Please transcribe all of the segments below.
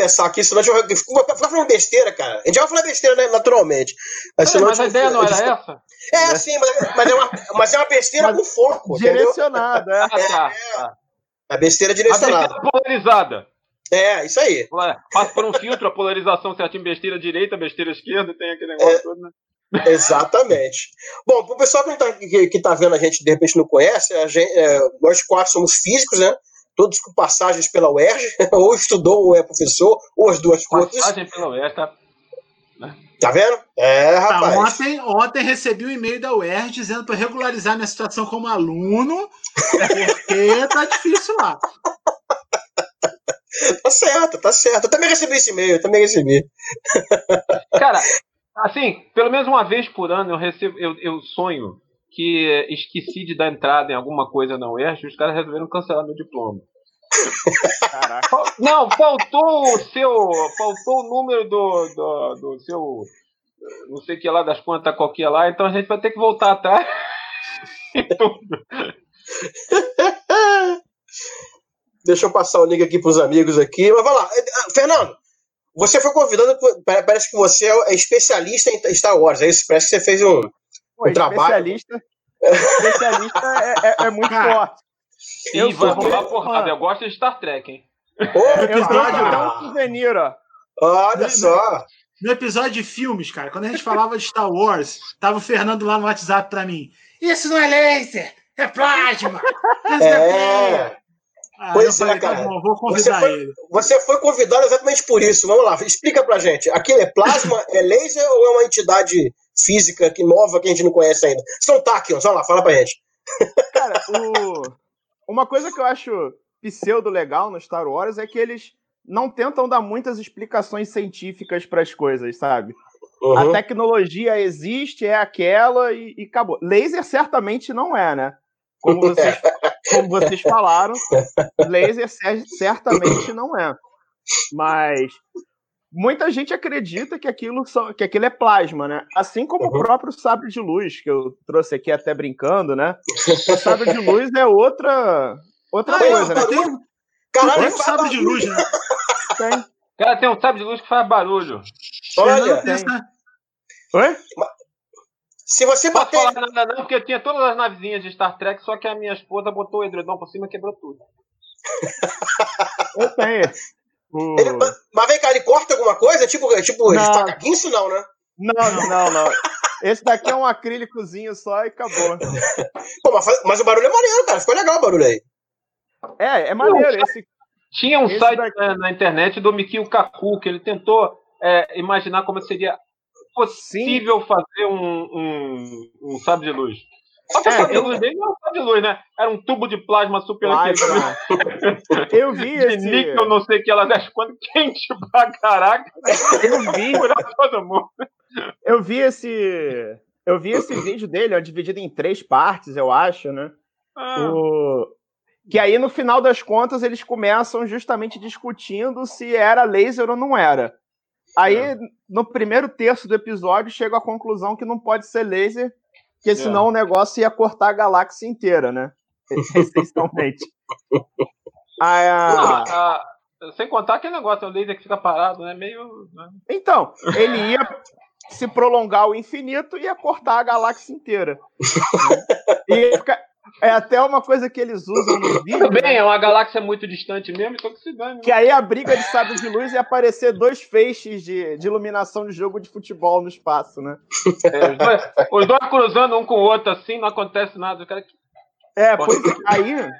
Começar aqui, senão a gente vai ficar falando besteira, cara. A gente vai falar besteira né, naturalmente. Mas, é, mas a ideia não era essa? É, né? sim, mas, mas, é uma, mas é uma besteira mas com foco. Direcionada, é. Ah, tá, é. A besteira direcionada. A besteira polarizada. É, isso aí. Passa por um filtro a polarização certinho, besteira direita, besteira esquerda, tem aquele negócio é, todo, né? Exatamente. Bom, para o pessoal que, está que, que tá vendo a gente, de repente não conhece, a gente, é, nós quatro somos físicos, né? Todos com passagens pela UERJ, ou estudou ou é professor, ou as duas coisas. Passagem pela UERJ, tá? Tá vendo? É, tá, rapaz. Tá, ontem, ontem recebi um e-mail da UERJ dizendo para regularizar minha situação como aluno, porque tá difícil lá. Tá certo, tá certo. Eu também recebi esse e-mail, eu também recebi. Cara, assim, pelo menos uma vez por ano eu recebo, eu, eu sonho que esqueci de dar entrada em alguma coisa na UERJ e os caras resolveram cancelar meu diploma. Caraca. Não, faltou o seu. Faltou o número do, do, do seu. Não sei o que lá das contas qualquer lá, então a gente vai ter que voltar atrás. Deixa eu passar o link aqui para os amigos aqui. Mas vai lá. Ah, Fernando, você foi convidado. Parece que você é especialista em Star Wars. É isso? Parece que você fez um, Pô, um trabalho. Especialista, especialista é, é, é, muito Cara, forte. Eu vamos lá, porrada. Eu gosto de Star Trek, hein? Ô, eu trouxe até um souvenir, ó. Olha só. No episódio de filmes, cara, quando a gente falava de Star Wars, tava o Fernando lá no WhatsApp pra mim. Isso não é laser, é plasma. Isso é. é ah, pois é, falei, tá cara. Tá bom, vou convidar você foi, ele. Você foi convidado exatamente por isso. Vamos lá, explica pra gente. Aquilo é plasma, é laser ou é uma entidade física que nova que a gente não conhece ainda? São Tachyons, vamos lá, fala pra gente. Cara, o... uma coisa que eu acho pseudo legal no Star Wars é que eles não tentam dar muitas explicações científicas para as coisas, sabe? Uhum. A tecnologia existe, é aquela e, e acabou. Laser certamente não é, né? Como vocês, como vocês falaram, laser certamente não é. Mas muita gente acredita que aquilo, só, que aquilo é plasma, né? Assim como uhum. o próprio sabre de luz, que eu trouxe aqui até brincando, né? O sabre de luz é outra, outra ah, coisa, né? Tem, Caralho, tem um sabre de luz, né? Tem. Cara, tem um sabre de luz que faz barulho. Olha, tem. Oi? Se você bater. Não falar nada, não, porque eu tinha todas as navezinhas de Star Trek, só que a minha esposa botou o edredom por cima e quebrou tudo. eu tenho. Ele, mas vem cá, ele corta alguma coisa? Tipo, tipo não. faca guinso, não, né? Não, não, não. Esse daqui é um acrílicozinho só e acabou. Pô, mas, mas, o barulho é maneiro, cara. Ficou legal o barulho aí. É, é maneiro. Esse, Tinha um site daqui... na, na, internet do Mikio Kaku, que ele tentou é, imaginar como seria possível Sim. fazer um, um, um sabre de luz. Só que é, eu... de luz dele não era um de luz, né? Era um tubo de plasma super plasma. eu vi de esse... níquel, não sei o que ela desce quando quente pra caraca. Eu vi. todo mundo. Eu vi esse. Eu vi esse vídeo dele, ó, dividido em três partes, eu acho, né? Ah. O... Que aí, no final das contas, eles começam justamente discutindo se era laser ou não era. Aí, é. no primeiro terço do episódio, chega à conclusão que não pode ser laser, porque senão é. o negócio ia cortar a galáxia inteira, né? Essencialmente. A... ah, sem contar aquele negócio, o laser que fica parado, né? Meio. Né? Então, ele ia se prolongar ao infinito e ia cortar a galáxia inteira. e é até uma coisa que eles usam no vídeo. Tudo bem, né? é uma galáxia muito distante mesmo, então que se dane. Né? Que aí a briga de sábio de luz ia aparecer dois feixes de, de iluminação de jogo de futebol no espaço, né? É, os, dois, os, dois, cruzando um com o outro assim, não acontece nada. Cara... É, pois é, aí,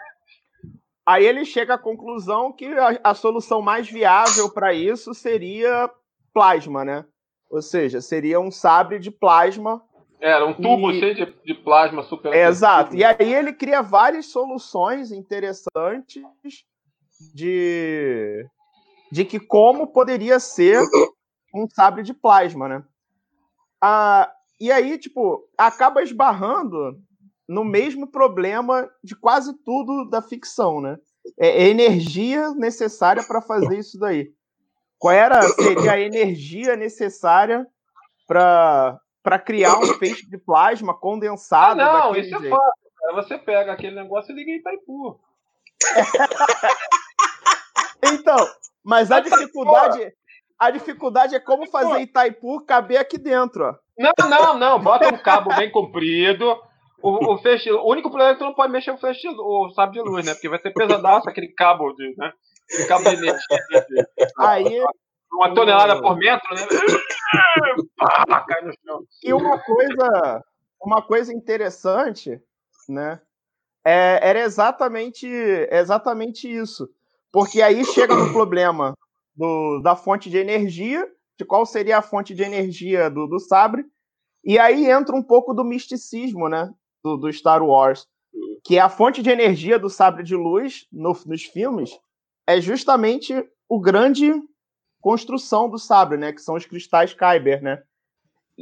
aí ele chega à conclusão que a, a solução mais viável para isso seria plasma, né? Ou seja, seria um sabre de plasma era um tubo e... cheio de, de plasma super. É, exato. E aí ele cria várias soluções interessantes de, de que como poderia ser um sabre de plasma, né? Ah, e aí, tipo, acaba esbarrando no mesmo problema de quase tudo da ficção, né? É, é energia necessária para fazer isso daí. Qual era seria a energia necessária para para criar um feixe de plasma condensado. Ah, não, isso é jeito. é fácil. Você pega aquele negócio e liga em Itaipu. então, Mas a dificuldade, a dificuldade é como fazer Itaipu caber aqui dentro, ó. Não, não, não. Bota um cabo bem comprido. O, o, feixe, o único problema é que tu não pode mexer o feixe, o sábio de luz, né? Porque vai ser pesadaço aquele cabo de, né? Aquele cabo de energia. Aí. Uma tonelada por metro, né? cai no chão. E uma coisa, uma coisa interessante, né? É, era exatamente, exatamente isso. Porque aí chega no problema do, da fonte de energia, de qual seria a fonte de energia do, do sabre, e aí entra um pouco do misticismo, né? Do, do Star Wars. Que é a fonte de energia do sabre de luz no, nos filmes é justamente o grande construção do sabre, né? Que são os cristais Kyber, né?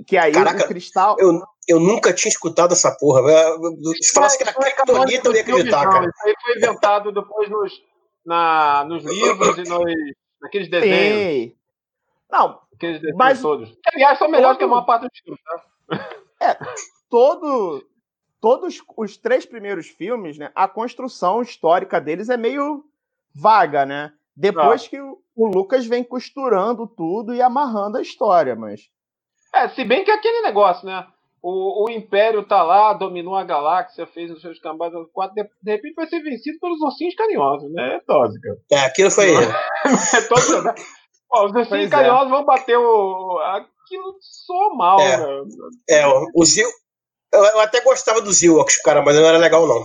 Que aí Caraca, o cristal. Eu, eu nunca tinha escutado essa porra. Se falasse que era criptonita, eu ia acreditar, cara. Isso aí foi inventado depois nos, na, nos livros e nos, naqueles desenhos. Sim. Não, aqueles desenhos mas, todos. Que, aliás, são melhores todo, que a maior parte dos filmes, tá? É, todo, todos os três primeiros filmes, né? A construção histórica deles é meio vaga, né? Depois ah. que o, o Lucas vem costurando tudo e amarrando a história, mas. É, se bem que é aquele negócio, né? O, o Império tá lá, dominou a galáxia, fez os seus cambadas quatro, de, de, repente vai ser vencido pelos ursinhos carinhosos, né? É tóxica. É, aquilo foi. é tóxica. Né? Ó, os ursinhos pois é. carinhosos é. vão bater o. Aquilo soa mal, é. Né? É, o Zil. Eu, eu até gostava do Zil, cara, mas não era legal, não.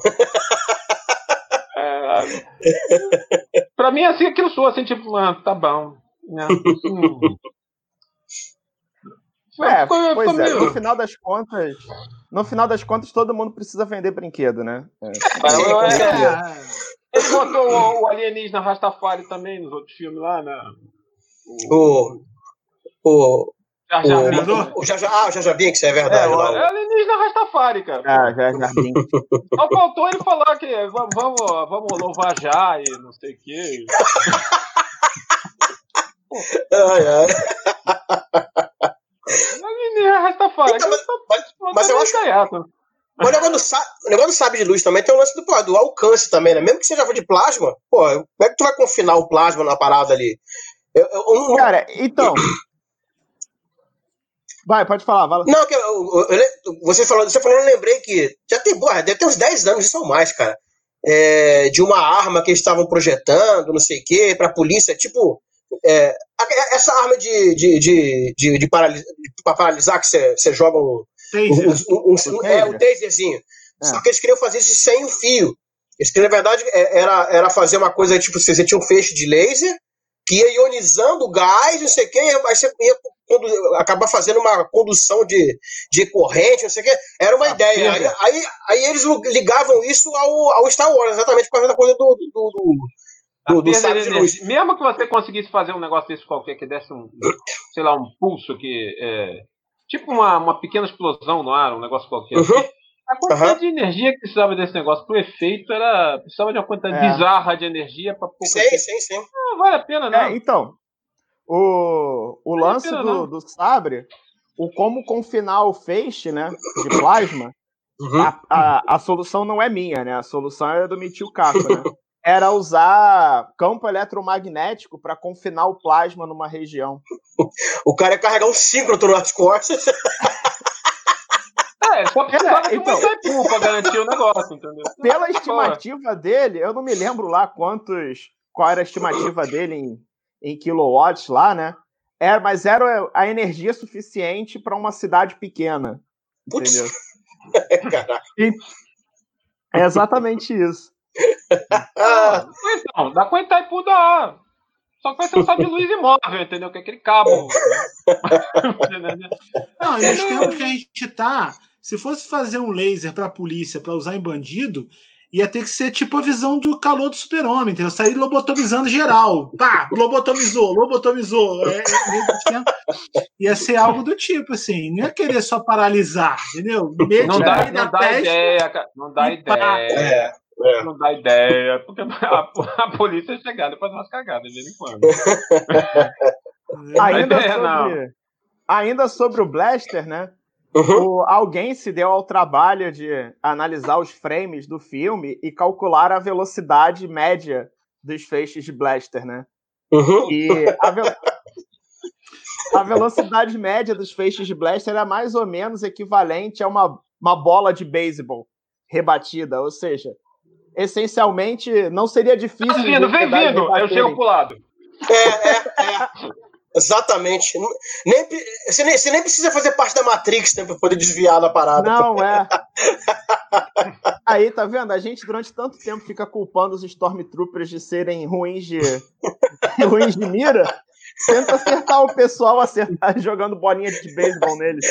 é, pra mim, assim, aquilo soa assim, tipo, ah, tá bom. Né? Hum. É, foi, pois é, no final das contas, no final das contas, todo mundo precisa vender brinquedo, né? É. É, ele botou o, o alienígena Rastafari também nos outros filmes lá, né? O. O. Jar Jar Binks. O, o, Jar ah, o Jar Jar Binks, é verdade. É, o, é alienígena Rastafari, cara. Ah, Jar Jar Binks. Só faltou ele falar que vamos, vamos louvar já e não sei o quê. ai, ai. Alienígena Rastafari. Então, mas, mas, mas eu acho. Mas o negócio, do, o negócio do sabre de luz também tem o lance do, do alcance também, né? Mesmo que seja de plasma, pô, como é que tu vai confinar o plasma na parada ali? Eu, eu, eu, Cara, então. Vai, pode falar, vai. Não, que você falou, você falou, eu lembrei que já tem, porra, deve ter uns 10 anos, isso ou mais, cara. É, de uma arma que eles estavam projetando, não sei o quê, pra polícia, tipo. É, essa arma de, de, de, de, de paralisar, paralisar, que você joga um. Taser. Um, um, um, é, o taserzinho. É. Só que eles queriam fazer isso sem o fio. Eles queriam, na verdade, é, era, era fazer uma coisa tipo: você tinha um feixe de laser que ia ionizando o gás, não sei o quê, aí você ia acabar fazendo uma condução de, de corrente, não sei o quê. Era uma a ideia. Aí, aí, aí, eles ligavam isso ao, ao Star Wars, exatamente por causa da coisa do. do, do, do, do de luz. Mesmo que você conseguisse fazer um negócio desse qualquer, que desse um, sei lá, um pulso que. É, tipo uma, uma pequena explosão no ar, um negócio qualquer. Uhum. A quantidade uhum. de energia que precisava desse negócio pro efeito era. Precisava de uma quantidade é. bizarra de energia para pouco. Sim, sim, sim. Não vale a pena, não. É, então, o, o vale lance pena, do, do sabre, o como confinar o feixe, né? De plasma, uhum. a, a, a, solução não é minha, né? A solução é do Mitil Caco, né? Era usar campo eletromagnético para confinar o plasma numa região. O cara ia carregar um síncrono nas costas. É, só precisava é, então, de pra garantir o negócio, entendeu? Pela estimativa dele, eu não me lembro lá quantos. Qual era a estimativa dele em, em kilowatts lá, né? Era, mas era a energia suficiente para uma cidade pequena. Putz. Entendeu? E, é exatamente isso. Ah, então, dá com Itaipu da só que vai ter um sabre de luz imóvel, entendeu? Que é aquele cabo. Não, e nos tempos que a gente tá, se fosse fazer um laser para a polícia para usar em bandido, ia ter que ser tipo a visão do calor do super-homem, entendeu? Sair lobotomizando geral. Pá, lobotomizou, lobotomizou. É, é, ia ser algo do tipo, assim. Não ia querer só paralisar, entendeu? não dá, não dá ideia, não dá ideia. É. É. Não dá ideia, porque a, a polícia é chegada para umas cagadas de vez em quando. ainda, ideia, sobre, ainda sobre o Blaster, né? Uhum. O, alguém se deu ao trabalho de analisar os frames do filme e calcular a velocidade média dos feixes de blaster, né? Uhum. E a, ve a, velocidade média dos feixes de blaster era mais ou menos equivalente a uma, uma bola de beisebol rebatida, ou seja, essencialmente não seria difícil. Tá vindo, vem vindo, eu chego pro lado. É, é, é. Exatamente. Nem, você, nem, você nem precisa fazer parte da Matrix né, para poder desviar da parada. Não, é. Aí, tá vendo? A gente durante tanto tempo fica culpando os Stormtroopers de serem ruins de, ruins de mira. Tenta acertar o pessoal acertar jogando bolinha de beisebol neles.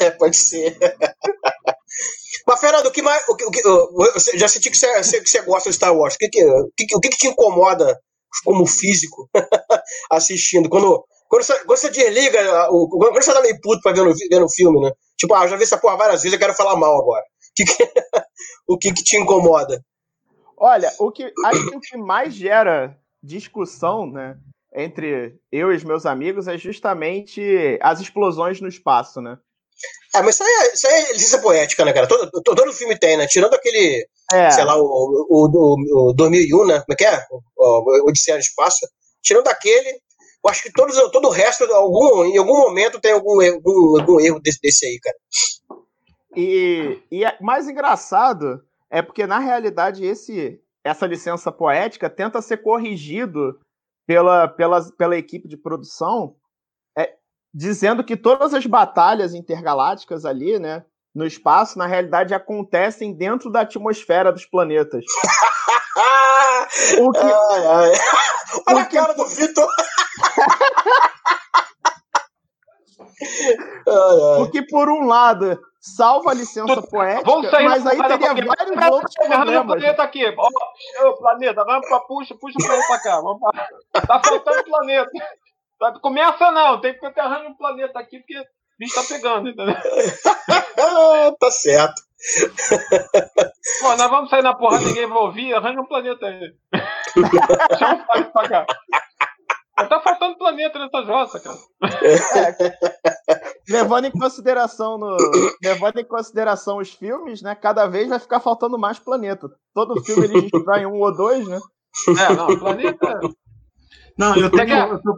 É, pode ser. Mas, Fernando, o que mais. O que, o que, eu já senti que você, que você gosta de Star Wars. O que, que, o que, que te incomoda como físico assistindo? Quando, quando, você, quando você desliga, o, quando você tá meio puto pra ver no, ver no filme, né? Tipo, ah, eu já vi essa porra várias vezes, eu quero falar mal agora. Que que, o que, que te incomoda? Olha, o que acho que o que mais gera discussão, né, entre eu e os meus amigos é justamente as explosões no espaço, né? É, mas isso aí, é, isso aí é licença poética, né, cara? Todo, todo, todo filme tem, né? Tirando aquele, é. sei lá, o, o, o, o 2001, né? Como é que é? O, Odisseia no Espaço. Tirando aquele, eu acho que todos, todo o resto, algum, em algum momento, tem algum, algum, algum erro desse, desse aí, cara. E, e é mais engraçado é porque, na realidade, esse, essa licença poética tenta ser corrigido pela, pela, pela equipe de produção dizendo que todas as batalhas intergalácticas ali, né, no espaço, na realidade acontecem dentro da atmosfera dos planetas. o que... ai, ai. Olha a cara do Vitor! Porque, por um lado, salva a licença poética, mas aí teria vários outros problemas. planeta aqui. Ó, planeta, vamos pra, puxa, puxa o planeta pra cá. Vamos pra... Tá faltando planeta. Começa não, tem que ter arranjo um planeta aqui, porque o bicho tá pegando, entendeu? tá certo. Pô, nós vamos sair na porrada, ninguém vai ouvir, arranja um planeta aí. Chama o pra cá. Tá faltando planeta nessa jossa, cara. É, levando em consideração no, levando em consideração os filmes, né? Cada vez vai ficar faltando mais planeta. Todo filme eles vai um ou dois, né? É, não, planeta. Não, eu tenho, eu tô,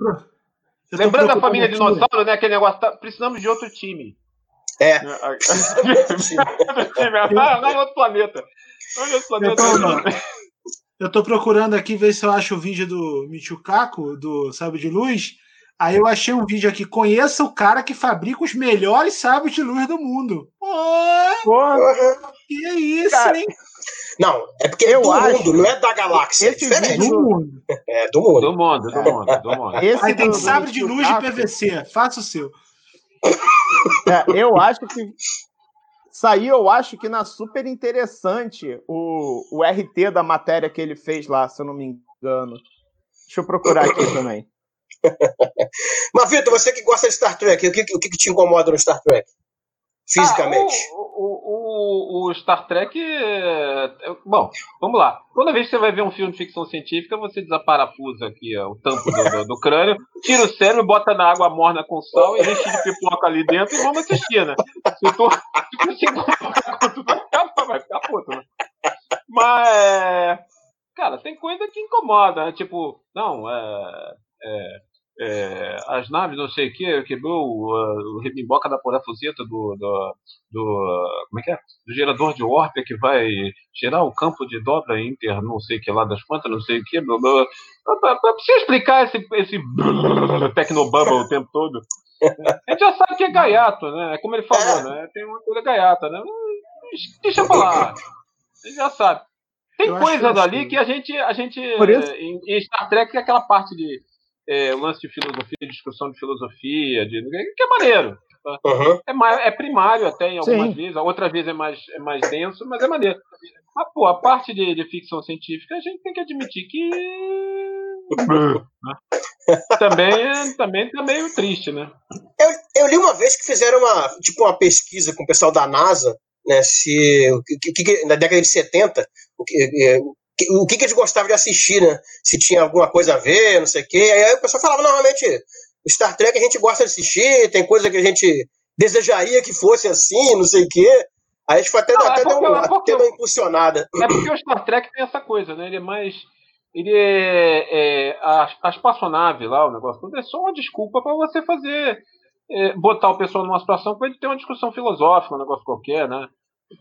Lembrando da família dinossauro, né? Aquele negócio, tá, precisamos de outro time. É. Em outro planeta. Outro planeta. Eu tô, procurando aqui ver se eu acho o vídeo do Michucaco, do Sábio de Luz. Aí eu achei um vídeo aqui. Conheça o cara que fabrica os melhores sábios de luz do mundo. Porra! Que é isso, cara, hein? Não, é porque é do acho, mundo, não é da galáxia. É diferente. Do mundo. É, do mundo. Do mundo, do mundo, do mundo. Esse Aí tem sabre de luz de PVC. Faça o seu. É, eu acho que. Saiu, eu acho que na super interessante o, o RT da matéria que ele fez lá, se eu não me engano. Deixa eu procurar aqui também. Mas, Vitor, você que gosta de Star Trek, o que, o que te incomoda no Star Trek? Fisicamente? Ah, o, o, o, Star Trek. É, bom, vamos lá. Toda vez que você vai ver um filme de ficção científica, você desaparafusa aqui ó, o tampo do, do, do, crânio, tira o cérebro, bota na água morna com sal e enche de pipoca ali dentro e vamos assistir, né? Se tu, se vai ficar, vai ficar puto, né? Mas. Cara, tem coisa que incomoda, né? Tipo, não, é. é é, as naves, não sei o que, quebrou o, o rebimboca da parafuseta do, do, do, como é que é? do gerador de warp que vai gerar o campo de dobra inter, não sei o que lá das quantas, não sei o que. Precisa explicar esse, esse tecnobubble o tempo todo. A gente já sabe que é gaiato, né? É como ele falou, né? Tem uma coisa gaiata, né? Deixa pra lá. A gente já sabe. Tem coisas ali que a gente, a gente em, em Star Trek, é aquela parte de é, lance de filosofia, de discussão de filosofia, de, que é maneiro. Tá? Uhum. É, é, primário até em algumas Sim. vezes, a outra vez é mais, é mais denso, mas é maneiro. Mas, pô, a parte de, de ficção científica a gente tem que admitir que. também, também tá meio triste, né? Eu, eu li uma vez que fizeram uma, tipo, uma pesquisa com o pessoal da NASA, né? Se, que, que, na década de 70, o que, é, o que, que eles gostavam de assistir, né? Se tinha alguma coisa a ver, não sei o quê. Aí o pessoal falava, normalmente, Star Trek a gente gosta de assistir, tem coisa que a gente desejaria que fosse assim, não sei o quê. Aí a gente foi até, não, até, é porque, deu, é porque, até deu uma impulsionada. É porque o Star Trek tem essa coisa, né? Ele é mais. ele é, é a, a espaçonave lá, o negócio todo, é só uma desculpa para você fazer, é, botar o pessoal numa situação para ele ter uma discussão filosófica, um negócio qualquer, né?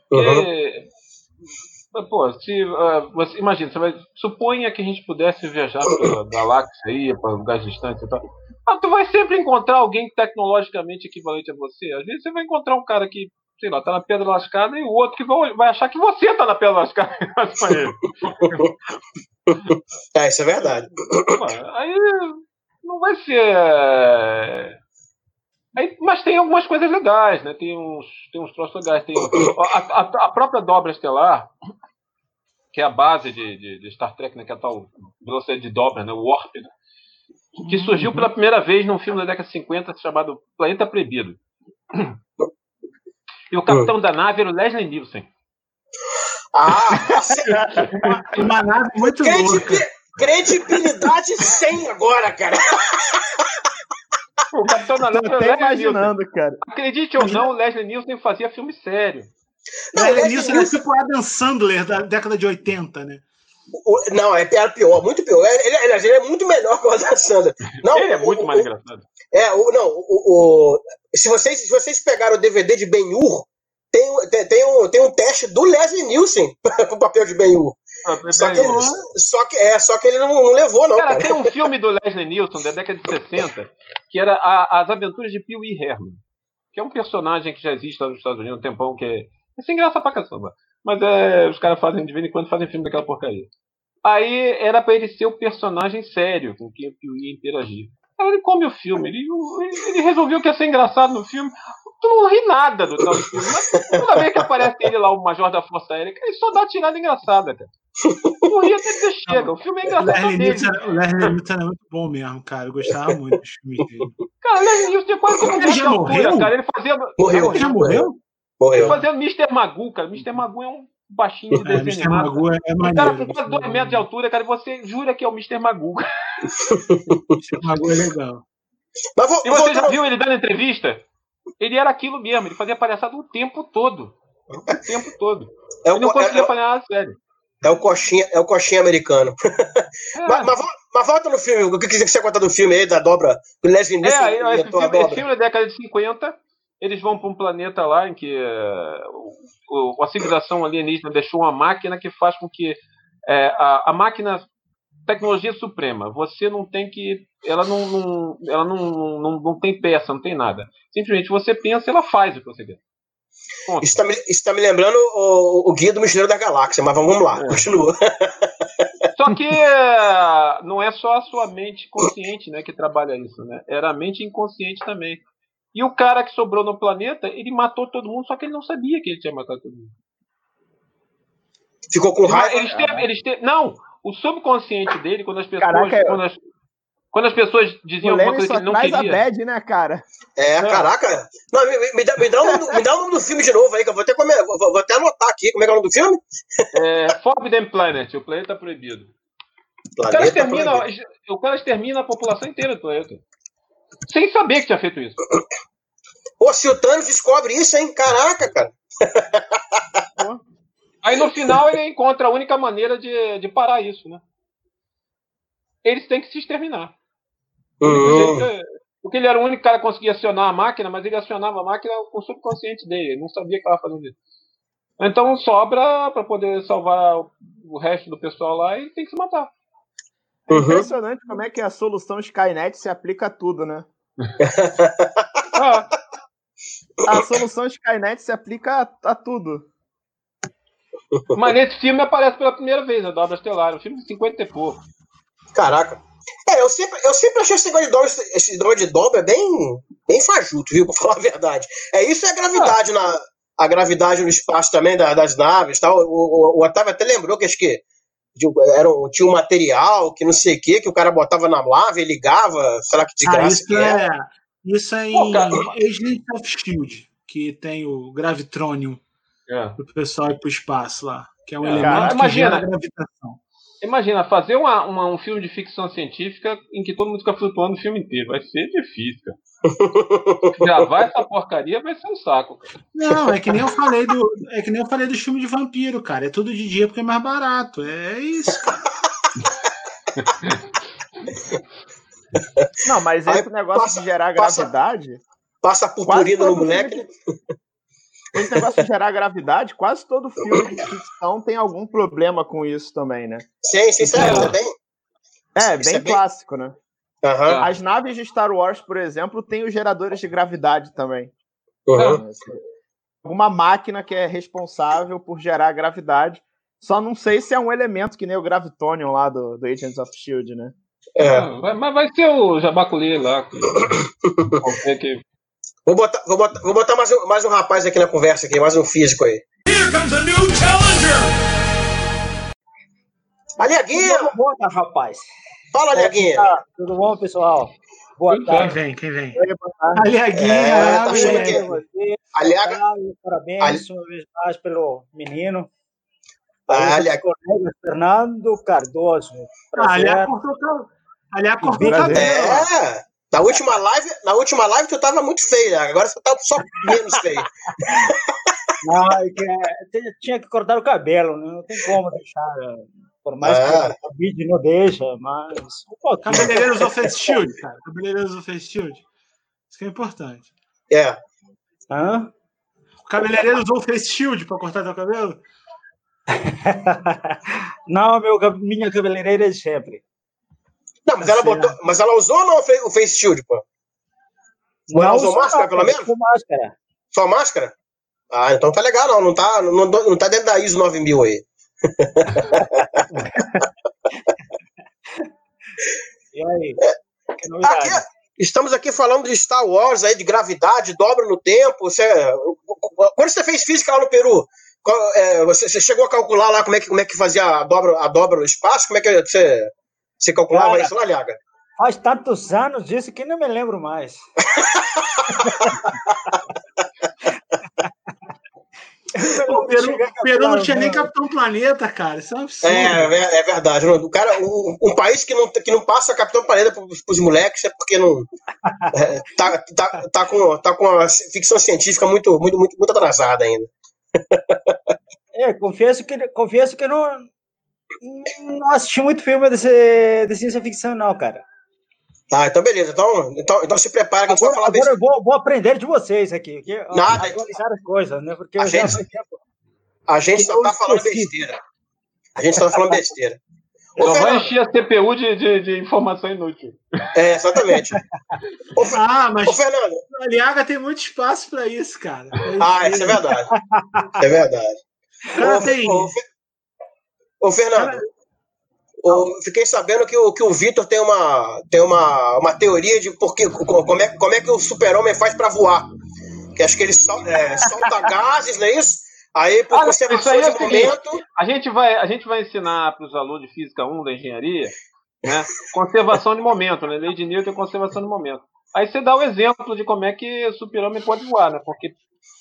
Porque, uhum. Pô, se, uh, você, imagina, você vai, suponha que a gente pudesse viajar pela galáxia aí, para lugares distantes e tal. Ah, tu vai sempre encontrar alguém tecnologicamente equivalente a você. Às vezes você vai encontrar um cara que sei lá, tá na pedra lascada e o outro que vai, vai achar que você tá na pedra lascada. É, isso é verdade. Aí não vai ser. Aí, mas tem algumas coisas legais, né? Tem uns, tem uns troços legais. Tem a, a, a própria dobra estelar, que é a base de, de, de, Star Trek, né? Que é a tal velocidade de dobra, né? O Warp, né? que surgiu pela primeira vez num filme da década de 50 chamado Planeta Proibido. E o capitão hum. da nave era o Leslie Nielsen. Ah, uma, uma nave muito Credibi louca. Credibilidade 100 agora, cara. O capitão da nave era o imaginando, Nielsen. cara. Acredite ou não, o Leslie Nielsen fazia filme sério. Não, Leslie Nielsen é tipo o Adam Sandler da década de 80, né? O, não, é pior, muito pior. Ele, ele, ele, é muito melhor que o Adam Sandler. Não, ele é muito o, mais engraçado. É, o, não, o, o, se, vocês, se vocês pegaram o DVD de Ben-Hur, tem, tem, tem, um, tem um teste do Leslie Nielsen para o papel de Ben-Hur. Ah, só, que, só, que, é, só que ele não, não levou, não. Cara, cara, tem um filme do Leslie Nielsen da década de 60 que era a, As Aventuras de Pee Wee Herman, que é um personagem que já existe lá nos Estados Unidos há um tempão, que é, é sem graça pra caçamba. Mas é, os caras fazem de vez em quando fazem filme daquela porcaria. Aí era para ele ser o personagem sério com quem o Pee Wee interagir. Aí ele come o filme, ele, ele resolveu que ia ser engraçado no filme. Tu não ri nada do tal filme, mas toda vez que aparece ele lá, o Major da Força Aérea, ele só dá tirada engraçada, cara. Não ri até dizer chega, o filme é engraçado. O Leslie Nielsen era muito bom mesmo, cara. Eu gostava muito dos filmes dele. Cara, o Leslie Nielsen tinha quase como ele já morreu? cara. Ele fazia. Morreu. Ele já morreu? Morreu. Ele fazia Mr. Magoo, cara. Mr. Magoo é um baixinho de é, desenho animado. Magoo é, é o cara com quase 2 metros de altura, cara, e você jura que é o Mr. Magoo. Mr. Magoo é legal. Mas vou, e você já viu ele dando entrevista? Ele era aquilo mesmo, ele fazia palhaçada o tempo todo. O tempo todo. É ele não conseguia é, fazer nada sério. É o coxinha, é o coxinha americano. É. mas, mas, mas, volta no filme, o que você conta do filme aí, da dobra do Leslie Nielsen? É, esse, filme, esse filme da década de 50, eles vão para um planeta lá em que uh, a civilização alienígena deixou uma máquina que faz com que é, a, a máquina tecnologia suprema. Você não tem que. Ela não, não ela não, não, não, tem peça, não tem nada. Simplesmente você pensa e ela faz o que você quer. Isso está me, tá me lembrando o, o Guia do Mochileiro da Galáxia, mas vamos lá, é. continua. Só que é, não é só a sua mente consciente né, que trabalha isso, né? Era a mente inconsciente também. E o cara que sobrou no planeta, ele matou todo mundo, só que ele não sabia que ele tinha matado todo mundo. Ficou com raiva? Eles teve, eles teve, não, o subconsciente dele, quando as pessoas. Caraca, quando, as, quando as pessoas diziam alguma coisa que ele não queria. a bad, né, cara? É, é. caraca. Não, me, me, dá, me, dá o nome, me dá o nome do filme de novo aí, que eu vou até, comer, vou, vou até anotar aqui. Como é que é o nome do filme? É, Forbidden Planet, o planeta proibido. Planeta o, cara extermina, o cara extermina a população inteira do planeta. Sem saber que tinha feito isso. Pô, se o Thanos descobre isso, hein? Caraca, cara. Aí no final ele encontra a única maneira de, de parar isso, né? Eles têm que se exterminar. Uhum. Porque ele era o único cara que conseguia acionar a máquina, mas ele acionava a máquina com o subconsciente dele. Ele não sabia que estava fazendo isso. Então sobra para poder salvar o resto do pessoal lá e tem que se matar. É uhum. impressionante como é que a solução Skynet se aplica a tudo, né? ah. A solução Skynet se aplica a, a tudo. Mas nesse filme aparece pela primeira vez a dobra estelar, um filme de 50 e pouco. Caraca. É, eu sempre, eu sempre achei esse negócio de dobra, esse negócio de dobra bem, bem fajuto, viu? Pra falar a verdade. É isso é a gravidade ah. na. A gravidade no espaço também da, das naves tal. O, o, o Otávio até lembrou que acho que era, tinha um material que não sei o que, que o cara botava na lave e ligava, sei lá que de ah, graça. Isso, é, isso é em Agent of Shield, que tem o Gravitronium é. o pessoal ir para o espaço lá, que é um é, elemento cara, imagina, que gravitação. Imagina, fazer uma, uma, um filme de ficção científica em que todo mundo fica flutuando o filme inteiro. Vai ser difícil, cara. Gravar essa porcaria vai ser um saco. Cara. Não, é que nem eu falei do. É que nem eu falei do filme de vampiro, cara. É tudo de dia porque é mais barato. É isso, cara. Não, mas esse Aí negócio passa, de gerar gravidade. Passa, passa purpurina no moleque. Esse negócio de gerar gravidade, quase todo filme de ficção tem algum problema com isso também, né? Sim, sim, sim. É bem, é, bem é clássico, bem... né? Uhum. As naves de Star Wars, por exemplo, têm os geradores de gravidade também. Uhum. Uma máquina que é responsável por gerar gravidade. Só não sei se é um elemento que nem o Gravitonium lá do, do Agents of Shield, né? É. mas vai ser o Jabaculi lá. que... Vou botar, vou botar, vou botar mais, um, mais um rapaz aqui na conversa, aqui, mais um físico aí. Here comes a new challenger! Aliaguinha! Boa, rapaz. Fala, Aliaguinha! Tá? Tudo bom, pessoal? Boa quem tarde. Quem vem? Quem vem? Aliaguinha! É, tá achando que... Aliaga... Parabéns Ali... uma vez mais pelo menino. Aliaga... colega Fernando Cardoso. Ah, aliás, cortou, aliás, cortou o cabelo. É. Na última live, na última live tu tava muito feio, agora você tá só menos feio. Não, é que, é, tinha que cortar o cabelo, né? não tem como deixar. Por mais é. que o vídeo não deixa, mas. Um Cabeleireiros of Face Shield, cara. Cabeleireiros of Face Shield. Isso que é importante. É. Hã? O cabeleireiro usou o Face Shield pra cortar teu cabelo? não, meu, minha cabeleireira é sempre. Não, mas ela, botou, mas ela usou ou não o face shield, pô? Não, ela usou máscara, pelo menos? máscara. Só máscara? Ah, então tá legal, não. Não tá, não, não tá dentro da ISO 9000 aí. e aí? Aqui, estamos aqui falando de Star Wars, aí, de gravidade, dobra no tempo. Você, quando você fez física lá no Peru, é, você, você, chegou a calcular lá como é que, como é que fazia a dobra, a dobra no espaço? Como é que você você calculava Cara, isso na Liaga? Faz tantos anos disso que não me lembro mais. o Peru, Peru não tinha nem Capitão Planeta, cara. Isso é um absurdo. É, é, é verdade. O cara, um, um, país que não, que não passa Capitão Planeta para os moleques é porque não. É, tá, tá, tá, com, tá com a ficção científica muito, muito, muito, muito atrasada ainda. É, confesso que, confesso que não, não assisti muito filme de, de ciência ficção, não, cara. Tá, então beleza. Então, então, então se prepara que a gente agora, vai falar Agora eu vou, vou, aprender de vocês aqui. Que, Nada. Atualizar as coisas, né? Porque a gente, a gente só tá falando besteira. A gente só tá falando besteira. Só vai encher a CPU de, de, de, informação inútil. É, exatamente. Ô, ah, mas ô, Fernando. a Liaga tem muito espaço para isso, cara. ah, isso é verdade. É verdade. Cara, ô, tem... Ô, Ô, Fernando, eu fiquei sabendo que o, que o Vitor tem, uma, tem uma, uma teoria de porque, como, é, como é que o super-homem faz para voar. Que acho que ele sol, é, solta gases, não é isso? Aí, por ah, conservação é de momento. A gente vai, a gente vai ensinar para os alunos de Física 1 da engenharia né, conservação de momento, né? Lei de Newton e conservação de momento. Aí você dá o exemplo de como é que o super-homem pode voar, né? Porque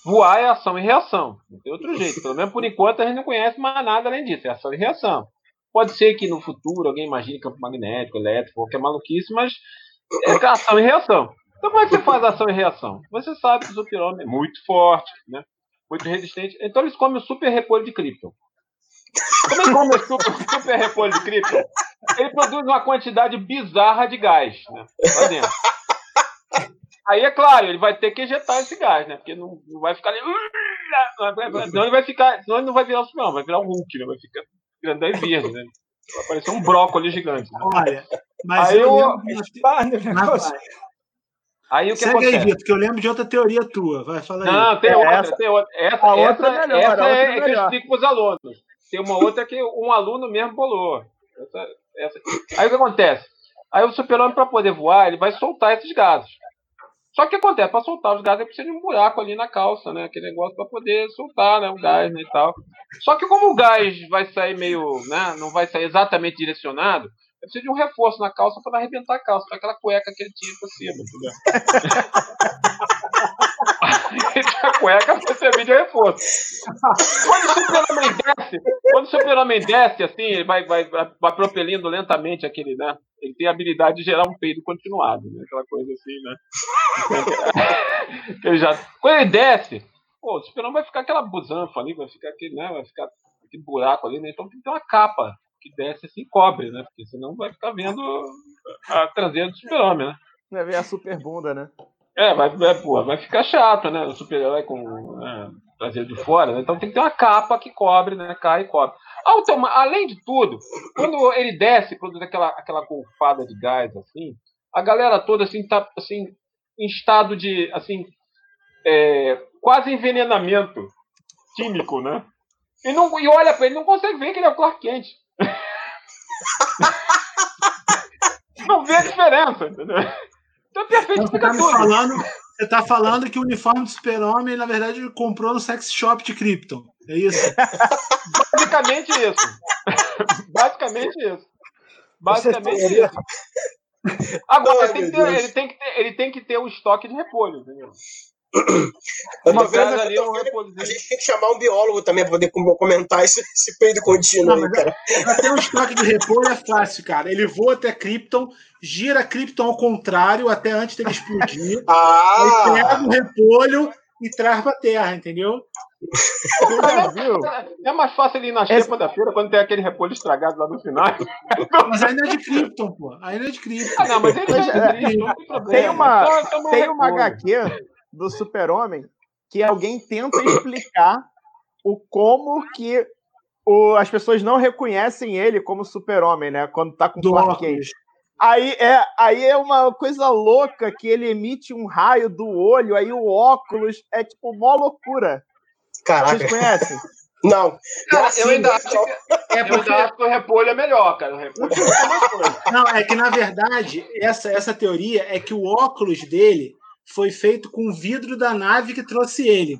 voar é ação e reação. Não tem outro jeito. Pelo menos por enquanto a gente não conhece mais nada além disso. É ação e reação. Pode ser que no futuro alguém imagine campo magnético, elétrico, qualquer maluquice, mas é ação e reação. Então como é que você faz ação e reação? Você sabe que o super-homem é muito forte, né? muito resistente. Então eles comem o super repolho de Krypton. Como é que come o super, super repolho de Krypton? Ele produz uma quantidade bizarra de gás né? lá dentro. Aí é claro, ele vai ter que ejetar esse gás, né? Porque não, não vai ficar ali. Senão ele vai ficar. Senão ele não vai virar o Superman, vai virar um Hulk, né? Vai ficar grandão e verde, né? Vai parecer um brócolis gigante. Né? Olha, mas aí eu. eu... Aí o que Segue acontece? aí, Vitor, que eu lembro de outra teoria tua. Vai, fala aí. Não, tem é outra, essa, tem outra. Essa, a outra essa, é melhor, essa é, é que eu explico para os alunos. Tem uma outra que um aluno mesmo bolou. Essa, essa. Aí o que acontece? Aí o super-homem, para poder voar, ele vai soltar esses gases. Só que acontece, para soltar os gases, precisa de um buraco ali na calça, né? Aquele negócio para poder soltar, né? O gás, né? E tal. Só que como o gás vai sair meio, né? Não vai sair exatamente direcionado, precisa de um reforço na calça para arrebentar a calça, aquela cueca que ele tinha por cima? a cueca para servir de reforço. Quando o super-homem desce, quando o super-homem desce, assim, ele vai, vai, vai propelindo lentamente aquele, né? Ele tem a habilidade de gerar um peido continuado, né? Aquela coisa assim, né? ele já, quando ele desce, pô, o super-homem vai ficar aquela busanfa ali, vai ficar aquele, né? Vai ficar aquele buraco ali, né? Então tem que ter uma capa que desce assim cobre, né? Porque senão vai ficar vendo a traseira do super-homem, né? Vai ver a super bunda, né? É, vai, vai, pô, vai ficar chato, né? O super-herói com é, traseiro de fora, né? Então tem que ter uma capa que cobre, né? Cai e cobre. Automa Além de tudo, quando ele desce, produz aquela, aquela golfada de gás, assim, a galera toda, assim, tá, assim, em estado de, assim, é, quase envenenamento químico, né? E, não, e olha pra ele, não consegue ver que ele é o Clark Kent. não vê a diferença, entendeu? Então é perfeito. Então, você, tá falando, você tá falando que o uniforme do super-homem, na verdade, ele comprou no sex shop de Krypton. É isso? Basicamente isso. Basicamente isso. Basicamente isso. Agora, ele tem, ter, ele, tem ter, ele tem, que ter, um estoque de repolho, entendeu? Uma coisa ali, um a gente tem que chamar um biólogo também para poder comentar esse, esse peido contínuo. Não, aí, cara. Pra ter um estoque de repolho é fácil, cara. Ele voa até Krypton, gira Krypton ao contrário até antes dele explodir. ah! Aí pega o repolho e traz pra terra, entendeu? É, é mais fácil ele ir na xepa da feira quando tem aquele repolho estragado lá no final. Mas ainda é de Krypton, pô. Ainda é de Krypton. Ah, não, mas ele mas, é, de Krypton, não tem problema. Tem uma, tem uma HQ do Super-Homem que alguém tenta explicar o como que o, as pessoas não reconhecem ele como Super-Homem, né? Quando tá com Clark Kent. Aí é, aí é uma coisa louca que ele emite um raio do olho, aí o óculos é tipo mó loucura. Caraca. Vocês conhecem? Não. Cara, eu ainda acho que, é porque... eu acho que o repolho é melhor, cara. O repolho é Não, é que na verdade, essa, essa teoria é que o óculos dele foi feito com o vidro da nave que trouxe ele.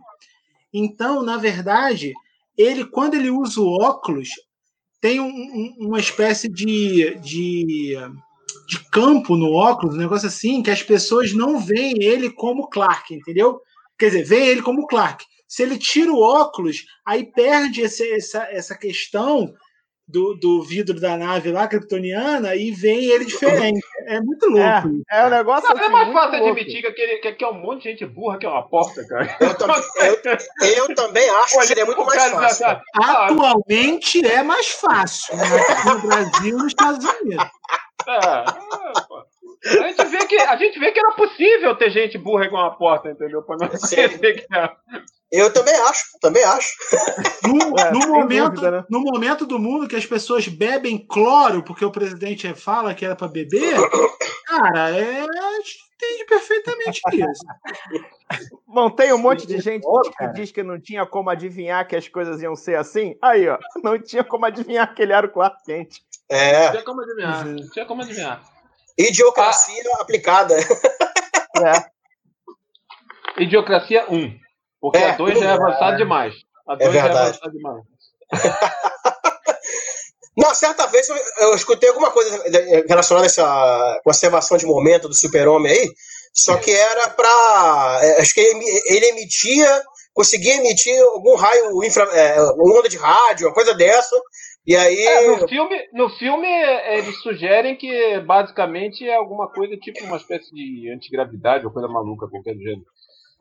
Então, na verdade, ele, quando ele usa o óculos, tem um, um, uma espécie de, de, de campo no óculos, um negócio assim, que as pessoas não veem ele como Clark, entendeu? Quer dizer, veem ele como Clark. Se ele tira o óculos, aí perde esse, essa, essa questão do, do vidro da nave lá, kryptoniana, e vem ele diferente. É muito louco. É, é um negócio. Não, é mais fácil admitir que, que, que é um monte de gente burra que é uma porta, cara. Eu, também, eu, eu também acho que seria muito mais fácil. Atualmente é mais fácil né? no Brasil e nos Estados Unidos. É, é, a gente, vê que, a gente vê que era possível ter gente burra igual uma porta, entendeu? Pra não que era. Eu também acho, também acho. No, é, no momento, dúvida, né? no momento do mundo que as pessoas bebem cloro porque o presidente fala que era para beber, cara, é, a gente entende perfeitamente isso. Bom, tem um monte de gente que diz que não tinha como adivinhar que as coisas iam ser assim. Aí, ó, não tinha como adivinhar que ele era o Clark Kent. É. Não tinha como adivinhar. Não tinha como adivinhar. Idiocracia ah. aplicada. É. Idiocracia 1. Porque é, a 2 já é avançado é. demais. A 2 é já é avançado demais. Não, certa vez eu, eu, escutei alguma coisa relacionada a essa conservação de momento do super-homem aí, só que era para. É, acho que ele, ele, emitia, conseguia emitir algum raio, infra, é, onda de rádio, uma coisa dessa, e aí. É, no, filme, no filme, eles sugerem que basicamente é alguma coisa tipo uma espécie de antigravidade ou coisa maluca, qualquer do gênero.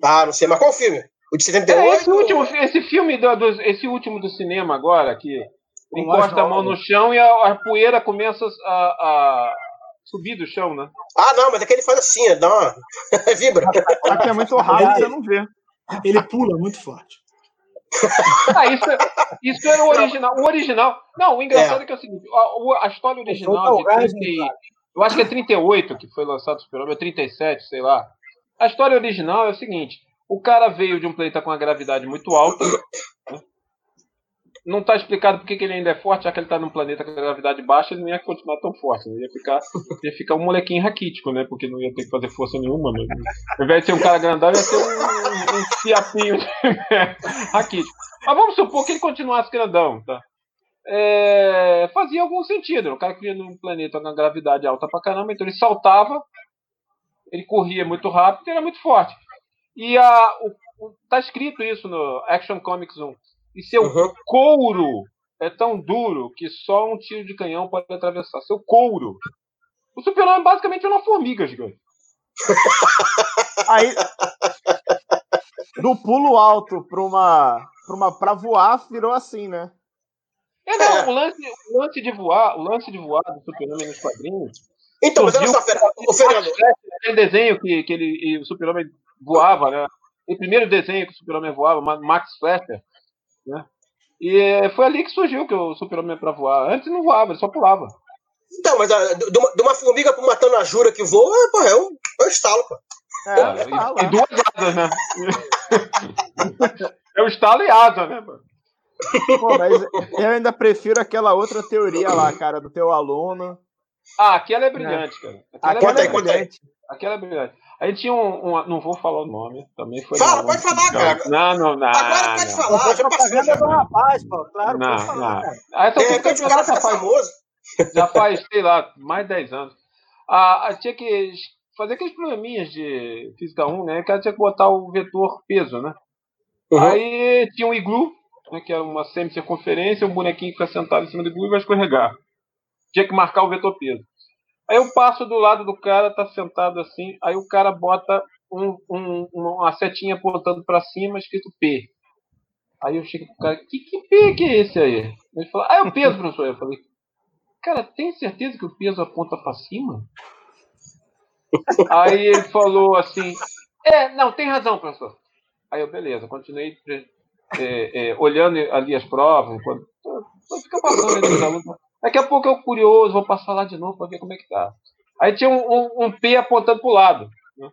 Ah, não sei, mas qual filme? O de 78? É, esse, último, esse filme, do, do, esse último do cinema agora, que encosta a mão no chão e a, a poeira começa a, a, subir do chão, né? Ah, não, mas é que ele faz assim, dá uma. vibra. Aqui é muito rápido, você não vê. Ele pula muito forte. Ah, isso, isso era o original. O original. Não, o engraçado é, é que é o seguinte: a, a história original de 30, Eu acho que é 38 que foi lançado o Super-Homem, ou 37, sei lá. A história original é o seguinte: o cara veio de um planeta com uma gravidade muito alta. Né? Não está explicado porque que ele ainda é forte, já que ele está num planeta com gravidade baixa, ele não ia continuar tão forte. Né? Ia, ficar, ia ficar um molequinho raquítico, né? Porque não ia ter que fazer força nenhuma. Né? Ao invés de ser um cara grandão, ia ser um, um fiapinho raquítico. Mas vamos supor que ele continuasse grandão, tá? É, fazia algum sentido. O cara que vinha num planeta com gravidade alta pra caramba, então ele saltava, ele corria muito rápido e era muito forte. E a, o, o, tá escrito isso no Action Comics 1. E seu uhum. couro é tão duro que só um tiro de canhão pode atravessar. Seu couro. O super-homem basicamente é uma formiga gigante. Aí, do pulo alto para uma, pra uma pra voar, virou assim, né? É, não, é. O, lance, o lance de voar, o lance de voar do Super-Homem nos quadrinhos. Então, mas olha só, o Fernando. Aquele desenho que, que ele, o Super-Homem voava, né? O primeiro desenho que o Super-Homem voava, Max Fleischer, né? E foi ali que surgiu que o Super-Homem para voar. Antes não voava, ele só pulava. Então, mas a, de, uma, de uma formiga matando a Jura que voa, pô, é um, é um estalo, pô. É, é e, e, duas asas, né? é o estalo e asa, né, mano? Pô, mas eu ainda prefiro aquela outra teoria lá, cara, do teu aluno. Ah, aquela é brilhante, é. cara. Aquela, aquela é, é brilhante. Aquela é brilhante. A gente tinha um, um, Não vou falar o nome, também foi. Fala, pode falar, cara. Não, não, não. Agora pode não. falar, já passou. Já. do rapaz, pô, claro, não, pode falar. Não. Cara. Ah, então, é, o cara fica famoso. Já faz, sei lá, mais de 10 anos. Ah, tinha que fazer aqueles probleminhas de física 1, né? Que ela tinha que botar o vetor peso, né? Uhum. Aí tinha um iglu, né, que era uma semicircunferência, um bonequinho que fica sentado em cima do iglu e vai escorregar. Tinha que marcar o vetor peso. Aí eu passo do lado do cara, tá sentado assim, aí o cara bota um, um, uma setinha apontando para cima, escrito P. Aí eu chego pro cara, que, que P que é esse aí? Ele falou, ah, é o peso, professor. Eu falei, cara, tem certeza que o peso aponta para cima? Aí ele falou assim: É, não, tem razão, professor. Aí eu, beleza, continuei é, é, olhando ali as provas, quando, fica passando ali os alunos. Daqui a pouco eu curioso, vou passar lá de novo para ver como é que tá. Aí tinha um, um, um P apontando pro lado. Né?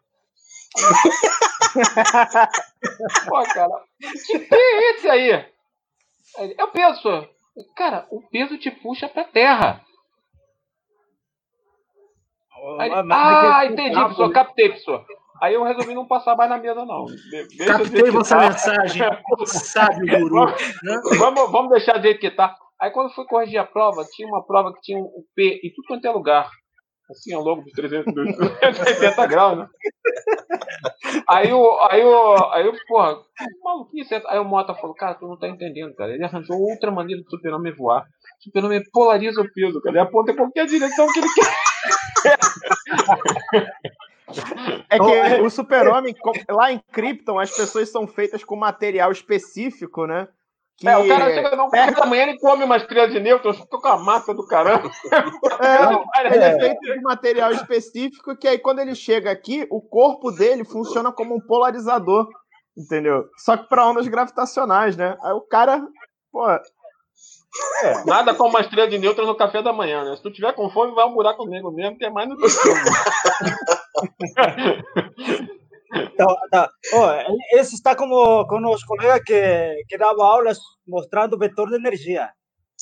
Pô, cara, que P é esse aí? aí é o peso, senhor. Cara, o peso te puxa pra terra. Aí, ah, entendi, professor, captei, professor. Aí eu resolvi não passar mais na mesa, não. Deixa Captei vossa tá. mensagem, sabe, guru. Vamos, vamos deixar do jeito que tá. Aí quando fui corrigir a prova, tinha uma prova que tinha um P em tudo quanto é lugar. Assim, ao longo dos 360 graus, né? Aí o, aí o, aí o, porra, maluquice. Aí o Mota falou, cara, tu não tá entendendo, cara. Ele arranjou outra maneira do super-homem voar. O super-homem polariza o peso, cara. Ele aponta em qualquer direção que ele quer. É que o super-homem, lá em Krypton, as pessoas são feitas com material específico, né? Que... É, o cara chega no café da manhã e come uma estrela de nêutrons, fica com a massa do caramba. É, ele é feito de material específico que aí quando ele chega aqui, o corpo dele funciona como um polarizador, entendeu? Só que para ondas gravitacionais, né? Aí o cara, pô, é. Nada como uma estrela de nêutrons no café da manhã, né? Se tu tiver com fome, vai um buraco negro mesmo, que é mais no que Tá, tá. Oh, esse está como com os colegas que, que dava aulas mostrando vetor de energia.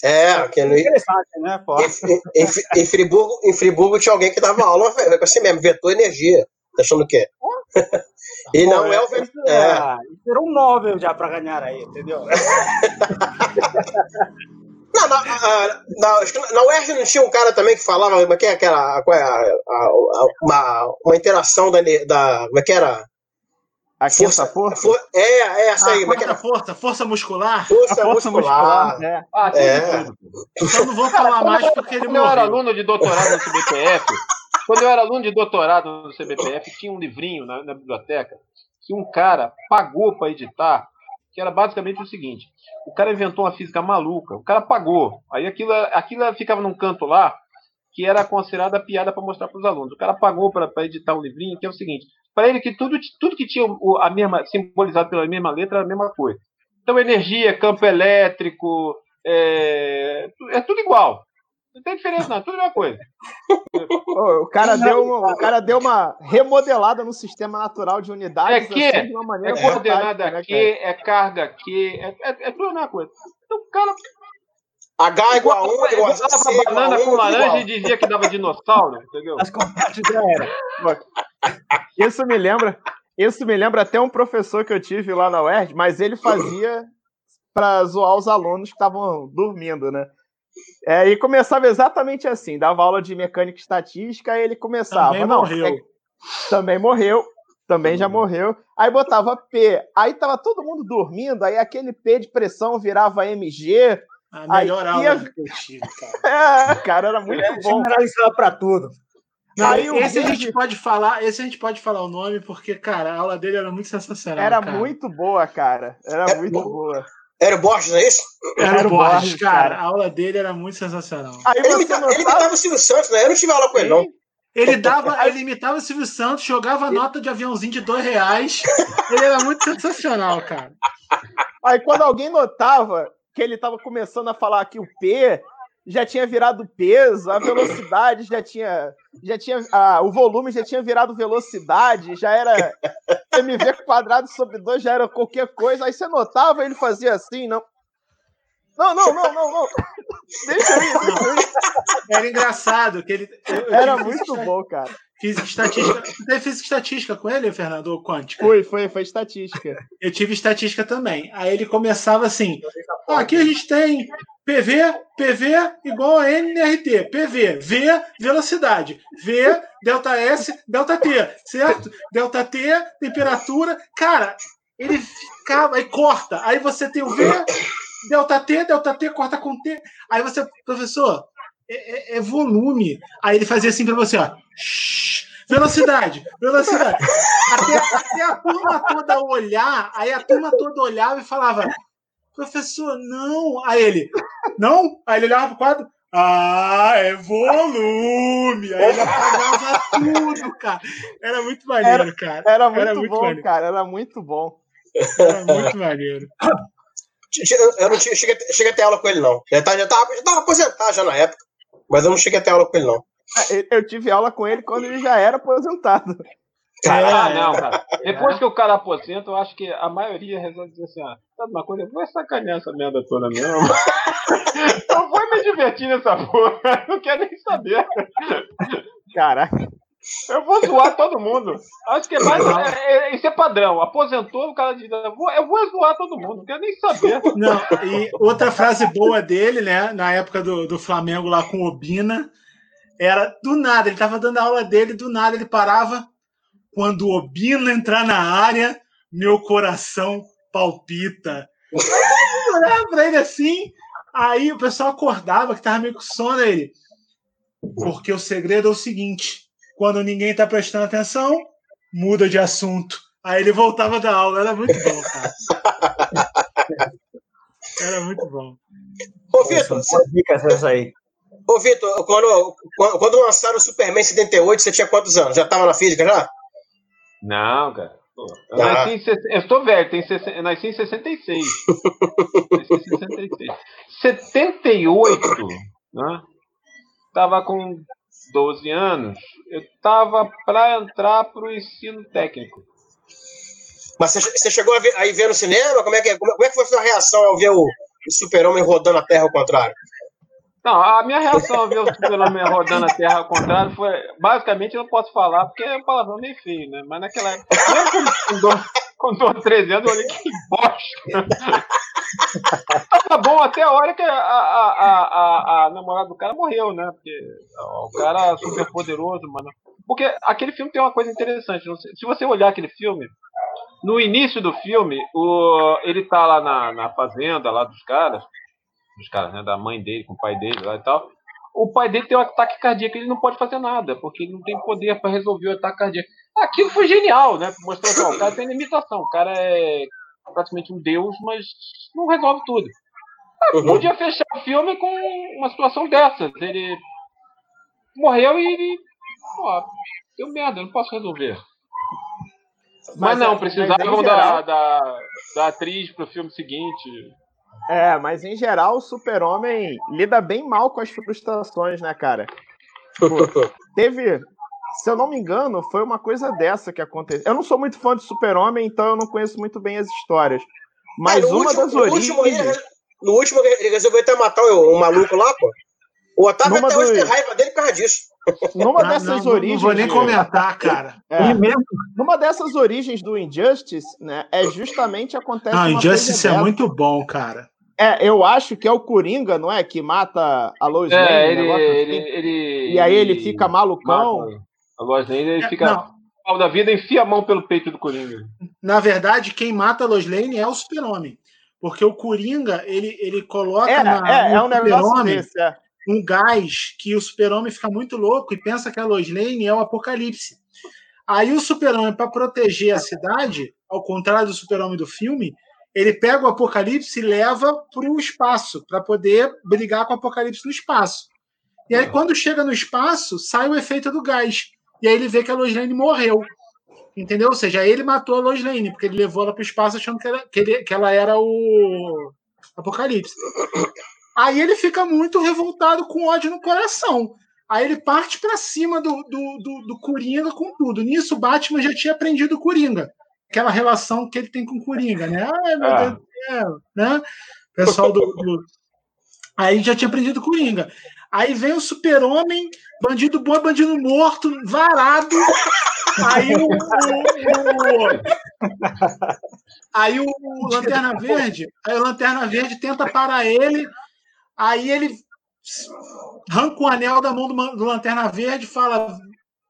É, aquele... interessante, né? Em, em, em, Friburgo, em Friburgo tinha alguém que dava aula assim mesmo, vetor energia. Tá achando o quê? E não é o vetor. É. Era um Nobel já para ganhar aí, entendeu? Não, na, na, na UERJ não tinha um cara também que falava como é que, é era, qual é a, a, a, uma, uma interação da, da. Como é que era? A força, força? For, é, é essa ah, aí. Força, é força, força muscular? Força, força muscular. muscular é. Ah, é. Então não vou falar mais porque ele Quando eu era aluno de doutorado no CBPF, quando eu era aluno de doutorado no CBPF, tinha um livrinho na, na biblioteca que um cara pagou para editar, que era basicamente o seguinte: o cara inventou uma física maluca, o cara pagou. Aí aquilo, aquilo ficava num canto lá, que era considerada piada para mostrar para os alunos. O cara pagou para editar um livrinho, que é o seguinte: para ele que tudo, tudo que tinha a mesma simbolizado pela mesma letra era a mesma coisa. Então energia, campo elétrico, é, é tudo igual. Não tem diferença, não, é tudo a mesma coisa. o, cara deu uma, o cara deu uma remodelada no sistema natural de unidades. É que assim, de uma maneira é coordenada né, aqui, é carga aqui, é, é, é tudo a mesma coisa. Então o cara. H é igual a 1, igual a C, banana com laranja e dizia que dava dinossauro, entendeu? As compartes já era. Isso me lembra. Isso me lembra até um professor que eu tive lá na UERJ, mas ele fazia para zoar os alunos que estavam dormindo, né? É, e começava exatamente assim, dava aula de mecânica estatística, e ele começava. Também não, morreu. É, também morreu, também já morreu. Aí botava P, aí tava todo mundo dormindo, aí aquele P de pressão virava MG. A melhor aula ia... que eu tive, cara. É, cara, era muito é, bom. Generalizava pra tudo. Não, aí, esse a gente pode falar, esse a gente pode falar o nome, porque, cara, a aula dele era muito sensacional. Era cara. muito boa, cara. Era é, muito boa. Era o Borges, não é isso? Era, era o Borges, Borges cara. cara. A aula dele era muito sensacional. Aí ele, imita, notava... ele imitava o Silvio Santos, né? Eu não tive aula com ele, não. Ele dava, ele imitava o Silvio Santos, jogava nota de aviãozinho de dois reais. Ele era muito sensacional, cara. Aí quando alguém notava que ele estava começando a falar que o P já tinha virado peso, a velocidade já tinha, já tinha, ah, o volume já tinha virado velocidade, já era mv quadrado sobre 2 já era qualquer coisa. Aí você notava ele fazia assim, não. Não, não, não, não, não. Deixa aí, deixa. Era engraçado que ele. Eu, eu era muito bom, cara. Física estatística. Você fez estatística com ele, Fernando? Quântica? Foi, foi, foi estatística. Eu tive estatística também. Aí ele começava assim: ah, aqui a gente tem PV, PV igual a NRT. PV, V, velocidade. V, delta S, delta T, certo? Delta T, temperatura. Cara, ele ficava, aí corta. Aí você tem o V, delta T, delta T, corta com T. Aí você, professor, é, é, é volume. Aí ele fazia assim para você, ó. Velocidade, velocidade. Até, até, a turma toda olhar, aí a turma toda olhava e falava, professor, não. Aí ele, não? Aí ele olhava pro quadro, ah, é volume! Aí ele apagava tudo, cara. Era muito maneiro, era, cara. Era muito, era muito bom, maneiro. cara. Era muito bom. Era muito maneiro. Eu não cheguei, cheguei a ter aula com ele, não. Já estava já tava, já tava aposentado já na época. Mas eu não cheguei a ter aula com ele, não. É, eu tive aula com ele quando ele já era aposentado. Ah, não, cara. Depois que o cara aposenta, eu acho que a maioria resolve dizer assim: ah, sabe uma coisa? Eu vou sacanear essa merda toda mesmo. eu vou me divertir nessa porra. Não quero nem saber. Caraca. Eu vou zoar todo mundo. Acho que é mais. É, é, isso é padrão. Aposentou, o cara diz: eu vou, eu vou zoar todo mundo, não quero nem saber. Não, e outra frase boa dele, né? Na época do, do Flamengo lá com o Obina, era do nada, ele tava dando a aula dele, do nada ele parava. Quando o Obina entrar na área, meu coração palpita. Eu olhava pra ele assim, aí o pessoal acordava, que tava meio com sono, ele. Porque o segredo é o seguinte quando ninguém tá prestando atenção, muda de assunto. Aí ele voltava da aula. Era muito bom, cara. Era muito bom. Ô, Vitor, dicas aí. Ô, Vitor, quando, quando lançaram o Superman 78, você tinha quantos anos? Já tava na física já? Não, cara. Eu, ah. nasci em, eu estou velho, tem, eu nasci em 66. nasci em 66. 78, né? Tava com 12 anos, eu estava para entrar para o ensino técnico. Mas você chegou a ver, aí ver no cinema? Como é, que, é, como é que foi a sua reação ao ver o, o super-homem rodando a Terra ao contrário? Não, a minha reação ao ver o super-homem rodando a Terra ao contrário foi... Basicamente, eu não posso falar, porque é um palavrão meio feio, né? Mas naquela época... Com 12, 13 anos, eu olhei que bosta. Tava bom até a hora que a, a, a, a, namorada do cara morreu, né? Porque o cara é super poderoso, mano. Porque aquele filme tem uma coisa interessante. Se você olhar aquele filme, no início do filme, o, ele tá lá na, na fazenda lá dos caras, dos caras, né? Da mãe dele, com o pai dele lá e tal. O pai dele tem um ataque cardíaco, ele não pode fazer nada, porque ele não tem poder para resolver o ataque cardíaco. Aquilo foi genial, né? Mostrou que o cara tem limitação, o cara é praticamente um deus, mas não resolve tudo. Ah, uhum. Podia fechar o filme com uma situação dessas. Ele morreu e. Pô, deu merda, eu não posso resolver. Mas, mas não, precisavam mas da, da, da atriz pro filme seguinte. É, mas em geral o super-homem lida bem mal com as frustrações, né, cara? Tipo, teve, se eu não me engano, foi uma coisa dessa que aconteceu. Eu não sou muito fã de Super-Homem, então eu não conheço muito bem as histórias. Mas é, uma último, das origens. Último, ele, no último, ele resolveu até matar o, o maluco lá, pô. O Otávio até hoje tem raiva dele por causa disso. Numa dessas não, origens. Não vou nem comentar, cara. É, mesmo. Numa dessas origens do Injustice, né? É justamente acontece. Não, Injustice é muito bom, cara. É, eu acho que é o Coringa, não é? Que mata a Lois é, Lane. Ele, ele, assim. ele, e aí ele fica malucão. Mata. A Lois Lane ele é, fica não. mal da vida e enfia a mão pelo peito do Coringa. Na verdade, quem mata a Lois Lane é o Super-Homem. Porque o Coringa, ele, ele coloca é, na, é, é um negócio desse, é. um gás que o Super-Homem fica muito louco e pensa que a Lois Lane é o Apocalipse. Aí o Super-Homem, para proteger a cidade, ao contrário do Super-Homem do filme, ele pega o Apocalipse e leva para o espaço, para poder brigar com o Apocalipse no espaço. E aí, quando chega no espaço, sai o efeito do gás. E aí ele vê que a Lois Lane morreu. Entendeu? Ou seja, ele matou a Lois Lane, porque ele levou ela para o espaço achando que, que, ele, que ela era o Apocalipse. Aí ele fica muito revoltado com ódio no coração. Aí ele parte para cima do, do, do, do, Coringa com tudo. Nisso, o Batman já tinha aprendido o Coringa. Aquela relação que ele tem com o Coringa, né? Ai, meu ah. Deus do céu, né? Pessoal do, do. Aí já tinha aprendido o Coringa. Aí vem o super-homem, bandido bom, bandido morto, varado. Aí o, o, o, aí o Lanterna Verde, aí o Lanterna Verde tenta parar ele, aí ele arranca o anel da mão do, do Lanterna Verde, fala: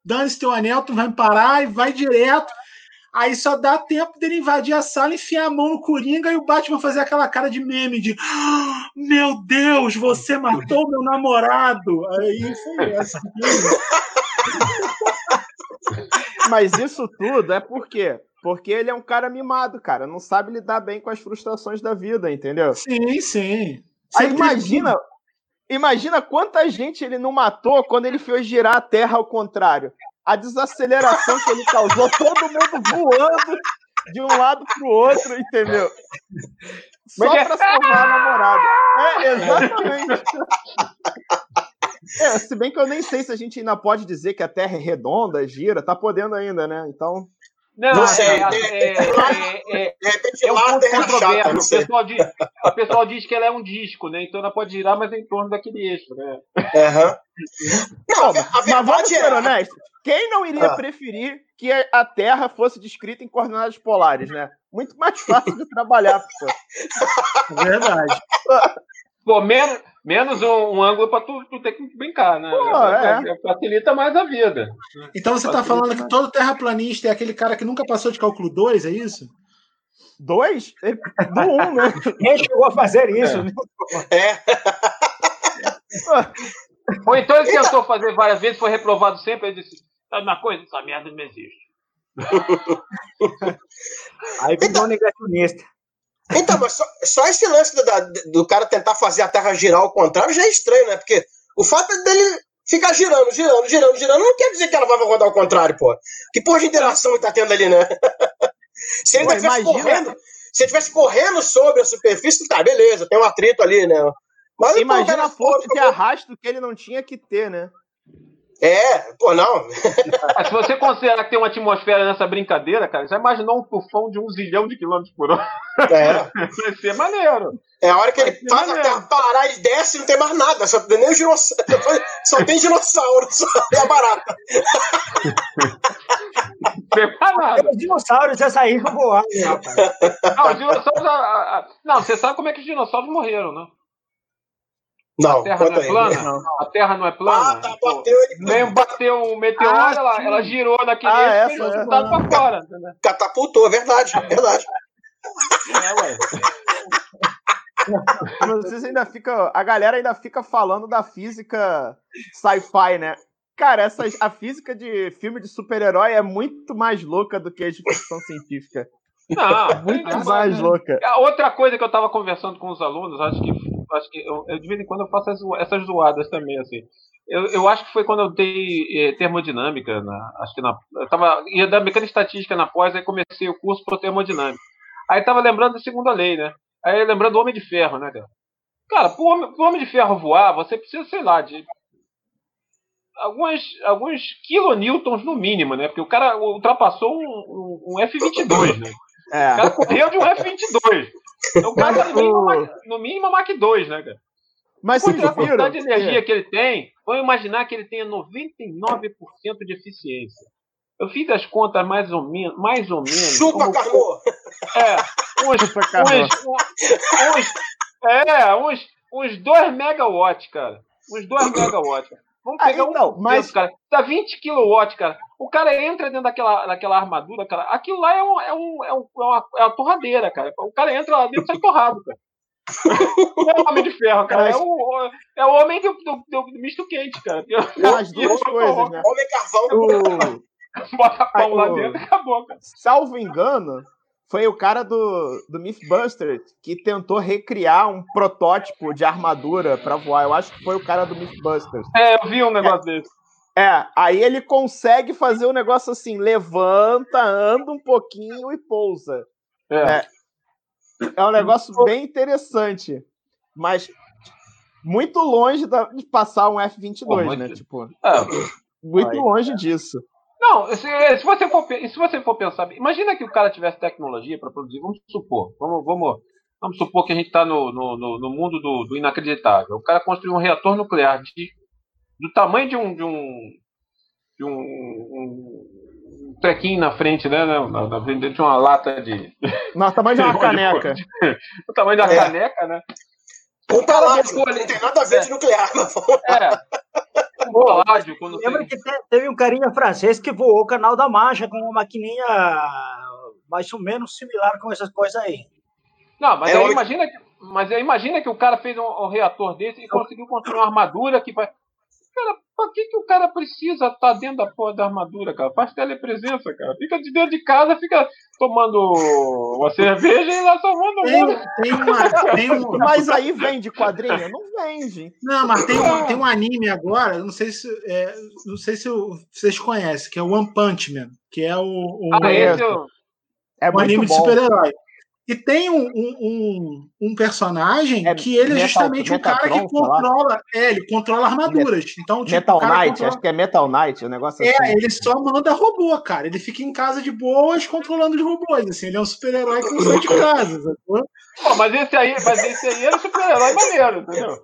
dane-se teu anel, tu vai me parar e vai direto. Aí só dá tempo dele invadir a sala, enfiar a mão no Coringa e o Batman fazer aquela cara de meme de ah, Meu Deus, você matou meu namorado. Aí foi essa. Mas isso tudo é por quê? Porque ele é um cara mimado, cara. Não sabe lidar bem com as frustrações da vida, entendeu? Sim, sim. Aí imagina, imagina quanta gente ele não matou quando ele fez girar a Terra ao contrário a desaceleração que ele causou, todo mundo voando de um lado pro outro, entendeu? Só é pra salvar a namorada. É, exatamente. É, se bem que eu nem sei se a gente ainda pode dizer que a Terra é redonda, gira, tá podendo ainda, né? Então. Não, não sei. É, é, é, é, um ponto controverso. O pessoal, diz, o pessoal diz que ela é um disco, né? Então ela pode girar, mas em torno daquele eixo, né? Uhum. Não, mas vamos ser honestos. Quem não iria ah. preferir que a Terra fosse descrita em coordenadas polares, né? Muito mais fácil de trabalhar, pô. Verdade. Pô, menos, menos um, um ângulo para tu, tu ter que brincar, né? Pô, é. é. Facilita mais a vida. Então você está falando que todo terraplanista é aquele cara que nunca passou de cálculo 2, é isso? Dois? Do um, né? Quem chegou a fazer isso? É. Né? é. Ou então ele tentou fazer várias vezes, foi reprovado sempre, ele disse, Sabe uma coisa? Essa merda não existe. Aí ficou então, negacionista. Então, mas só, só esse lance do, do, cara tentar fazer a Terra girar ao contrário já é estranho, né? Porque o fato dele ficar girando, girando, girando, girando, não quer dizer que ela vai rodar ao contrário, pô. Que porra de interação ele tá tendo ali, né? se ele estivesse correndo, se ele estivesse correndo sobre a superfície, tá, beleza, tem um atrito ali, né? Mas imagina a força de arrasto que ele não tinha que ter, né? É, pô, não. Mas se você considerar que tem uma atmosfera nessa brincadeira, cara, já imaginou um tufão de um zilhão de quilômetros por hora? É. Vai ser maneiro. É a hora que ele faz a terra parar e desce não tem mais nada, só tem nem dinossauro, só tem dinossauro, só tem a barata. Preparado. Os dinossauros já saíram voando, rapaz. Não, os dinossauros. Não, você sabe como é que os dinossauros morreram, né? Não, a Terra não é plana? Não. A Terra não é plana? Ah, tá, bateu ele. Mesmo bateu um meteoro, ah, ela, ela girou naquele ah, eixo e é, pra fora. Entendeu? Catapultou, é verdade, é verdade. É, ué. Vocês ainda fica, a galera ainda fica falando da física sci-fi, né? Cara, essa, a física de filme de super-herói é muito mais louca do que a de ficção científica. Não, muito é, mais louca. Outra coisa que eu tava conversando com os alunos, acho que acho que eu, eu, de vez em quando eu faço essas zoadas também, assim. Eu, eu acho que foi quando eu dei eh, termodinâmica, na, acho que na, eu tava, ia dar mecânica estatística na pós, aí comecei o curso para termodinâmica. Aí tava lembrando da segunda lei, né? Aí lembrando do Homem de Ferro, né, cara? Cara, pro homem, pro homem de Ferro voar, você precisa, sei lá, de alguns, alguns kilonewtons no mínimo, né? Porque o cara ultrapassou um, um, um F-22, né? É. O cara correu de um F-22. Então, o cara, no mínimo, no mínimo, Mach 2, né, cara? Mas se a quantidade de energia é. que ele tem, vamos imaginar que ele tenha 99% de eficiência. Eu fiz as contas mais ou menos. Mais ou menos Chupa, como... É, uns, uns, uns, é, uns, uns 2 megawatts, cara. Uns 2 megawatts. Vamos pegar um não, mas... cara. Dá 20 kW, cara. O cara entra dentro daquela, daquela armadura, cara. Aquilo lá é, um, é, um, é, um, é, uma, é uma torradeira, cara. O cara entra lá dentro e sai torrado, cara. Não é o homem de ferro, cara. É o, é o homem do, do, do, do misto quente, cara. É as duas coisas, né? Homem carvão. O... Bota pão o... lá dentro e acabou, cara. Salvo engano, foi o cara do, do Mythbusters que tentou recriar um protótipo de armadura para voar. Eu acho que foi o cara do Mythbusters. É, eu vi um negócio é, desse. É, aí ele consegue fazer um negócio assim, levanta, anda um pouquinho e pousa. É, é, é um negócio bem interessante, mas muito longe de passar um F-22, né? Tipo, é. muito aí, longe disso. Não, se, se, você for, se você for pensar, imagina que o cara tivesse tecnologia para produzir, vamos supor, vamos, vamos, vamos supor que a gente está no, no, no, mundo do, do, inacreditável. O cara construiu um reator nuclear de, do tamanho de um, de um, de um, um trequinho na frente, né? Na, na, de uma lata de. No tamanho de uma caneca. o tamanho de uma é. caneca, né? Um paládio, não tem nada a ver de nuclear, mas... É. Um paládio, quando Lembra que teve um carinha francês que voou o canal da Mancha com uma maquininha mais ou menos similar com essas coisas aí. Não, mas é aí imagina que, mas imagina que o cara fez um, um reator desse e conseguiu construir uma armadura que vai Cara, pra que, que o cara precisa estar tá dentro da porra da armadura, cara? Faz telepresença, cara. Fica de dentro de casa, fica tomando uma cerveja e lá salvando o tem, uma, tem um... Mas aí vende quadrinho? Não vende. Não, mas tem um, tem um anime agora, não sei se, é, não sei se vocês conhecem, que é o One Punch Man, que é o. o ah, esse, é um anime bom. de super-herói. E tem um, um, um personagem é, que ele é justamente o cara que controla. É, ele controla armaduras. Então, tipo, Metal Knight, controla... acho que é Metal Knight, o negócio é, assim. ele só manda robô, cara. Ele fica em casa de boas controlando os robôs. Assim, ele é um super-herói que não sai de casa, sacou? Pô, mas esse aí, mas esse aí era super-herói maneiro, entendeu?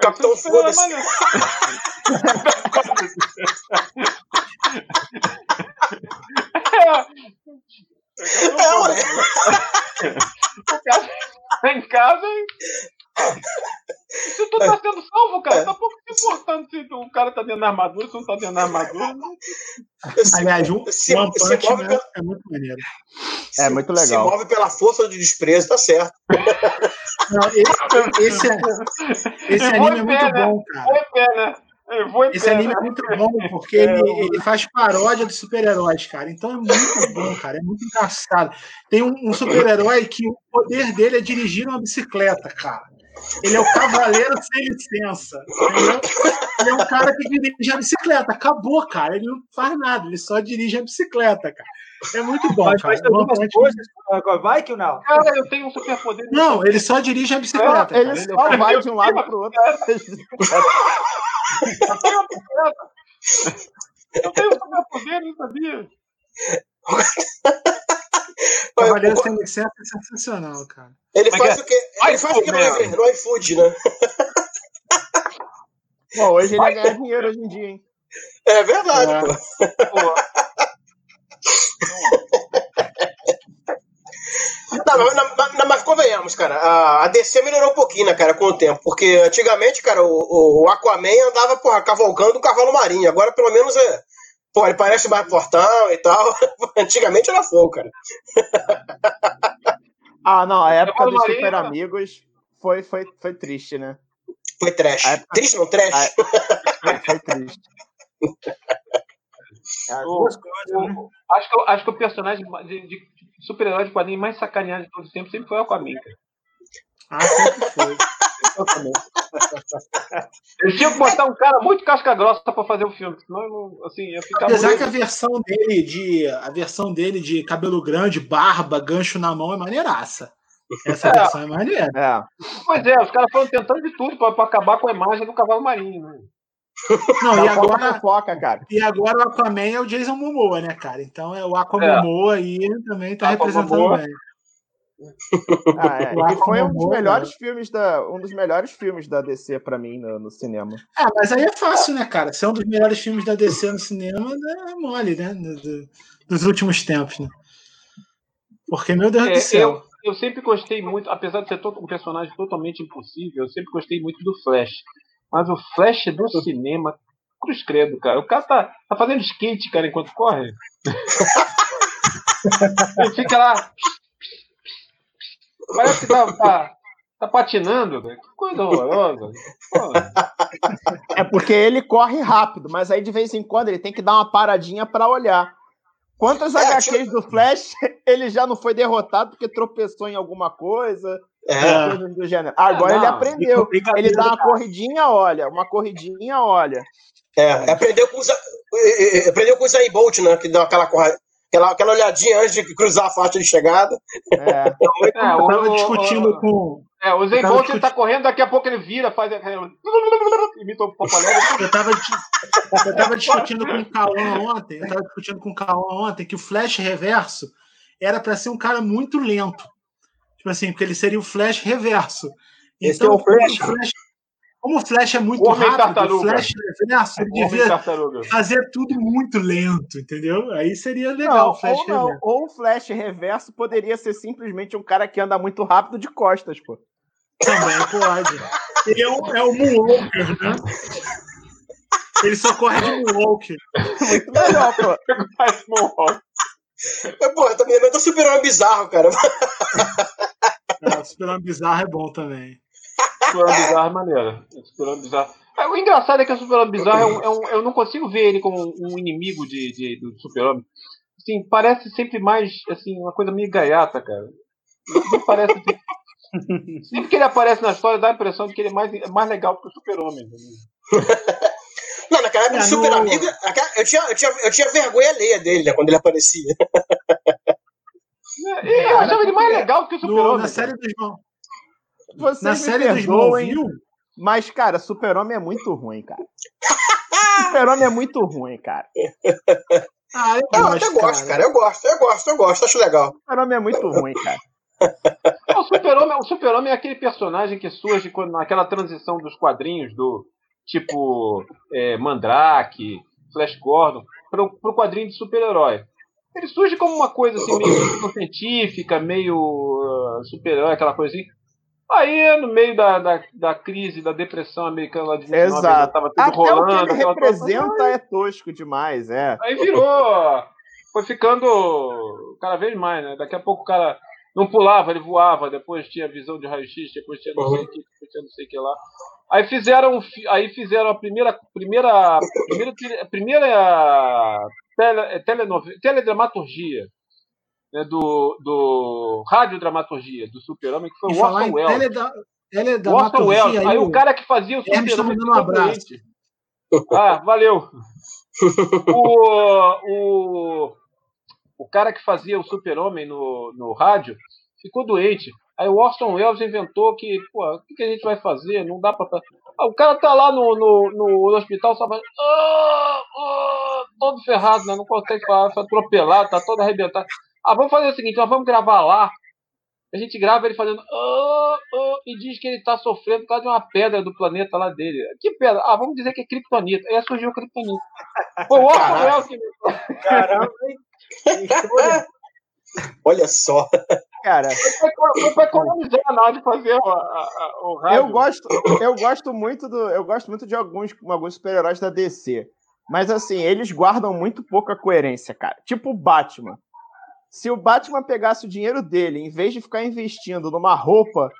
Capitão Foda-se. é, é, o cara tá em casa e. Se tu tá sendo salvo, cara, tá pouco se importando se o cara tá dentro da armadura, se não tá dentro da armadura. Aliás, um, se, One se move pela... é muito maneiro. É muito legal. Se move pela força do desprezo, tá certo. Não, esse, esse, é, esse anime é muito né? bom, cara. Foi pé, né? Esse anime é muito bom, porque é, ele, ele faz paródia dos super-heróis, cara. Então é muito bom, cara. É muito engraçado. Tem um, um super-herói que o poder dele é dirigir uma bicicleta, cara. Ele é o cavaleiro sem licença. Entendeu? Ele é um cara que dirige a bicicleta. Acabou, cara. Ele não faz nada, ele só dirige a bicicleta, cara. É muito bom, Mas cara. Faz coisas vai que não. Cara, eu tenho um superpoder. Não, ele só dirige a bicicleta. É, ele só ele vai de um lado para o outro. Eu tenho uma bicicleta. Eu tenho superpoder, não sabia. Cavaleiro sem licença é sensacional, cara. Ele Mas faz é, o quê? Ele faz o que no, no iFood, né? Bom, hoje ele ganha dinheiro hoje em dia, hein? É verdade, é. pô. Não, mas, mas, mas convenhamos, cara, a, a DC melhorou um pouquinho, né, cara, com o tempo. Porque antigamente, cara, o, o Aquaman andava, porra, cavalgando o cavalo marinho. Agora, pelo menos, é. Pô, ele parece mais portão e tal. Antigamente era fogo, cara. ah, não, a época dos Super Amigos foi, foi, foi triste, né? Foi trash. Época... Triste não, trash. A... Foi triste. É, o, o, né? acho, que, acho que o personagem de, de super-herói de quadrinho mais sacaneado de todos os tempos sempre foi o Aquaman, cara. Ah, sempre foi. Eles tinham que botar um cara muito casca grossa para fazer o filme, senão assim, ia ficar Apesar muito... que a versão dele de a versão dele de cabelo grande, barba, gancho na mão é maneiraça. Essa é. versão é maneira. É. Pois é, os caras foram tentando de tudo para acabar com a imagem do cavalo marinho. Não, e agora, foca, cara. e agora o Aquaman é o Jason Momoa, né, cara? Então é o Aquamomoa é. aí também tá representando bem. Ah, é. foi um dos melhores né? filmes da um dos melhores filmes da DC para mim no, no, cinema. Ah, mas aí é fácil, né, cara? Ser um dos melhores filmes da DC no cinema é mole, né? dos últimos tempos, né? Porque meu Deus é, do céu. Eu, eu sempre gostei muito, apesar de ser todo, um personagem totalmente impossível, eu sempre gostei muito do Flash. Mas o Flash do cinema, cruz credo, cara. O cara tá, tá fazendo skate, cara, enquanto corre. Ele fica lá. Parece que tá, tá, tá patinando, Que coisa horrorosa. É porque ele corre rápido, mas aí de vez em quando ele tem que dar uma paradinha para olhar. Quantas é, HQs tipo... do Flash ele já não foi derrotado porque tropeçou em alguma coisa? É. Coisas do gênero. Agora é, ele aprendeu. Ele dá uma corridinha, olha. Uma corridinha, olha. É, aprendeu com, os, aprendeu com o Zayn Bolt, né? Que deu aquela, aquela, aquela olhadinha antes de cruzar a faixa de chegada. É, é eu tava discutindo com. É, o Zayn Bolt discutindo... tá correndo, daqui a pouco ele vira, faz. Imita o Eu tava, eu tava discutindo com o Cauã ontem. Eu tava discutindo com o Cauã ontem que o flash reverso era para ser um cara muito lento. Tipo assim, porque ele seria o flash reverso. Esse é o flash. O flash como o Flash é muito rápido, o Flash reverso, ele devia fazer tudo muito lento, entendeu? Aí seria legal não, o Flash ou não, Ou o Flash reverso poderia ser simplesmente um cara que anda muito rápido de costas, pô. Também pode. Ele é, um, é o Moonwalker, né? Ele só corre de Moonwalker. Muito melhor, pô. Faz Moonwalker. Pô, também não é do Super-Homem bizarro, cara. É, o Super-Homem bizarro é bom também. Super Bizarro é maneiro. Super Bizarro. É, o engraçado é que o Super Bizarro é um, é um, eu não consigo ver ele como um inimigo de, de do Super Homem. Assim, parece sempre mais assim, uma coisa meio gaiata, cara. Não parece. Assim. sempre que ele aparece na história, dá a impressão de que ele é mais, é mais legal que o Super Homem. Não, naquela época do Super no... Amigo, eu tinha, eu, tinha, eu tinha vergonha alheia dele, né, quando ele aparecia. É, eu achava ele mais legal que o Super Homem. Na série dos vocês Na série do Smallville. Mas, cara, Super-Homem é muito ruim, cara. Super-Homem é muito ruim, cara. Ah, eu, eu gosto, até gosto, cara. Eu gosto, eu gosto, eu gosto, acho legal. Super-Homem é muito ruim, cara. o Super-Homem o Super é aquele personagem que surge quando, naquela transição dos quadrinhos do tipo é, Mandrake, Flash Gordon, para o quadrinho de super-herói. Ele surge como uma coisa assim, meio científica, meio uh, super-herói, aquela coisa assim. Aí, no meio da, da, da crise, da depressão americana lá de 29, Exato. tava tudo Até rolando. O que ele representa coisa, é tosco demais, é. Aí virou. Foi ficando cada vez mais, né? Daqui a pouco o cara não pulava, ele voava, depois tinha visão de raio-x, depois tinha não sei o que, depois tinha não sei o que lá. Aí fizeram, aí fizeram a primeira, primeira, primeira, primeira tele, telenovela, teledramaturgia né, do, do radiodramaturgia do Super-Homem, que foi o Orson Welles. Teleda, teledramaturgia, Welles. Aí, aí o cara que fazia o Super-Homem. um abraço. Ah, valeu. o, o, o cara que fazia o Super-Homem no, no rádio ficou doente. Aí o Orson Welles inventou que, pô, o que, a gente vai fazer? Não dá pra. Ah, o cara tá lá no, no, no, hospital só fazendo. Ah, ah, todo ferrado, né? Não consegue falar, foi atropelado, tá todo arrebentado. Ah, vamos fazer o seguinte, nós vamos gravar lá. A gente grava ele fazendo oh, oh, e diz que ele tá sofrendo por causa de uma pedra do planeta lá dele. Que pedra? Ah, vamos dizer que é Kryptonita. Aí surgiu o Kryptonita. Pô, o Orson Caramba, Olha só. Cara, foi economizar na hora de fazer o, a, o rádio. Eu gosto, eu gosto muito do, eu gosto muito de alguns, alguns super-heróis da DC. Mas assim, eles guardam muito pouca coerência, cara. Tipo o Batman se o Batman pegasse o dinheiro dele, em vez de ficar investindo numa roupa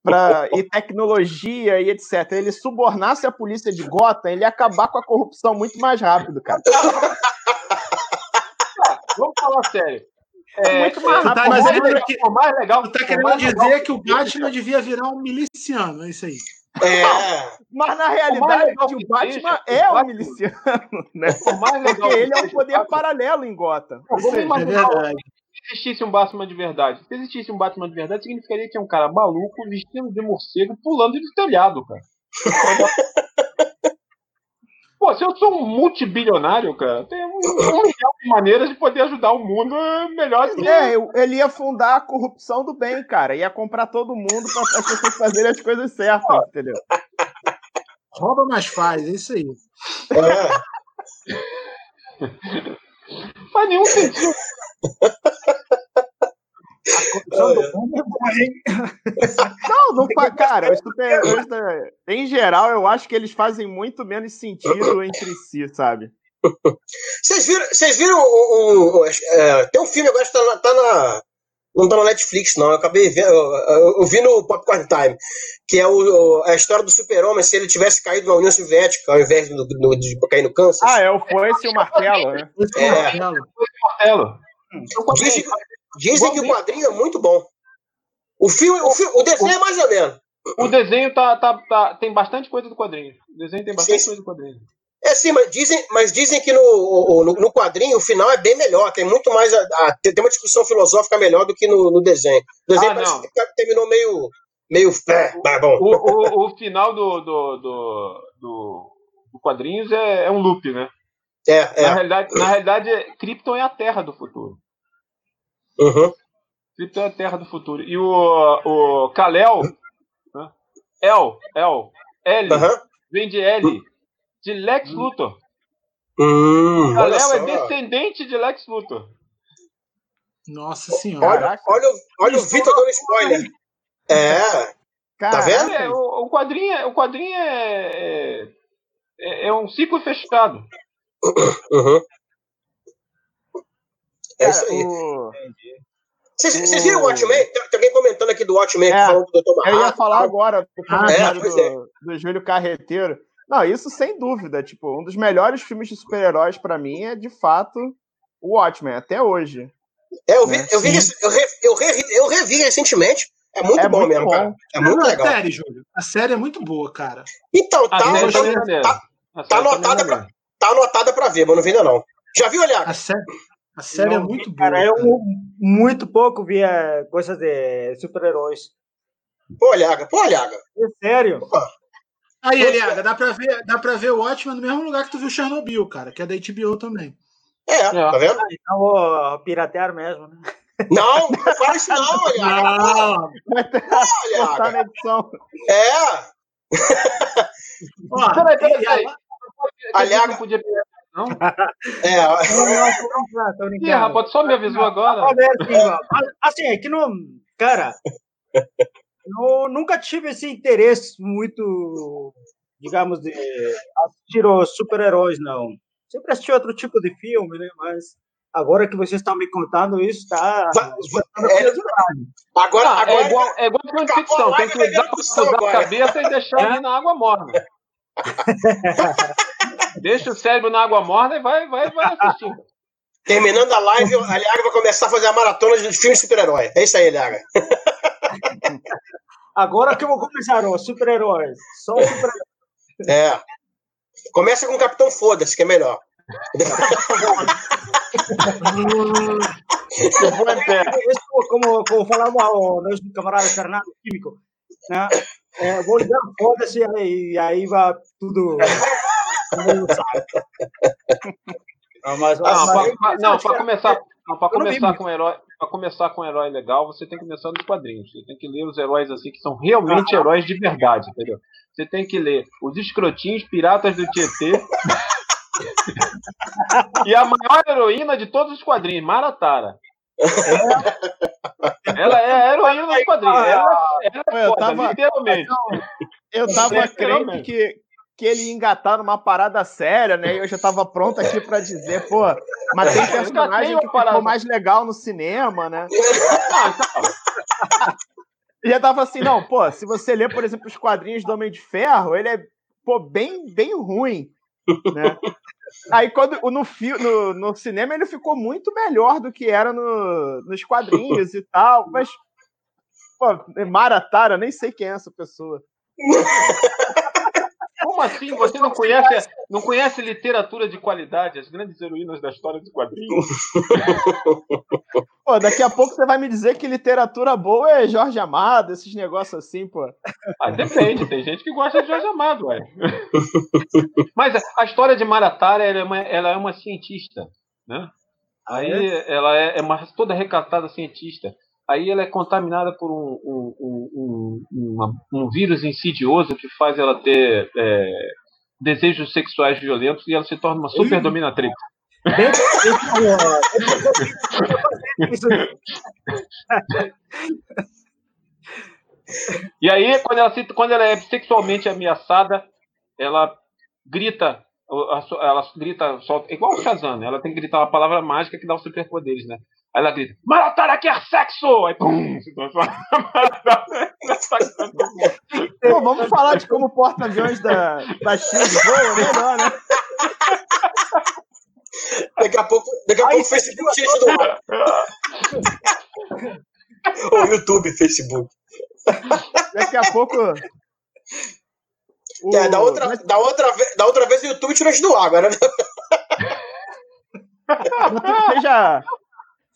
pra, e tecnologia e etc., ele subornasse a polícia de Gotham, ele ia acabar com a corrupção muito mais rápido, cara. Vamos falar sério. É, muito mais rápido. Tá mas é que, o mais legal, tu tá querendo dizer legal, que o Batman devia virar um miliciano, é isso aí. É. Mas na realidade, o, o Batman seja, é um miliciano, né? Porque ele é um poder paralelo em Gotham. Seja, é verdade se existisse um Batman de verdade. Se existisse um Batman de verdade, significaria que é um cara maluco, vestindo de morcego, pulando de telhado, cara. Pô, se eu sou um multibilionário, cara, tem um, um milhão de maneiras de poder ajudar o mundo melhor que É, ele ia fundar a corrupção do bem, cara. Ia comprar todo mundo para as pessoas fazerem as coisas certas, entendeu? Rouba, mas faz, é isso aí. É. Faz nenhum sentido. Não, não faz. Cara, os super-heróis, em geral, eu acho que eles fazem muito menos sentido entre si, sabe? Vocês viram, vocês viram o, o, o é, tem um filme agora que tá na, tá na, Não tá no Netflix, não. Eu acabei vendo. Eu, eu, eu vi no Popcorn Time, que é o, a história do super-homem se ele tivesse caído na União Soviética ao invés do, do, de cair no câncer. Ah, é o Foice e o Martelo, né? É. martelo. Dizem, dizem que o quadrinho é muito bom. O filme, o, filme, o desenho é mais ou menos. O desenho tá, tá, tá, tem bastante coisa do quadrinho. O desenho tem bastante sim, coisa do quadrinho. É sim, mas dizem, mas dizem que no, no, no, quadrinho o final é bem melhor, tem muito mais. A, a, tem uma discussão filosófica melhor do que no, no desenho. O desenho ah, parece que terminou meio. meio. É, tá bom. O, o, o, final do, do, do, do, do quadrinhos é, é, um loop, né? É, é. Na realidade, na realidade, Krypton é a Terra do futuro. Uhum. Krypton é a Terra do futuro. E o, o Kal-El, né? El, El, L, uhum. vem de L de Lex hum. Luthor. Hum, Kal-El é descendente de Lex Luthor. Nossa senhora. Olha, olha, olha o Vitor dando spoiler. É. Tá vendo? É, o, o, quadrinho, é, o quadrinho é, é, é um ciclo fechado. Uhum. É isso aí. Vocês viram o Watchmen? Tem, alguém comentando aqui do Watchmen é, falando do Dr. Eu ia falar agora do ah, é, do, do Júlio Carreteiro. Não, isso sem dúvida. Tipo, um dos melhores filmes de super-heróis para mim é, de fato, o Watchmen, até hoje. É, eu vi, né? eu, vi eu, re, eu, re, eu revi recentemente. É muito é bom muito mesmo, bom. cara. É muito não, legal. Série, Júlio. A série é muito boa, cara. Então, tá, tá, tá, tá, anotada pra, tá anotada pra ver, mas não vi ainda não. Já viu, olhar? A série, a série é não, é muito cara, boa. Cara, eu muito pouco via coisas de super-heróis. Pô, Olhaga, pô, Olhaga. É sério? Pô. Aí, Eliaga, dá pra ver, dá pra ver o Watchmen no mesmo lugar que tu viu Chernobyl, cara, que é da HBO também. É, tá vendo? Ah, então vou piratear mesmo, né? Não, não faz isso não, Eliaga. Não, Olha, tá na edição. É. Ó, peraí, peraí, peraí. Aliaga. Não podia não? É. Ih, rapaz, só me avisou agora. Assim, é que não. Cara, eu nunca tive esse interesse muito, digamos, de assistir os super-heróis, não. Sempre assisti outro tipo de filme, né? Mas agora que vocês estão me contando isso, tá. É, agora, ah, agora é igual, é igual de ficção, tem que usar, usar a cabeça e deixar é? na água morna. Deixa o cérebro na água morna e vai, vai, vai assistindo. Terminando a live, a Liaga vai começar a fazer a maratona de filmes de super-herói. É isso aí, Liaga. Agora que eu vou começar, ó, super-heróis. Só super É. Começa com o Capitão Foda-se, que é melhor. como, como falava o nosso camarada Fernando Químico, né? É, vou ligar foda-se e aí vai tudo. Não, mas, não, mas, para começar, para começar com um herói, para começar com um herói legal, você tem que começar nos quadrinhos. Você tem que ler os heróis assim que são realmente heróis de verdade, entendeu? Você tem que ler os escrotinhos piratas do Tietê. e a maior heroína de todos os quadrinhos, Maratara. Ela é a heroína dos quadrinhos. Ela, ela é foda, tava, literalmente. Eu tava crendo que, que ele ia engatar numa parada séria, né? E eu já tava pronto aqui para dizer, pô, mas tem personagem que ficou mais legal no cinema, né? e já tava assim, não, pô, se você ler, por exemplo, os quadrinhos do Homem de Ferro, ele é, pô, bem, bem ruim, né? Aí quando no, no, no cinema ele ficou muito melhor do que era no, nos quadrinhos e tal, mas pô, Maratara, nem sei quem é essa pessoa. Como assim? Você não conhece, não conhece literatura de qualidade, as grandes heroínas da história dos quadrinhos? Pô, daqui a pouco você vai me dizer que literatura boa é Jorge Amado, esses negócios assim, pô. Ah, depende, tem gente que gosta de Jorge Amado, ué. Mas a história de Maratara, ela é uma, ela é uma cientista, né? Aí é? ela é, é uma toda recatada cientista aí ela é contaminada por um, um, um, uma, um vírus insidioso que faz ela ter é, desejos sexuais violentos e ela se torna uma super dominatrix. e aí, quando ela, se, quando ela é sexualmente ameaçada, ela grita, ela grita, solta, igual o Shazam, né? ela tem que gritar uma palavra mágica que dá os superpoderes, né? Aí ela grita, Maratona quer sexo! Aí pum, se transforma. Pô, vamos falar de como o porta-aviões da, da China voa, melhor, né? Daqui a pouco, daqui a pouco o Facebook tira isso do ar. o YouTube, Facebook. Daqui a pouco. O... É, da, outra, da, outra, da outra vez o YouTube tirou isso do ar, agora. Vocês já,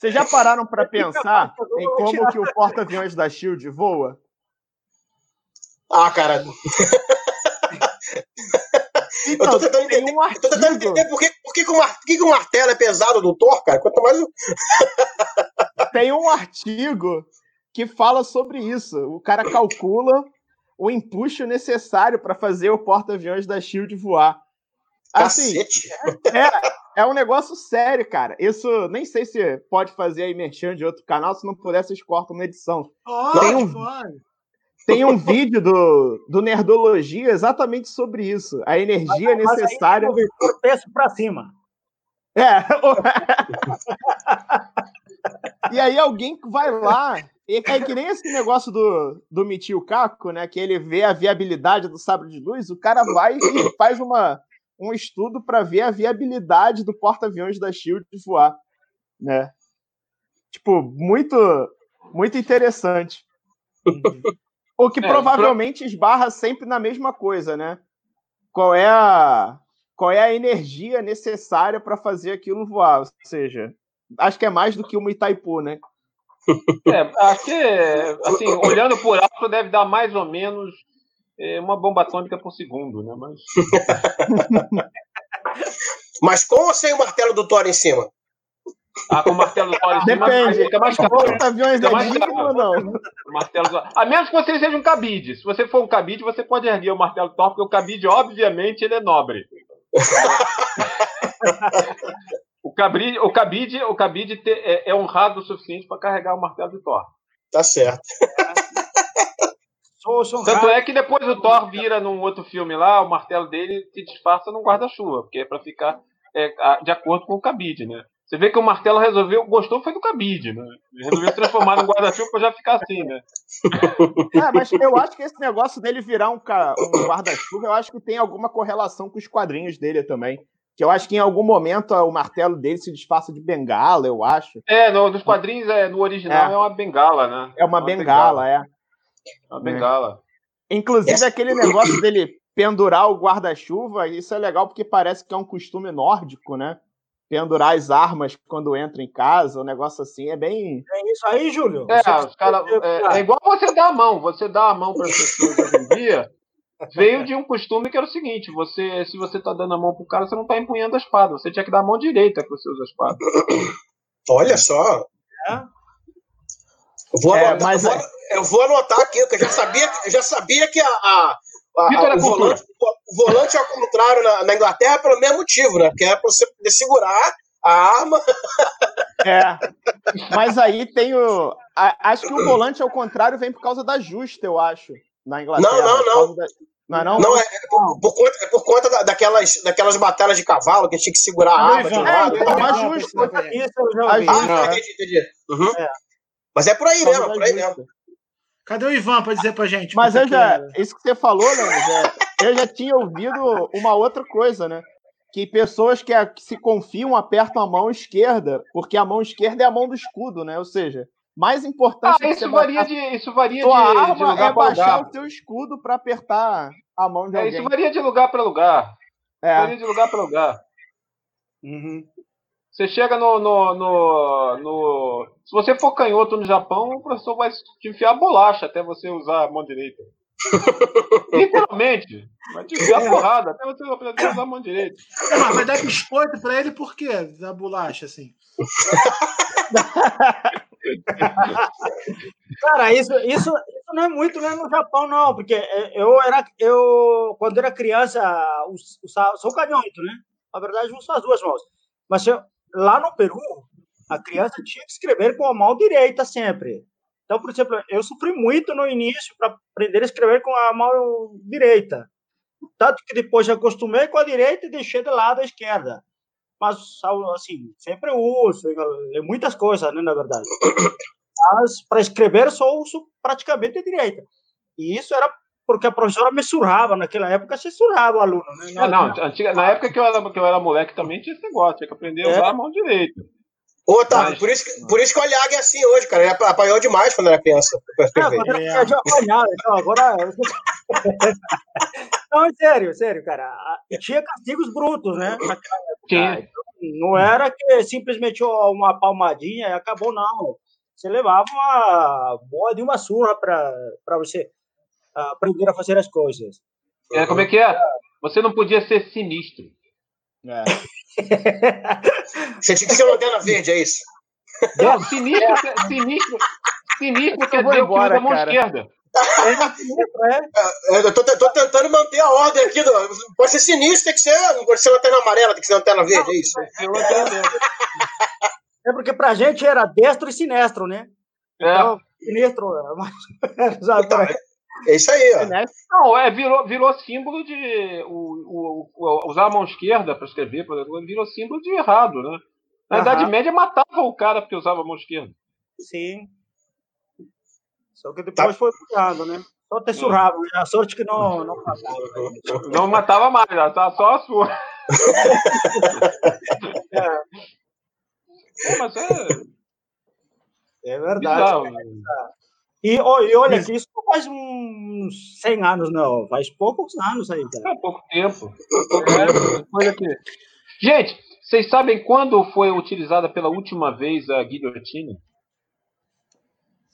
vocês já pararam para pensar em como que o porta-aviões da Shield voa? Ah, cara. Então, eu tô tentando entender, um tô tentando entender por, que, por, que, que, o, mar, que, que o martelo é pesado do Thor, cara. Quanto mais. tem um artigo que fala sobre isso. O cara calcula o empuxo necessário para fazer o porta-aviões da Shield voar. Assim, é, é um negócio sério, cara. Isso nem sei se pode fazer aí merchan de outro canal, se não puder, vocês cortam na edição. Oh, tem, um, tem um vídeo do, do Nerdologia exatamente sobre isso. A energia mas, necessária. Mas peço para cima. É. e aí alguém vai lá. É que nem esse negócio do, do Michio Kaku, né? Que ele vê a viabilidade do sabre de luz, o cara vai e faz uma, um estudo para ver a viabilidade do porta-aviões da Shield voar, né? Tipo, muito muito interessante. o que é, provavelmente pro... esbarra sempre na mesma coisa, né? Qual é a qual é a energia necessária para fazer aquilo voar? Ou seja, acho que é mais do que uma Itaipu, né? É, acho que, assim, olhando por alto, deve dar mais ou menos é uma bomba atômica por segundo, né? Mas. Mas com ou sem o martelo do Thor em cima? Ah, com o martelo do Thor em cima Depende. fica mais caro. aviões fica mais caro. ou não? O martelo do... A menos que você seja um cabide. Se você for um cabide, você pode erguer o martelo do Thor, porque o cabide, obviamente, ele é nobre. o, cabide, o cabide, o cabide é, é honrado o suficiente para carregar o martelo do Thor. Tá certo. Tanto é que depois o Thor vira num outro filme lá, o martelo dele se disfarça num guarda-chuva, porque é pra ficar é, de acordo com o cabide, né? Você vê que o martelo resolveu, gostou foi do cabide, né? resolveu transformar num guarda-chuva pra já ficar assim, né? É, mas eu acho que esse negócio dele virar um, um guarda-chuva, eu acho que tem alguma correlação com os quadrinhos dele também. Que eu acho que em algum momento o martelo dele se disfarça de bengala, eu acho. É, no, nos quadrinhos, é, no original, é, é uma bengala, né? É uma, é uma bengala, bengala, é. A bengala. É. Inclusive, Essa... aquele negócio dele pendurar o guarda-chuva, isso é legal porque parece que é um costume nórdico, né? Pendurar as armas quando entra em casa, um negócio assim, é bem. É isso aí, Júlio. É, os cara, é, é, igual você dar a mão, você dá a mão para as pessoas hoje em dia. Veio de um costume que era o seguinte: você, se você tá dando a mão pro cara, você não tá empunhando a espada, você tinha que dar a mão direita que você usa a espada. Olha só. É. Vou, é, anotar, mas... vou, eu vou anotar aqui, porque eu já sabia, eu já sabia que a, a, a, a o, volante, o, volante, ao contrário, na, na, Inglaterra, pelo mesmo motivo, né? Que é para você poder segurar a arma. É. Mas aí tem o. acho que o volante ao contrário vem por causa da justa, eu acho. Na Inglaterra. Não, não, não. Da... Não, é não? não, é, é por, por, conta, é por conta da, daquelas, daquelas batalhas de cavalo que tinha que segurar a arma de um lado. É, mais justo. Isso eu já ouvi. Ah, entendi, entendi. Uhum. É. Mas é por aí mesmo, por aí mesmo. Cadê o Ivan para dizer pra gente? Mas eu já, isso que você falou, né, eu já tinha ouvido uma outra coisa, né? Que pessoas que, que, se confiam apertam a mão esquerda, porque a mão esquerda é a mão do escudo, né? Ou seja, mais importante ah, isso varia de isso varia de, arma de lugar é baixar lugar. o seu escudo para apertar a mão de é, alguém. Isso varia de lugar para lugar. É. Varia de lugar para lugar. Uhum. Você chega no, no, no, no, Se você for canhoto no Japão, o professor vai te enfiar bolacha até você usar a mão direita. Literalmente. Vai te enfiar porrada até você aprender a usar a mão direita. É, mas vai dar biscoito pra ele por quê? Da bolacha, assim. Cara, isso, isso, isso não é muito né, no Japão, não, porque eu era. Eu, quando era criança, sou canhoto, né? Na verdade, uso as duas mãos. Mas eu, lá no Peru, a criança tinha que escrever com a mão direita sempre. Então, por exemplo, eu sofri muito no início para aprender a escrever com a mão direita. Tanto que depois acostumei com a direita e deixei de lado a esquerda. mas assim, sempre uso, muitas coisas, né, na verdade. Mas para escrever só uso praticamente direita. E isso era porque a professora me surrava, naquela época você surrava o aluno. Né? Não, não, antiga, na época que eu, era, que eu era moleque também tinha esse negócio, tinha que aprender a usar é. a mão direita. Ô, Otávio, Mas... por, isso, por isso que o Aliag é assim hoje, cara. Ele apanhou demais quando era criança. É, quando era criança, apanhava, então agora. não, é sério, sério, cara. Tinha castigos brutos, né? Tinha. Então, não era que simplesmente uma palmadinha e acabou, não. Você levava uma boa de uma surra para você aprender a fazer as coisas. É, como é que é? Você não podia ser sinistro. É. Você tinha que ser lanterna verde, é isso? Não, sinistro, sinistro, sinistro quer dizer embora, o que usa a mão esquerda. É, é. Eu tô, tô, tentando manter a ordem aqui. Do, pode ser sinistro, tem que ser. Não pode ser lanterna amarela, tem que ser lanterna verde, é isso? É porque pra gente era destro e sinestro, né? É. Então, sinistro. Exatamente. É isso aí, ó. Não, é, virou, virou símbolo de. O, o, o usar a mão esquerda para escrever, por exemplo, virou símbolo de errado, né? Na Idade Média matava o cara porque usava a mão esquerda. Sim. Só que depois tá. foi mudado, né? Só te surrava, né? A sorte que não, não matava. Não matava mais, tá só a sua. é. é. mas é. É verdade. Bizarro, né? E, e olha que isso faz uns 100 anos, não. Faz poucos anos aí, cara. É pouco tempo. Tempo. Olha Gente, vocês sabem quando foi utilizada pela última vez a guilhotina?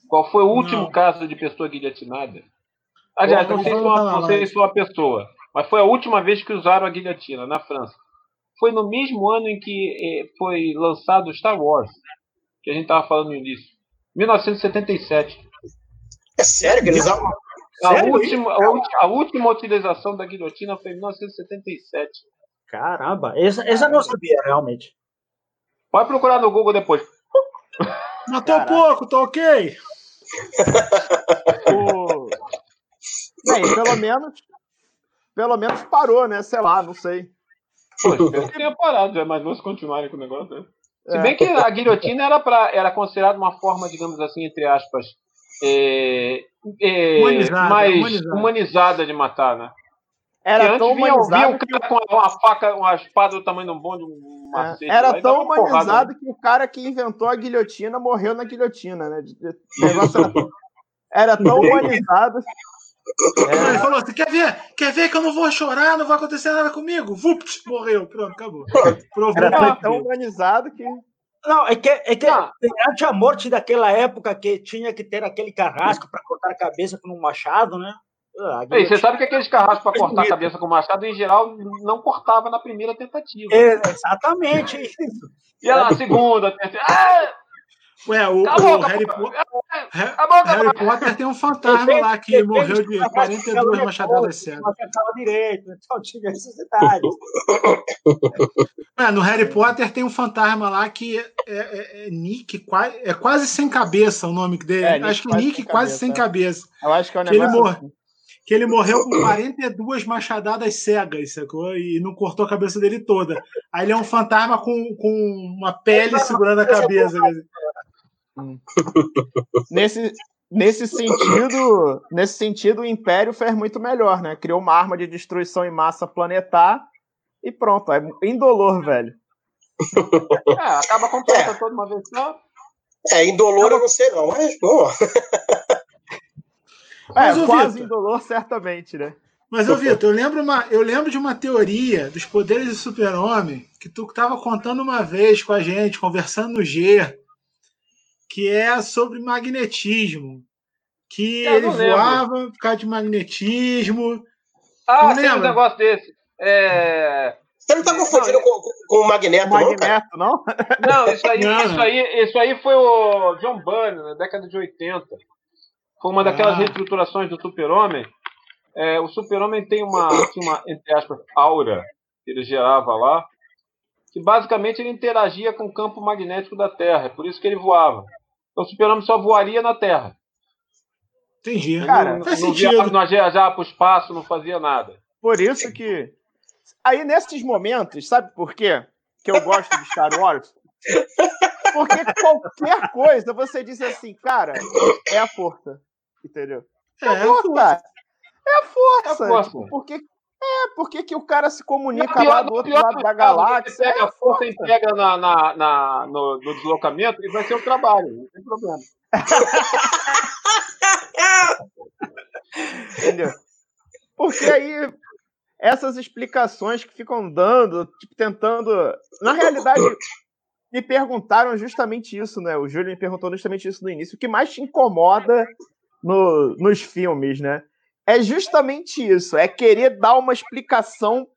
Qual foi o último não. caso de pessoa guilhotinada? Aliás, não sei, se uma, não sei se uma pessoa, mas foi a última vez que usaram a guilhotina na França. Foi no mesmo ano em que eh, foi lançado Star Wars, que a gente estava falando no início. 1977. É sério que eles A, última, a, última utilização da guilhotina foi em 1977. Caramba, essa, essa eu não sabia realmente. Pode procurar no Google depois. Matou Caraca. pouco, tá ok? Bem, pelo menos. Pelo menos parou, né? Sei lá, não sei. Pô, que tenha parado, já, mas vamos continuarem com o negócio. Né? Se bem que a guilhotina era, pra, era considerada uma forma, digamos assim, entre aspas, é, é, humanizada, mais humanizada. humanizada. de matar, né? Era tão vinha, humanizado vinha um cara com uma faca, uma espada do tamanho de um bonde, um é, macete, é, Era tão humanizado que o cara que inventou a guilhotina morreu na guilhotina, né? Era tão humanizado. É. Ele falou assim: quer ver? Quer ver que eu não vou chorar, não vai acontecer nada comigo? Vupt, morreu, pronto, acabou. Provou Era tão humanizado que. Não, é que, é que perante a morte daquela época que tinha que ter aquele carrasco para cortar a cabeça com um machado, né? Ah, Ei, você sabe que aqueles carrascos para cortar a cabeça com machado, em geral, não cortava na primeira tentativa. É, exatamente E na segunda, terceira. Ah! Ué, o, o Harry, Potter, Harry Potter tem um fantasma lá que morreu de 42 machadadas cegas. direito, então tinha esses detalhes. É, no Harry Potter tem um fantasma lá que é, é, é Nick, é quase sem cabeça o nome dele. É, acho que Nick quase sem cabeça. Eu acho que é um negócio ele, assim. que ele morreu com 42 machadadas cegas, sacou? E não cortou a cabeça dele toda. Aí ele é um fantasma com, com uma pele segurando a cabeça. Nesse, nesse sentido, nesse sentido, o Império fez muito melhor, né? Criou uma arma de destruição em massa planetar e pronto, é indolor, velho. É, acaba completa é. toda uma vez só. É, indolor eu não sei não, mas bom. É, mas, quase Victor, indolor, certamente, né? Mas, ô Vitor, eu lembro, uma, eu lembro de uma teoria dos poderes do super-homem que tu estava contando uma vez com a gente, conversando no G, que é sobre magnetismo. Que eu ele voava por causa de magnetismo. Ah, tem um negócio desse. É... Você não está confundindo não, com, com, o Magneto, o Magneto, não? Não, isso aí, não. Isso, aí, isso aí foi o John Byrne, na década de 80. Foi uma daquelas ah. reestruturações do Super-Homem. É, o Super-Homem tem uma, uma, entre aspas, aura que ele gerava lá, que basicamente ele interagia com o campo magnético da Terra, é por isso que ele voava. Então o super-homem só voaria na Terra. Entendi. Cara, não, faz não sentido. Via, não viajava para o espaço, não fazia nada. Por isso que. Aí, nesses momentos, sabe por quê? que eu gosto de Star Wars? Porque qualquer coisa você diz assim, cara, é a força. Entendeu? É, é a força. É a força. É a força. Tipo, porque, é, porque que o cara se comunica pior, lá do outro lado da galáxia. Você pega é a força e pega na, na, na no, no, deslocamento e vai ser o trabalho, não tem problema. Entendeu? Porque aí essas explicações que ficam dando, tipo, tentando. Na realidade, me perguntaram justamente isso, né? O Júlio me perguntou justamente isso no início. O que mais te incomoda no, nos filmes, né? É justamente isso, é querer dar uma explicação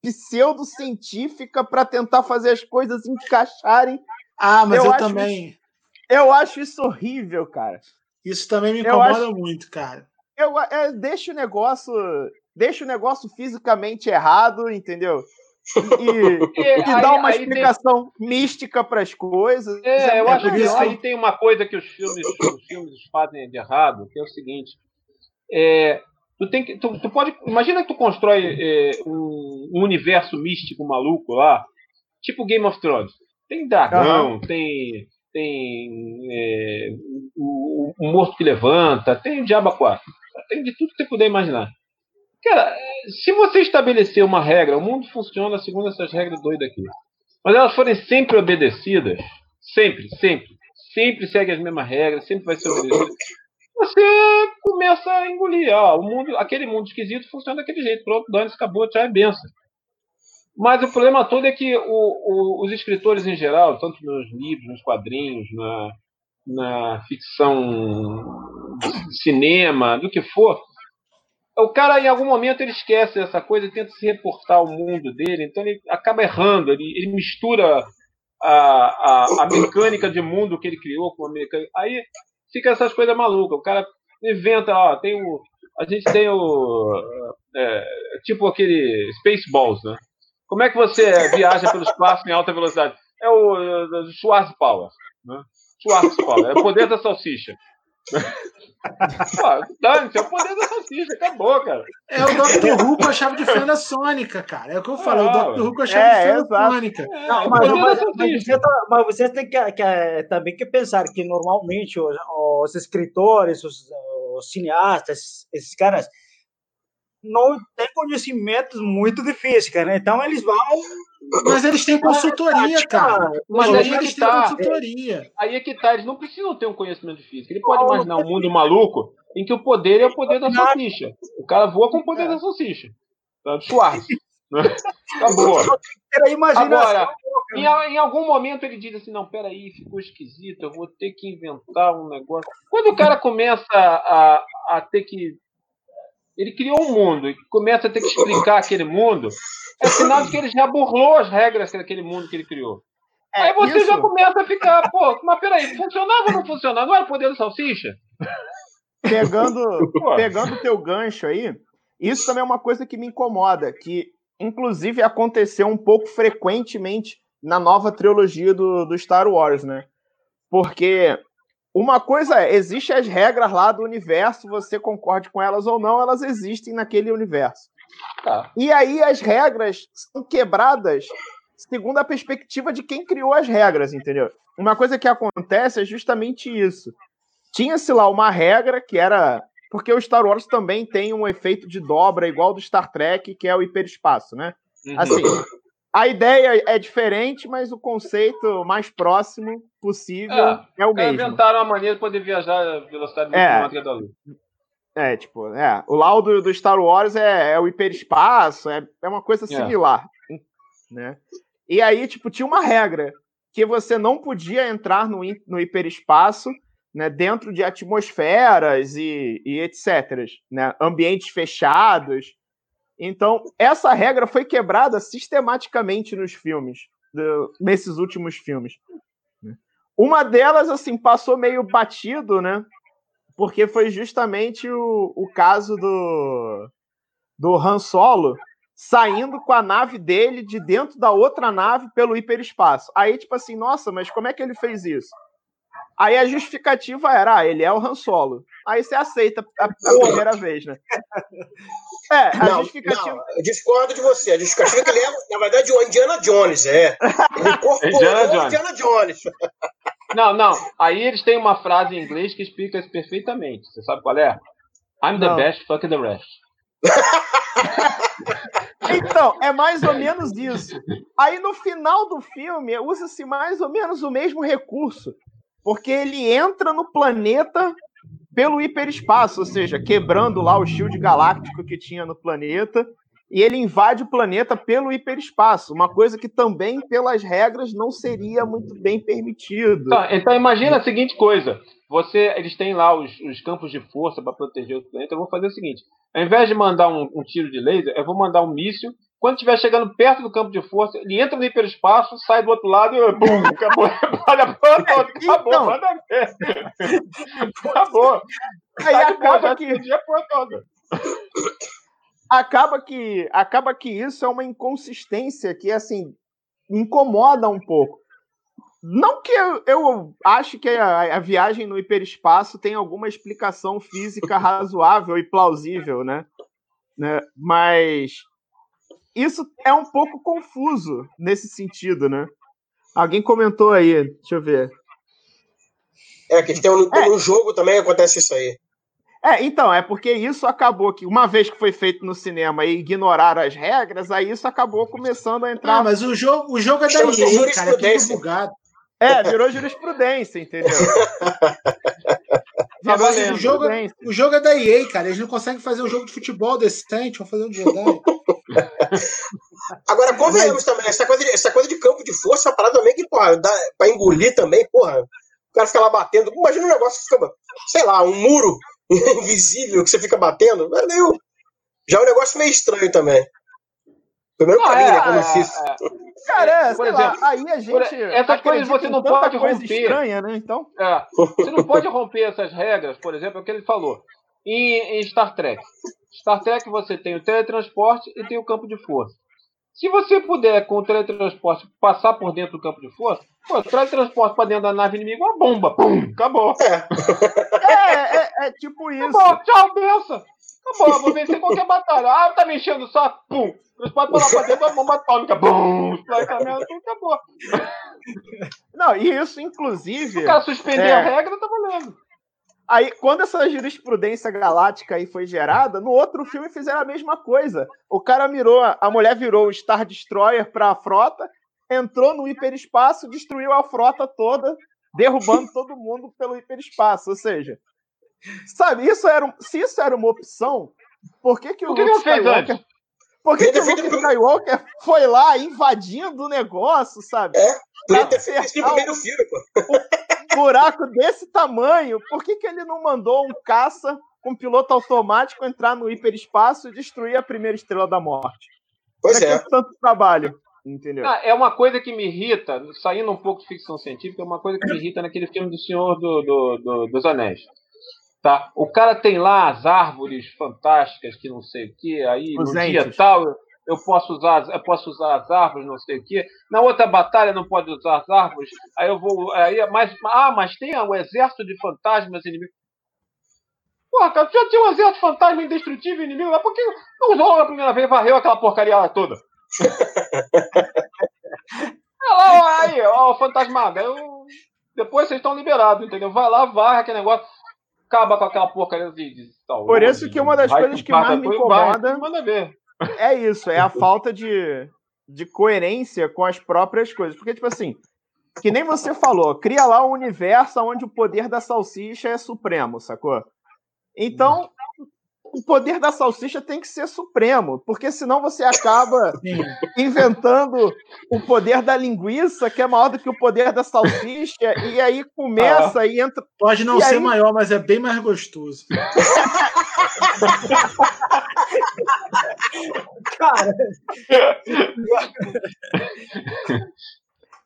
pseudocientífica para tentar fazer as coisas encaixarem. Ah, mas eu, eu também. Isso, eu acho isso horrível, cara. Isso também me incomoda acho, muito, cara. Eu, é, deixa o negócio deixa o negócio fisicamente errado, entendeu? E, e, e dá uma explicação tem... mística para as coisas. É, é eu acho que aí tem uma coisa que os filmes, os filmes fazem de errado, que é o seguinte: é, tu tem que, tu, tu pode, imagina que tu constrói é, um, um, universo místico maluco lá, tipo Game of Thrones. Tem dragão, uhum. tem tem é, o, o, morto que levanta, tem o diabo 4. Tem de tudo que você puder imaginar. Cara, se você estabelecer uma regra, o mundo funciona segundo essas regras doidas aqui. Mas elas forem sempre obedecidas, sempre, sempre, sempre segue as mesmas regras, sempre vai ser obedecido. Você começa a engolir. Ó, o mundo, aquele mundo esquisito funciona daquele jeito. Pronto, dane acabou, tchau, é benção. Mas o problema todo é que o, o, os escritores em geral, tanto nos livros, nos quadrinhos, na, na ficção, cinema, do que for, o cara, em algum momento, ele esquece essa coisa e tenta se reportar ao mundo dele, então ele acaba errando, ele, ele mistura a, a, a, mecânica de mundo que ele criou com a mecânica. Aí fica essas coisas malucas. O cara inventa, ó, tem o. A gente tem o. É, tipo aquele Spaceballs, né? Como é que você viaja pelo espaço em alta velocidade? É o, o Schwarz Power. Né? Schwarz Power, é o poder da salsicha. Pô, dane é o poder da salsicha, acabou, cara. É o Dr. Who com a chave de fenda sônica, cara. É o que eu falo, ah, o Dr. Who com a chave é, de fenda é, sônica. É, não, mas, mas, mas, você, tá, mas, você, tem que, que, é, também que pensar que normalmente os, os escritores, os, os cineastas, esses caras, não têm conhecimentos muito difíceis, cara. Né? Então eles vão mas eles têm consultoria, cara. Mas aí é que tá. consultoria. Aí é que tá, eles não precisam ter um conhecimento de física. Ele pode imaginar um mundo maluco em que o poder é o poder da salsicha. O cara voa com o poder da salsicha. Tá? Schwarz. Acabou. Agora, em, em, algum momento ele diz assim: não, peraí, ficou esquisito, eu vou ter que inventar um negócio. Quando o cara começa a, a ter que ele criou um mundo e começa a ter que explicar aquele mundo, é sinal de que ele já burlou as regras daquele mundo que ele criou. É, Aí você isso... já começa a ficar, pô, mas peraí, funcionava ou não funcionava? Não era poder do salsicha? Pegando, pegando teu gancho aí, isso também é uma coisa que me incomoda, que inclusive aconteceu um pouco frequentemente na nova trilogia do, do Star Wars, né? Porque uma coisa é, existem as regras lá do universo, você concorde com elas ou não, elas existem naquele universo. Tá. E aí as regras são quebradas segundo a perspectiva de quem criou as regras, entendeu? Uma coisa que acontece é justamente isso. Tinha-se lá uma regra que era. Porque o Star Wars também tem um efeito de dobra igual do Star Trek, que é o hiperespaço, né? Uhum. A ideia é diferente, mas o conceito mais próximo possível é, é o mesmo. inventaram a maneira de poder viajar a velocidade é, da luz. É, tipo, é, o laudo do Star Wars é, é o hiperespaço, é, é uma coisa é. similar, né? E aí, tipo, tinha uma regra que você não podia entrar no, no hiperespaço né, dentro de atmosferas e, e etc. Né, ambientes fechados. Então, essa regra foi quebrada sistematicamente nos filmes, do, nesses últimos filmes. Uma delas, assim, passou meio batido, né? Porque foi justamente o, o caso do, do Han Solo saindo com a nave dele de dentro da outra nave pelo hiperespaço. Aí, tipo assim, nossa, mas como é que ele fez isso? Aí a justificativa era, ah, ele é o Han Solo. Aí você aceita a, a primeira vez, né? É, a não, justificativa. Não, eu discordo de você. A justificativa é que ele é, na verdade, o Indiana Jones, é. Ele incorporou Indiana, Indiana Jones. Não, não. Aí eles têm uma frase em inglês que explica isso perfeitamente. Você sabe qual é? I'm the não. best, fuck the rest. então, é mais ou menos isso. Aí no final do filme usa-se mais ou menos o mesmo recurso. Porque ele entra no planeta pelo hiperespaço, ou seja, quebrando lá o shield galáctico que tinha no planeta, e ele invade o planeta pelo hiperespaço, uma coisa que também, pelas regras, não seria muito bem permitido. Tá, então imagina a seguinte coisa: você, eles têm lá os, os campos de força para proteger o planeta. Eu vou fazer o seguinte: ao invés de mandar um, um tiro de laser, eu vou mandar um míssil quando estiver chegando perto do campo de força, ele entra no hiperespaço, sai do outro lado e bum, acabou. Olha toda, acabou, então, manda ver. acabou. Aí acaba que... Dia. Acaba que, acaba que isso é uma inconsistência que, assim, incomoda um pouco. Não que eu, eu acho que a, a, viagem no hiperespaço tem alguma explicação física razoável e plausível, né? né? Mas isso é um pouco confuso nesse sentido, né? Alguém comentou aí, deixa eu ver. É, que tem um, é. no jogo também acontece isso aí. É, então, é porque isso acabou que, uma vez que foi feito no cinema e ignoraram as regras, aí isso acabou começando a entrar. Ah, mas o jogo, o jogo é da EA, cara, é tudo bugado. É, virou jurisprudência, entendeu? Tá o, jogo, o jogo é da EA, cara. Eles não conseguem fazer um jogo de futebol decente, vão fazer um de Jedi. Agora, convenhamos também, essa coisa, de, essa coisa de campo de força é uma parada também que, porra, dá pra engolir também, porra. O cara fica lá batendo. Imagina um negócio que fica, sei lá, um muro invisível que você fica batendo. É já é um negócio meio estranho também. Primeiro caminho, é, né? Como. É, Cara, é, por exemplo, lá, aí a gente. Essas coisas você não pode romper. Estranha, né? Então. É, você não pode romper essas regras, por exemplo, é o que ele falou. Em, em Star Trek. Star Trek você tem o teletransporte e tem o campo de força. Se você puder, com o teletransporte, passar por dentro do campo de força, pô, teletransporte para dentro da nave inimiga uma bomba. Pum, acabou. É, é, é, é tipo isso. Acabou, tchau, benção. Acabou, vou vencer qualquer batalha. Ah, tá mexendo só, pum. Transporte para lá pra dentro da bomba atômica. Bum, explode acabou. Não, e isso, inclusive. Se o cara suspender é... a regra, tá valendo. Aí, quando essa jurisprudência galáctica aí foi gerada, no outro filme fizeram a mesma coisa. O cara mirou, a mulher virou o Star Destroyer para a frota, entrou no hiperespaço, destruiu a frota toda, derrubando todo mundo pelo hiperespaço. Ou seja, sabe, isso era, se isso era uma opção, por que, que o, o que Luke Skywalker... Por que, que o Luke Skywalker foi lá invadindo o negócio, sabe? É, podia ter feito isso no primeiro filme, pô buraco desse tamanho, por que, que ele não mandou um caça com piloto automático entrar no hiperespaço e destruir a primeira estrela da morte? Pois é. tanto trabalho. Entendeu? Ah, é uma coisa que me irrita, saindo um pouco de ficção científica, é uma coisa que me irrita naquele filme do Senhor do, do, do, dos Anéis. Tá? O cara tem lá as árvores fantásticas que não sei o que, aí Os no entes. dia tal eu posso usar, eu posso usar as árvores, não sei o quê. Na outra batalha não pode usar as árvores. Aí eu vou. Aí, mas, ah, mas tem o um exército de fantasmas inimigos. Porra, cara, já tinha um exército de fantasma indestrutível inimigo, mas por que não usou na primeira vez varreu aquela porcaria lá toda? é lá, aí, ó, o fantasmada. Eu... Depois vocês estão liberados, entendeu? Vai lá, varre aquele negócio acaba com aquela porcaria de, de Por isso que uma das coisas que mais me incomoda. É isso, é a falta de, de coerência com as próprias coisas. Porque, tipo assim, que nem você falou, cria lá um universo onde o poder da salsicha é supremo, sacou? Então, o poder da salsicha tem que ser supremo, porque senão você acaba inventando o poder da linguiça, que é maior do que o poder da salsicha, e aí começa ah, e entra. Pode não ser aí... maior, mas é bem mais gostoso. Cara.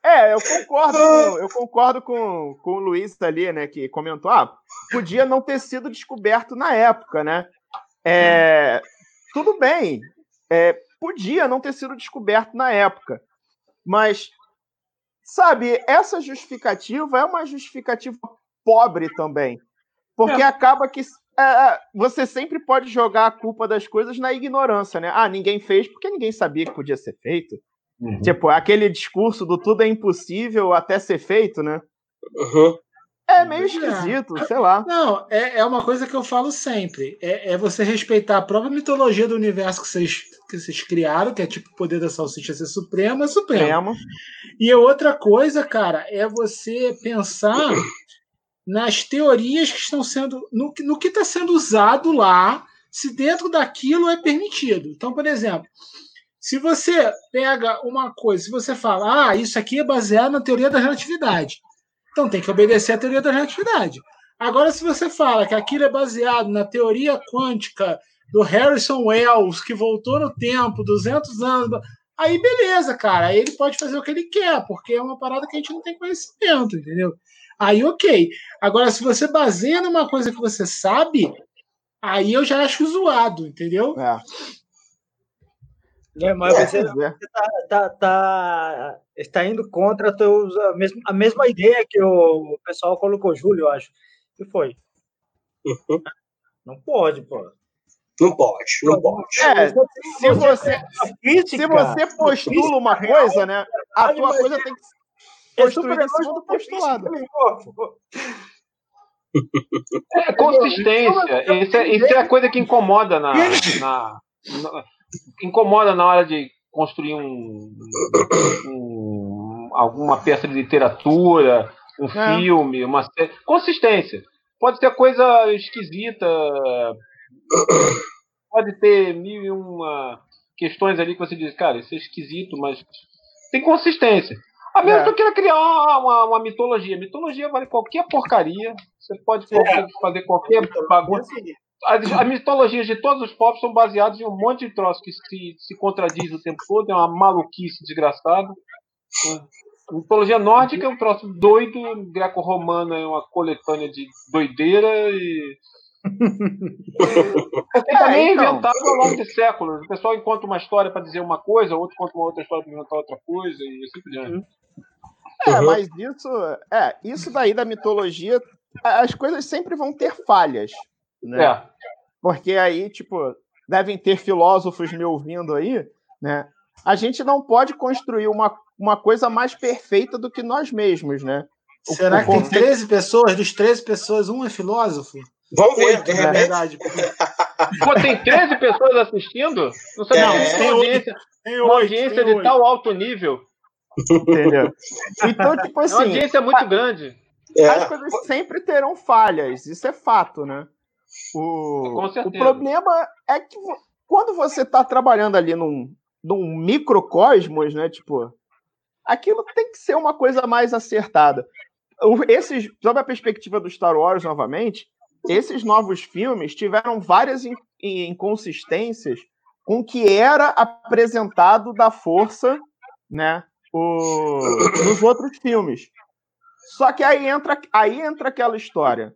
É, eu concordo, com, eu concordo com, com o Luiz ali, né, que comentou, ah, podia não ter sido descoberto na época, né? É, tudo bem, é, podia não ter sido descoberto na época, mas, sabe, essa justificativa é uma justificativa pobre também, porque é. acaba que é, é, você sempre pode jogar a culpa das coisas na ignorância, né? Ah, ninguém fez porque ninguém sabia que podia ser feito. Uhum. Tipo, aquele discurso do tudo é impossível até ser feito, né? Uhum. É meio esquisito, é. sei lá. Não, é, é uma coisa que eu falo sempre. É, é você respeitar a própria mitologia do universo que vocês, que vocês criaram, que é tipo o poder da salsicha ser supremo, é supremo. supremo. E outra coisa, cara, é você pensar nas teorias que estão sendo. no, no que está sendo usado lá, se dentro daquilo é permitido. Então, por exemplo, se você pega uma coisa, se você fala, ah, isso aqui é baseado na teoria da relatividade, então tem que obedecer à teoria da relatividade. Agora, se você fala que aquilo é baseado na teoria quântica do Harrison Wells, que voltou no tempo, 200 anos, aí beleza, cara, aí ele pode fazer o que ele quer, porque é uma parada que a gente não tem conhecimento, entendeu? Aí, ok. Agora, se você baseia numa coisa que você sabe, aí eu já acho zoado, entendeu? É. É, mas você, é. você tá, tá, tá, está indo contra a, teus, a, mesma, a mesma ideia que o pessoal colocou, Júlio, eu acho. que foi? Uhum. Não pode, pô. Não pode, não pode. É, se você, se você postula uma coisa, né? A tua coisa tem que construir em cima do postulado. É consistência. Isso é, isso é a coisa que incomoda na, na, na, incomoda na hora de construir um, um alguma peça de literatura, um é. filme, uma série. Consistência. Pode ser coisa esquisita, pode ter mil e uma questões ali que você diz, cara, isso é esquisito, mas tem consistência. A menos é. que eu queira criar uma, uma, mitologia. Mitologia vale qualquer porcaria. Você pode é. fazer qualquer bagunça. As, as, mitologias de todos os povos são baseadas em um monte de troço que se, se contradiz o tempo todo, é uma maluquice desgraçada. A mitologia nórdica é um troço doido, greco-romana é uma coletânea de doideira e. é, também é então. inventado ao longo de séculos. O pessoal encontra uma história para dizer uma coisa, outro conta uma outra história para inventar outra coisa, e assim por diante. É, uhum. mas isso, é, isso daí da mitologia, as coisas sempre vão ter falhas, né? É. Porque aí, tipo, devem ter filósofos me ouvindo aí, né? A gente não pode construir uma, uma coisa mais perfeita do que nós mesmos, né? Será o, que tem 13 pessoas? Dos 13 pessoas, um é filósofo? Vamos ver, de repente. Verdade. Pô, tem 13 pessoas assistindo? Não sei, é, não. Tem audiência, tem uma audiência de tal alto nível Entendeu? Então, tipo assim. A audiência é muito a, grande. É. As coisas sempre terão falhas, isso é fato, né? O, o problema é que quando você está trabalhando ali num, num microcosmos, né? Tipo, aquilo tem que ser uma coisa mais acertada. Esses, sob a perspectiva do Star Wars, novamente, esses novos filmes tiveram várias inconsistências com o que era apresentado da força, né? o, nos outros filmes. Só que aí entra, aí entra aquela história.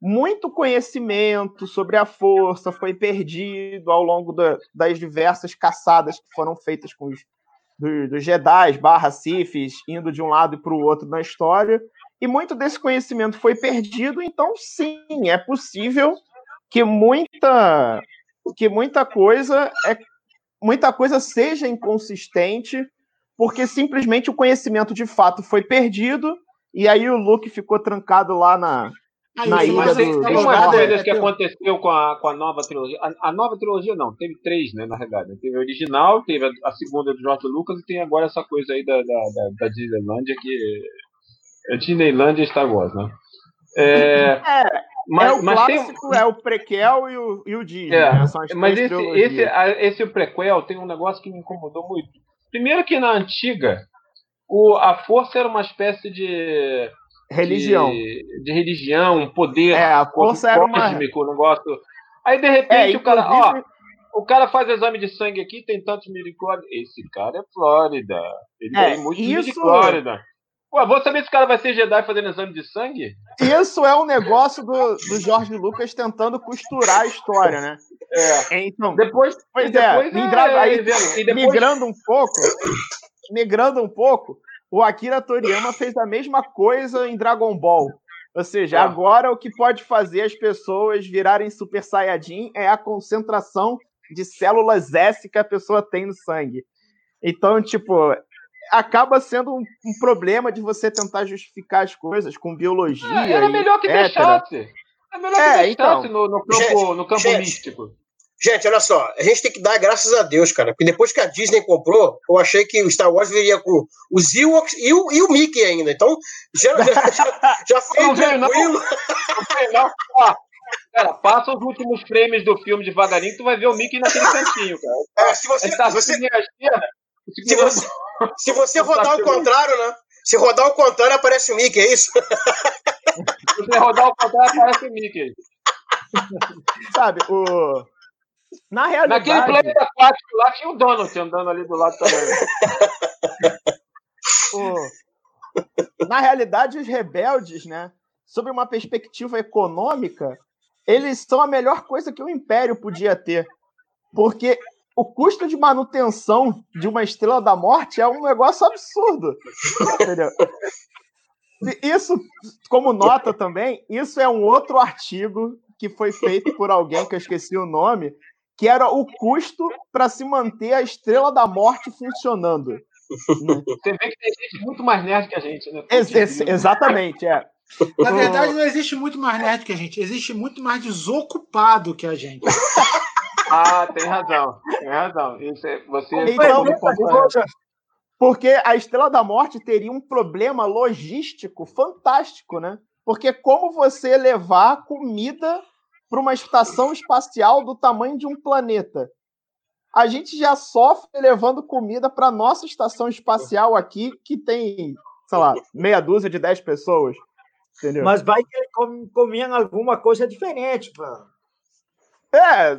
Muito conhecimento sobre a força foi perdido ao longo da, das diversas caçadas que foram feitas com os dos, Jedi barra Siths, indo de um lado para o outro na história. E muito desse conhecimento foi perdido, então sim, é possível que muita que muita coisa é muita coisa seja inconsistente porque simplesmente o conhecimento de fato foi perdido e aí o Luke ficou trancado lá na, na ilha tem, do, tem coisas que aconteceu com a, com a nova trilogia. A, a, nova trilogia não, teve três, né, na realidade. Teve a original, teve a, a, segunda do George Lucas e tem agora essa coisa aí da, da, da, da Disneylandia que é Disneylandia Star Wars, né? É, é, mas, é o mas clássico, tem... é o prequel e o, e o Disney. É, né? mas esse, esse, esse prequel tem um negócio que me incomodou muito. Primeiro que na antiga, o, a força era uma espécie de religião, de, de religião, poder é, a força era cósmico, uma... negócio. Aí de repente é, o cara, ó, o cara faz exame de sangue aqui, tem tantos milicórdios. Esse cara é Flórida. Ele é, tem muito isso... de Flórida. Pô, vou saber se o cara vai ser Jedi fazendo exame de sangue? Isso é um negócio do, do Jorge Lucas tentando costurar a história, né? É. Então, depois, pois depois é, migra, é, aí, depois... migrando um pouco, migrando um pouco, o Akira Toriyama fez a mesma coisa em Dragon Ball. Ou seja, é. agora o que pode fazer as pessoas virarem Super Saiyajin é a concentração de células S que a pessoa tem no sangue. Então, tipo, acaba sendo um, um problema de você tentar justificar as coisas com biologia. É, era melhor que deixasse. É melhor que é, deixasse então, no, no, campo, gente, no campo gente, místico. Gente, olha só, a gente tem que dar graças a Deus, cara, porque depois que a Disney comprou, eu achei que o Star Wars viria com os Ewoks e o, e o Mickey ainda. Então, já, já, já, já foi não tranquilo. Não, não. Ó, cara, passa os últimos frames do filme devagarinho, tu vai ver o Mickey naquele cantinho, cara. É, se você, tá você, se você, se você rodar ao contrário, né? Se rodar ao contrário, aparece o Mickey, é isso? Se você rodar ao contrário, aparece o Mickey. Sabe, o na realidade. Naquele planeta aquático lá tinha o Donald andando ali do lado também. o... Na realidade, os rebeldes, né, sob uma perspectiva econômica, eles são a melhor coisa que o Império podia ter. Porque o custo de manutenção de uma Estrela da Morte é um negócio absurdo. Entendeu? Isso, como nota também, isso é um outro artigo que foi feito por alguém que eu esqueci o nome, que era o custo para se manter a Estrela da Morte funcionando. Você vê que tem gente muito mais nerd que a gente, né? Ex exatamente, é. Na verdade, não existe muito mais nerd que a gente, existe muito mais desocupado que a gente. ah, tem razão, tem razão. Isso é, você então, porque a Estrela da Morte teria um problema logístico fantástico, né? Porque como você levar comida para uma estação espacial do tamanho de um planeta. A gente já sofre levando comida para nossa estação espacial aqui, que tem, sei lá, meia dúzia de dez pessoas. Entendeu? Mas vai que comiam alguma coisa diferente, pô. É.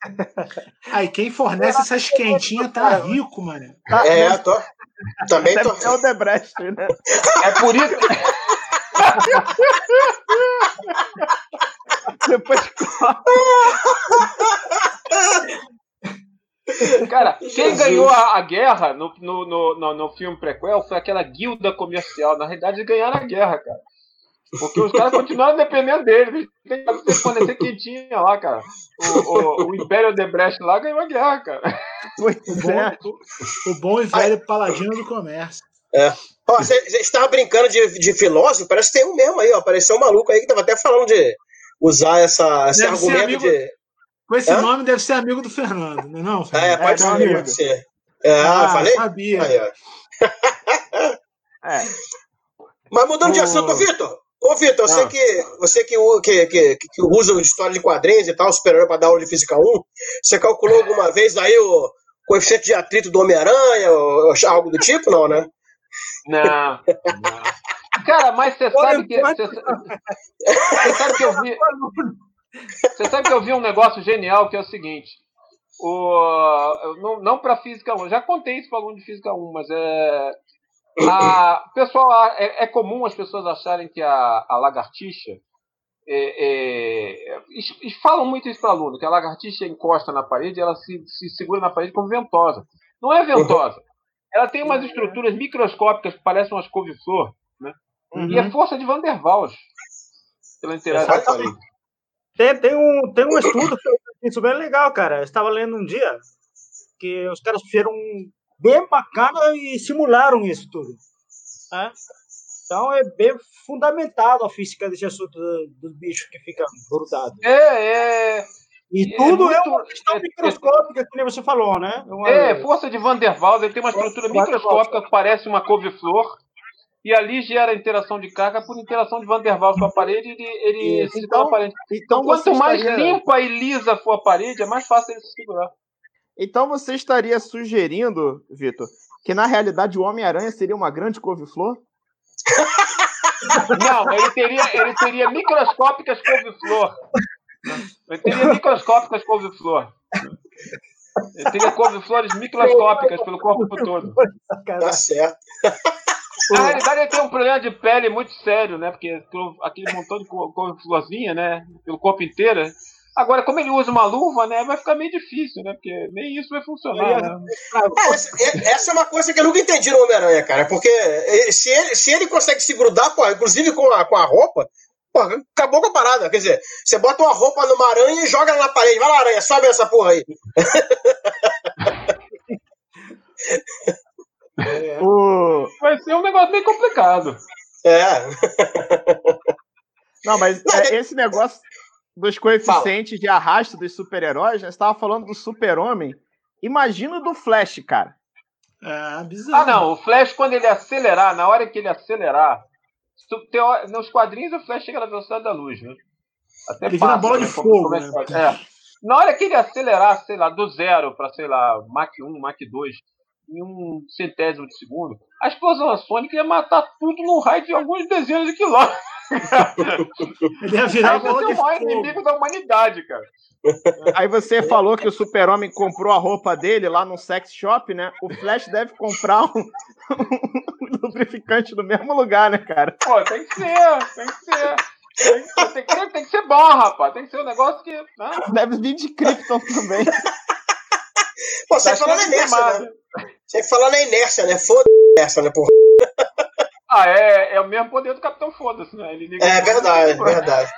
Aí quem fornece essas quentinhas tá rico, mano. É, tô. Também tô. É o Debrecht, né? É por isso. Depois Cara, quem ganhou a, a guerra no, no, no, no, filme prequel foi aquela guilda comercial. Na realidade, ganharam a guerra, cara. Porque os caras continuaram dependendo deles. Tem que fornecer quentinha lá, cara. O, o, o Império de Brecht lá ganhou a guerra, cara. O bom, o bom e velho paladino do comércio. É. você estava brincando de, de filósofo? Parece que tem um mesmo aí, ó. Apareceu um maluco aí que tava até falando de usar essa, esse argumento amigo, de. Com esse Hã? nome deve ser amigo do Fernando, não é? Não, Fernando? É, pode é, ser, pode ser. É, ah, falei? Sabia. Aí, é. Mas mudando o... de assunto, Vitor. Ô, Vitor, ah. você, que, você que, que, que, que usa história de quadrinhos e tal, superando para dar aula de Física 1, você calculou alguma vez aí o coeficiente de atrito do Homem-Aranha, ou algo do tipo, não, né? Não, não. Cara, mas você sabe que. Você sabe que eu vi. Você sabe que eu vi um negócio genial que é o seguinte. O, não não para Física 1, eu já contei isso para aluno de Física 1, mas é. A, pessoal, é, é, comum as pessoas acharem que a, a lagartixa. É, é, e, falam muito isso para aluno, que a lagartixa encosta na parede ela se, se segura na parede como ventosa. Não é ventosa. Ela tem umas estruturas microscópicas que parecem umas couve-flor, né? Uhum. E a força de Van der Waals. Pela interação. Tem, tem, um, tem um estudo que isso bem legal, cara. Eu estava lendo um dia que os caras fizeram bem bacana e simularam isso tudo. Né? Então é bem fundamentado a física desse assunto dos bichos que ficam grudados. É, é. E é tudo é, muito, é uma questão é, microscópica, que você falou, né? Uma... É, força de Van der Waals, ele tem uma estrutura microscópica que parece uma couve-flor, e ali gera interação de carga por interação de Van der Waals com a parede, ele, ele se então, a parede. Então, quanto mais estaria... limpa e lisa for a parede, é mais fácil ele se segurar. Então você estaria sugerindo, Vitor, que na realidade o Homem-Aranha seria uma grande couve-flor? Não, ele teria, ele teria microscópicas couve-flor. Ele teria microscópicas couve-flor. Ele teria couve-flores microscópicas pelo corpo todo. Tá certo. Na realidade, ele tem um problema de pele muito sério, né? Porque aquele montão de couve-florzinha, né? Pelo corpo inteiro. Agora, como ele usa uma luva, né, vai ficar meio difícil, né? Porque nem isso vai funcionar. Né? É, essa, essa, é uma coisa que eu nunca entendi no Homem-Aranha, cara. Porque se ele, se ele consegue se grudar, pô, inclusive com a, com a roupa, pô, acabou com a parada. Quer dizer, você bota uma roupa numa aranha e joga ela na parede. Vai lá, aranha, sobe essa porra aí. É. O... Vai ser um negócio bem complicado. É. Não, mas é, esse negócio dos coeficientes Fala. de arrasto dos super-heróis, né? Você estava falando do super-homem. Imagina do Flash, cara. É bizarro. Ah, não. O Flash, quando ele acelerar, na hora que ele acelerar. Nos quadrinhos, o Flash chega na velocidade da luz, né? Até ele vira bola de né? fogo. É, né? é. Na hora que ele acelerar, sei lá, do zero para, sei lá, Mach 1, Mach 2, em um centésimo de segundo, a explosão sônica ia matar tudo num raio de alguns dezenas de quilômetros. Ele ia virar Aí você é o maior inimigo da humanidade, cara. Aí você falou que o super-homem comprou a roupa dele lá no sex shop, né? O Flash deve comprar um, um lubrificante no mesmo lugar, né, cara? Pô, tem que ser, tem que ser. Tem que, tem, que, tem que ser bom, rapaz. Tem que ser um negócio que. Né? Deve vir de Krypton também. Pô, você falar na inércia, né? Você falar na inércia, né? Foda essa, né, porra? Ah, é, é o mesmo poder do Capitão Foda-se, né? Ele liga é verdade, é verdade.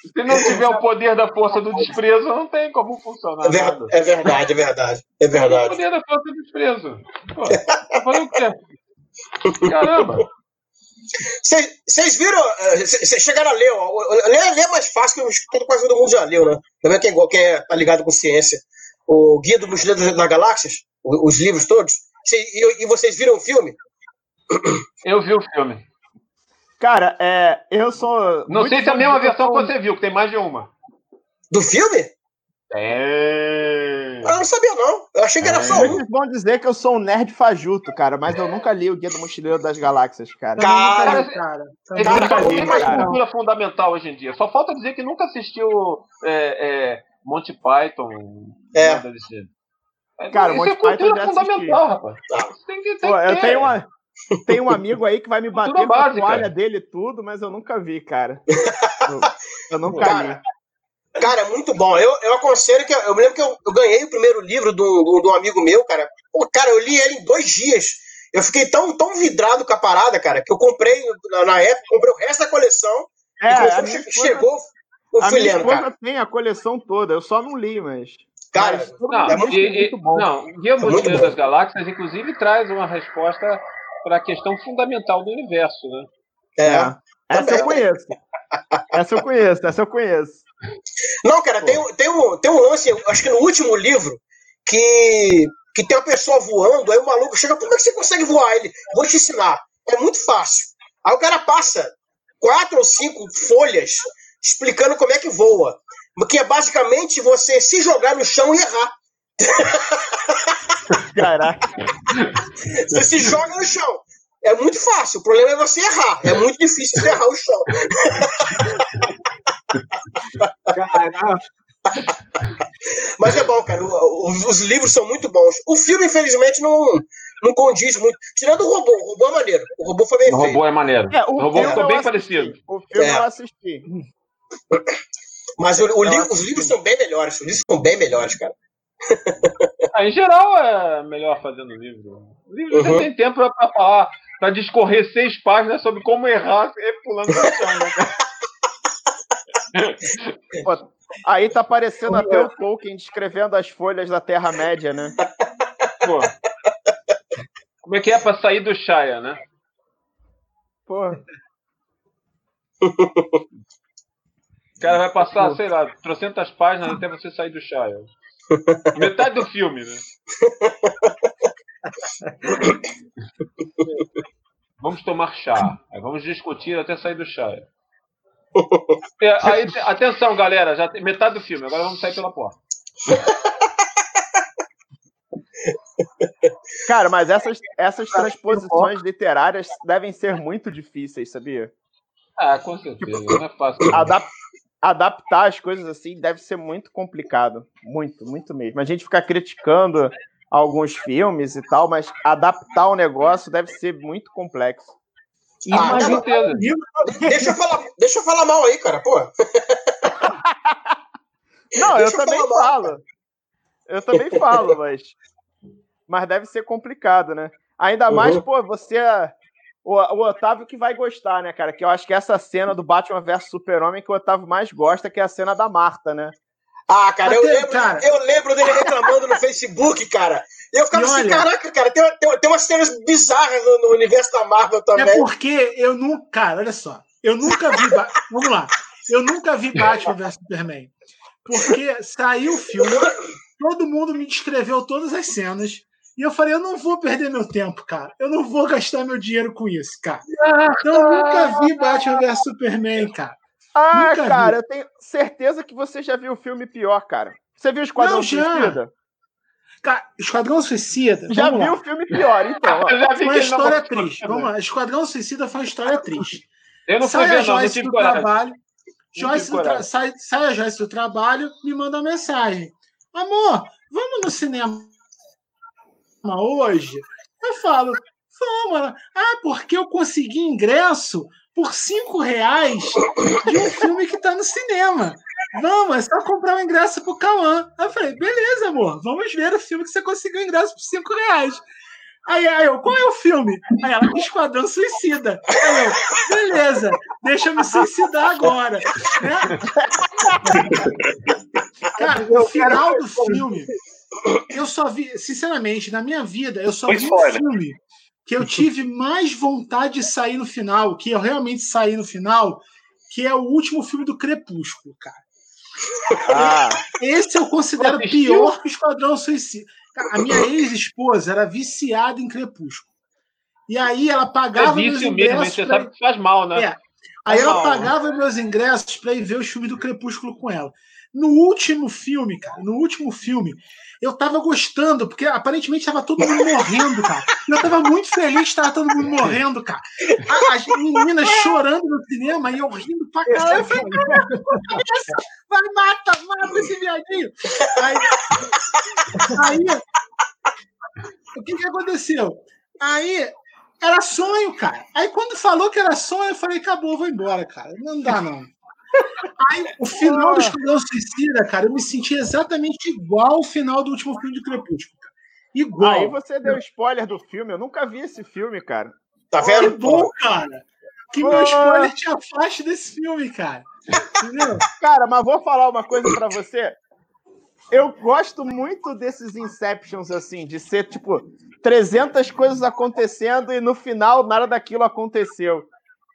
Se não tiver o poder da força do desprezo, não tem como funcionar. É, ver, é verdade, é verdade. É verdade. O poder da força do desprezo. Pô, tá falando o quê? Caramba! Vocês viram? Vocês eh, chegaram a ler, ler, ler é mais fácil que todo, quase todo mundo já leu, né? Também quem, quem é, tá ligado com ciência. O Guia do Mochileiro das Galáxias, os, livros todos. E, e, vocês viram o filme? Eu vi o filme. Cara, é, eu sou. Não sei se é a mesma versão que você viu, que tem mais de uma. Do filme? É. Eu não sabia, não. Eu achei que era é. só um. Eles vão dizer que eu sou um nerd fajuto, cara, mas eu nunca li o Guia do Mochileiro das Galáxias, cara. Cara, cara. Ele nunca li, mais cultura fundamental hoje em dia. Só falta dizer que nunca assistiu é, é, Monty Python. É. é cara, Isso Monty é Python já fundamental, rapaz. Tá. Tem que, tem Pô, eu tenho uma. Tem um amigo aí que vai me bater com a toalha dele e tudo, mas eu nunca vi, cara. Eu, eu nunca cara, li. Cara, é muito bom. Eu, eu aconselho que. Eu me lembro que eu, eu ganhei o primeiro livro de um amigo meu, cara. Pô, cara, eu li ele em dois dias. Eu fiquei tão, tão vidrado com a parada, cara, que eu comprei na, na época, comprei o resto da coleção. É, e che, esposa, chegou, eu fui lendo, cara. tem a coleção toda, eu só não li, mas. Cara, não, é muito, e, muito bom. Não, Guia é das Galáxias, inclusive, traz uma resposta para a questão fundamental do universo, né? É. é. Essa eu conheço. Essa eu conheço, essa eu conheço. Não, cara, tem, tem, um, tem um lance, acho que no último livro, que, que tem uma pessoa voando, aí o maluco chega, como é que você consegue voar? Ele, vou te ensinar. É muito fácil. Aí o cara passa quatro ou cinco folhas explicando como é que voa. Que é basicamente você se jogar no chão e errar. Caraca. Você se joga no chão. É muito fácil. O problema é você errar. É muito difícil você errar o chão. Mas é bom, cara. Os, os, livros são muito bons. O filme, infelizmente, não, não condiz muito. Tirando o robô. O robô é maneiro. O robô foi bem o feito. O robô é maneiro. É, o, o, robô ficou bem parecido. O filme é. eu assisti. Mas o, o li, os livros são bem melhores. Os livros são bem melhores, cara. Ah, em geral é melhor fazendo livro. O livro uhum. tem tempo para falar, para discorrer seis páginas sobre como errar pulando no chão, né, cara? Pô, aí tá aparecendo até o Tolkien descrevendo as folhas da Terra-média, né? Pô. Como é que é pra sair do Shire, né? Pô. O cara vai passar, sei lá, trocentas páginas até você sair do Shire. Metade do filme, né? Vamos tomar chá. Vamos discutir até sair do Shire. É, aí, atenção, galera, já tem metade do filme, agora vamos sair pela porta. Cara, mas essas, essas transposições literárias devem ser muito difíceis, sabia? Ah, com certeza, tipo, não é fácil. Adap adaptar as coisas assim deve ser muito complicado. Muito, muito mesmo. A gente ficar criticando alguns filmes e tal, mas adaptar o negócio deve ser muito complexo. Ah, Com certeza. deixa, eu falar, deixa eu falar mal aí, cara, pô. Não, eu Deixa eu também falar mal, falo. Eu também falo, mas. Mas deve ser complicado, né? Ainda mais, Uhum. pô, você. é O, o Otávio que vai gostar, né, cara? Que eu acho que essa cena do Batman vs Super-Homem que o Otávio mais gosta, que é a cena da Marta, né? Ah, cara, eu Até, lembro, cara. eu lembro dele reclamando no Facebook, cara. E eu ficava E assim, olha- caraca, cara, tem, tem, tem umas cenas bizarras no, no universo da Marvel É também. porque eu nunca. Cara, olha só. Eu nunca vi. Vamos lá. Eu nunca vi Batman vs Superman. Porque saiu o filme, todo mundo me descreveu todas as cenas. E eu falei, eu não vou perder meu tempo, cara. Eu não vou gastar meu dinheiro com isso, cara. Então eu nunca vi Batman vs Superman, cara. Ah, Nunca vi. cara, eu tenho certeza que você já viu o filme pior, cara. Você viu Esquadrão Não, já. Suicida? Cara, Esquadrão Suicida. Já vamos viu lá. o filme pior, então. ó. Eu já vi Foi uma história triste. Vamos lá. Esquadrão Suicida foi uma história triste. Eu não fui sai a ver, não, não Joyce tive do coragem. trabalho. Joyce tra- sai, sai a Joyce do trabalho, me manda uma mensagem. Amor, vamos no cinema hoje? Eu falo, vamos. Ela, ah, porque eu consegui ingresso por cinco reais de um filme que tá no cinema. Vamos, é só comprar o ingresso pro Cauã. Aí eu falei, beleza, amor, vamos ver o filme que você conseguiu ingresso por cinco reais. Aí, aí eu, qual é o filme? Aí ela, Esquadrão Suicida. Aí eu, beleza, deixa eu me suicidar agora. Né? Cara, o final do filme, eu só vi, sinceramente, na minha vida, eu só vi um filme que eu tive mais vontade de sair no final, que eu realmente saí no final, que é o último filme do Crepúsculo, cara. Ah, Esse eu considero pior que o Esquadrão Suicida. A minha ex-esposa era viciada em Crepúsculo. E aí ela É pagava meus vício mesmo, hein? ingressos. você pra- sabe que faz mal, né? É. Aí ela pagava meus ingressos para ir ver os filmes do Crepúsculo com ela. No último filme, cara, no último filme, eu tava gostando, porque aparentemente tava todo mundo morrendo, cara. Eu tava muito feliz tava todo mundo morrendo, cara. As meninas chorando no cinema e eu rindo pra caralho. Eu falei, "Caraca, vai, mata, mata esse viadinho. Aí, aí, o que que aconteceu? Aí, era sonho, cara. Aí quando falou que era sonho, eu falei, acabou, vou embora, cara. Não dá, não. Aí, o final do Esquadrão Suicida, cara, eu me senti exatamente igual ao final do último filme de Crepúsculo. cara. Igual. aí você deu spoiler do filme. Eu nunca vi esse filme, cara. Tá Que vendo? bom, cara. Que Pô. meu spoiler te afaste desse filme, cara. Entendeu? Cara, mas vou falar uma coisa pra você. Eu gosto muito desses Inceptions, assim, de ser, tipo, 300 coisas acontecendo e no final nada daquilo aconteceu.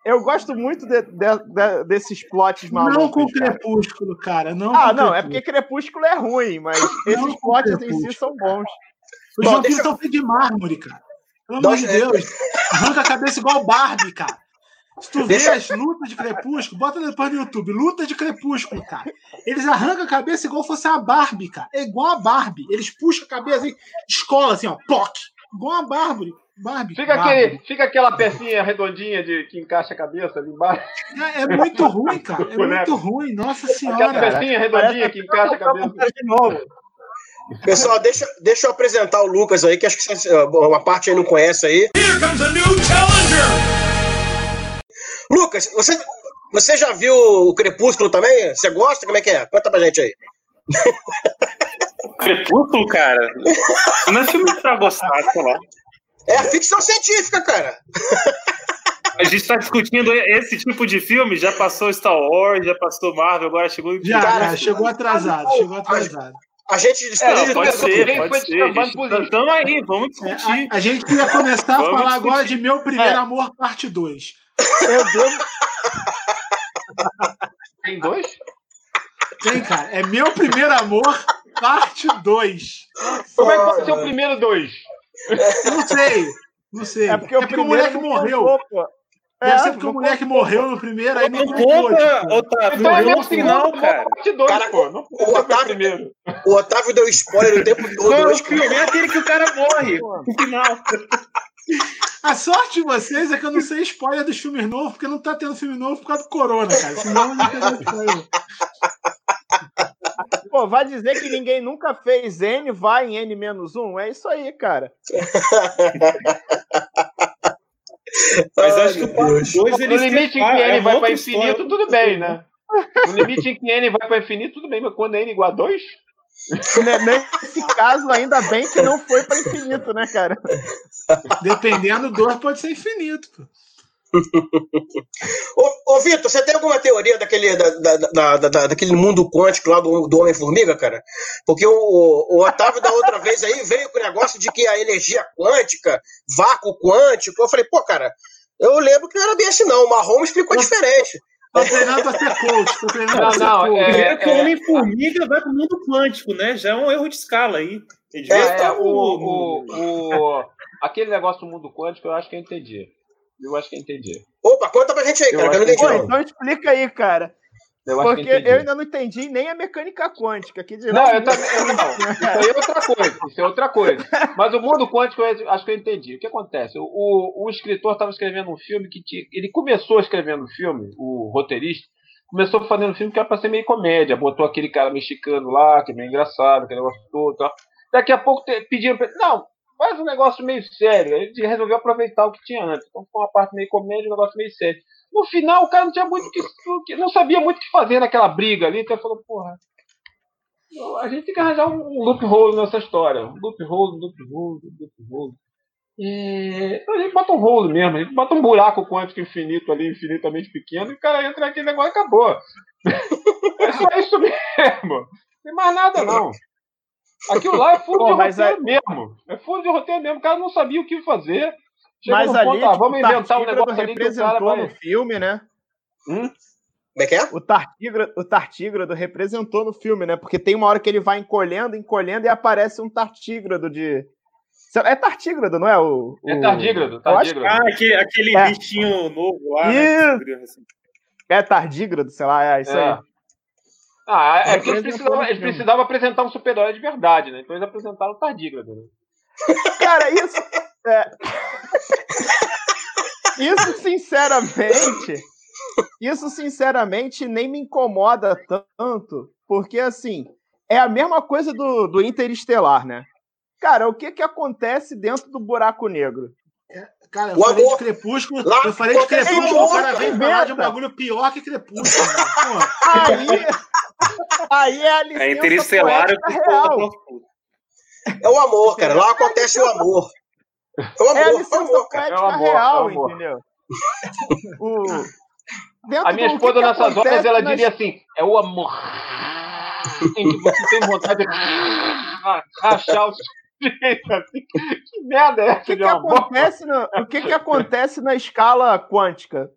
Eu gosto muito de- de- de- desses plots malucos. não com cara. Crepúsculo, cara. Não Ah, não, é Crepúsculo. porque Crepúsculo é ruim, mas esses plots em si são bons. Os Bom, vampiros deixa- estão feitos de mármore, cara. Pelo Não, amor de é- Deus. Arranca a cabeça igual Barbie, cara. Se tu vê as lutas de Crepúsculo, bota depois no YouTube. Luta de Crepúsculo, cara. Eles arrancam a cabeça igual fosse a Barbie, cara. É igual a Barbie. Eles puxam a cabeça assim, escola assim, ó. Poc. Igual a Barbie. Barbie. Fica, Barbie. aquele, fica aquela pecinha redondinha de, que encaixa a cabeça ali embaixo. É, é muito ruim, cara. É muito ruim. Nossa Aquela senhora. pecinha redondinha que encaixa a cabeça. de novo. Pessoal, deixa, deixa eu apresentar o Lucas aí, que acho que vocês, eh, uma parte aí não conhece aí. Lucas, você, você já viu o Crepúsculo também? Você gosta? Como é que é? Conta pra gente aí. Crepúsculo, cara. Não é filme pra gostar, sei lá. É a ficção científica, cara. A gente tá discutindo esse tipo de filme, já passou Star Wars, já passou Marvel, agora chegou Já, Cara, já, chegou atrasado. Chegou atrasado. A gente É, discute. pode Alguém ser, pode ser. Então aí, vamos É, discutir. a, a gente ia começar a falar discutir. agora de Meu Primeiro É. Amor, parte 2. Eu devo, Tem dois? Tem, cara. É Meu Primeiro Amor, parte 2. Como é que pode ser o primeiro dois? Não sei. Não sei. é porque o primeiro moleque não morreu. contou, pô. Deve É, ser porque o não moleque morreu no primeiro, aí não Não conta. Otávio, Então é no final, segundo cara. dois, Cara, pô. Não o o Otávio- primeiro. O Otávio deu spoiler o tempo todo. É o filme? É aquele que o cara morre no final. A sorte de vocês é que eu não sei spoiler dos filmes novos, porque não tá tendo filme novo por causa do corona, cara. Senão eu não teria spoiler. Pô, vai dizer que ninguém nunca fez N, vai em N-1? É isso aí, cara. Mas acho que o parte 2 ele No limite em que N vai para infinito, tudo bem, né? No limite em que N vai para infinito, tudo bem, mas quando N igual a 2. Né, Nesse caso, ainda bem que não foi para infinito, né, cara? Dependendo, 2 pode ser infinito. Pô. Ô, ô Vitor, você tem alguma teoria daquele, da, da, da, da, daquele mundo quântico lá do, do Homem-Formiga, cara? Porque o, o Otávio da outra vez aí veio com o negócio de que a energia quântica, vácuo quântico. Eu falei, pô, cara, eu lembro que não era bem assim, não. O Marrom explicou diferente. Tô treinando pra ser coach. Tô treinando Não, pra ser não, coach. é- Primeiro que o Homem-Formiga vai pro mundo quântico, né? Já é um erro de escala aí. É, estar o, o, o, aquele negócio do mundo quântico, eu acho que eu entendi. Eu acho que eu entendi. Opa, conta pra gente aí, Eu cara, que eu não entendi, Pô, então explica aí, cara. Eu acho Porque que eu eu ainda não entendi nem a mecânica quântica. Que Não, eu também. não. Isso aí é outra coisa. Isso é outra coisa. Mas o mundo quântico, eu acho que eu entendi. O que acontece? O, o, o escritor estava escrevendo um filme que tinha. Ele começou escrevendo um filme, o roteirista, começou fazendo um filme que era pra ser meio comédia. Botou aquele cara mexicano lá, que é meio engraçado, aquele negócio todo. e Tal. Daqui a pouco pediram pra ele. Não, faz um negócio meio sério. Ele resolveu aproveitar o que tinha antes. Então foi uma parte meio comédia, um negócio meio sério. No final, o cara não tinha muito que, não sabia muito o que fazer naquela briga ali, então falou, porra, a gente tem que arranjar um loophole nessa história. Um loophole, um loophole, um loophole. É, então a gente bota um rolo mesmo, a gente bota um buraco quântico infinito ali, infinitamente pequeno, e o cara entra naquele negócio e acabou. É só isso mesmo. Não tem mais nada, não. Aquilo lá é fundo Pô, de roteiro mesmo. É fundo de roteiro mesmo. O cara não sabia o que fazer. Chegou Mas no ali, ponto, ah, tipo, vamos o inventar um Tartígrado negócio ali que o cara representou vai... no filme, né? Hum? Como é que é? O Tartígrado, o Tartígrado representou no filme, né? Porque tem uma hora que ele vai encolhendo, encolhendo e aparece um Tartígrado de. É Tartígrado, não é? O, É o- tardígrado, Eu acho- tardígrado. Ah, aquele, aquele É. bichinho novo lá, Isso. né? Assim. É Tardígrado, sei lá, é isso É. aí. Ah, é porque eles precisavam, eles precisavam apresentar um super-herói de verdade, né? Então eles apresentaram o tardígrado, né? Cara, isso. é, Isso, sinceramente. Isso, sinceramente, nem me incomoda tanto, porque, assim, é a mesma coisa do, do Interestelar, né? Cara, o que que acontece dentro do buraco negro? Cara, eu O falei amor. de Crepúsculo. Lá eu falei de Crepúsculo, o cara vem falar de um bagulho pior que Crepúsculo. mano. Pô, Aí, aí é a licença É interestelar eu real. É o amor, cara. Lá acontece o amor. É o É a amor, é o licença amor, poética É o amor, real, é o amor. entendeu? O... Dentro A minha o que esposa, que nessas horas, ela nas- diria assim: é o amor. Em que você tem vontade de rachar o sujeito assim. Que merda é O essa que, de que amor? acontece no- o que, que acontece na escala quântica?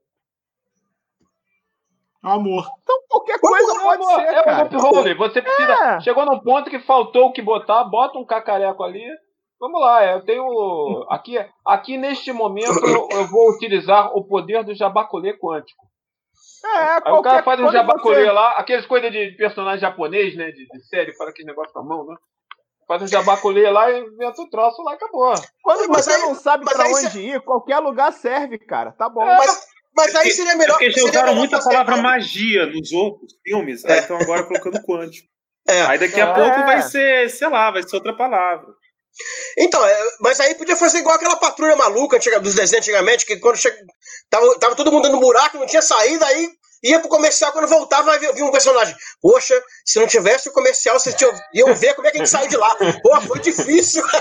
Amor. Então qualquer coisa É o pode amor, ser, é o cara. loophole. Você precisa. É. Chegou num ponto que faltou o que botar, bota um cacareco ali. Vamos lá, eu tenho. Aqui, aqui neste momento eu, eu vou utilizar o poder do jabacolê quântico. É, Aí o cara faz um jabacolê você- lá, aqueles coisas de personagem japonês, né? De, de série, faz aquele negócio com a mão, né? Faz um jabacolê lá e inventa o troço lá, acabou. Quando Mas você aí- não sabe pra aí onde ir, qualquer lugar serve, cara. Tá bom. Mas, mas aí seria É melhor. porque já seria usaram muito a palavra magia nos outros filmes, aí estão agora colocando quântico. É. Aí daqui a É. pouco vai ser, sei lá, vai ser outra palavra. Então, é, mas aí podia fazer igual aquela patrulha maluca antiga, dos desenhos antigamente, que quando chega, tava, tava todo mundo dando buraco, não tinha saída, aí ia pro comercial, quando voltava, vinha um personagem. Poxa, se não tivesse o comercial, vocês tinham, iam ver como é que a gente saiu de lá. Pô, foi difícil.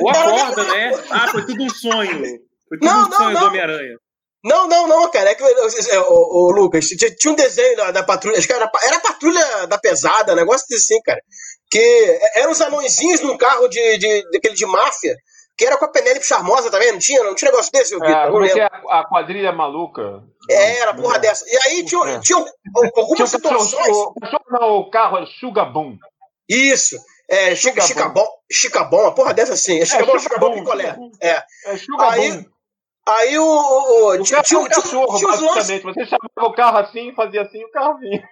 Ou acorda, né? Ah, foi tudo um sonho. Foi tudo Não, um não, sonho não. do Homem-Aranha. Não, não, não, cara. É que, é, o, Lucas, tinha, tinha um desenho da, da patrulha, acho que era, era a patrulha da pesada, negócio assim, cara. Que eram os anõezinhos num carro de, de, daquele de máfia, que era com a Penélope Charmosa também, não tinha? Não tinha negócio desse, Vitor? É, Não como é lembro. é a, a quadrilha maluca? É, era porra dessa. E aí tinha, É. tinha algumas Tinha o situações. o não, o carro era Sugabum. Isso. É, Chica, Chicabom. Chicabom, Chicabom, uma porra dessa assim. É Chicabom, Chicabom, Chicabom. picolé. É. É Sugabum. Aí, aí o. o, o tinha, é tinha, cachorro, tinha. Você chamava o carro assim, fazia assim, o carro vinha.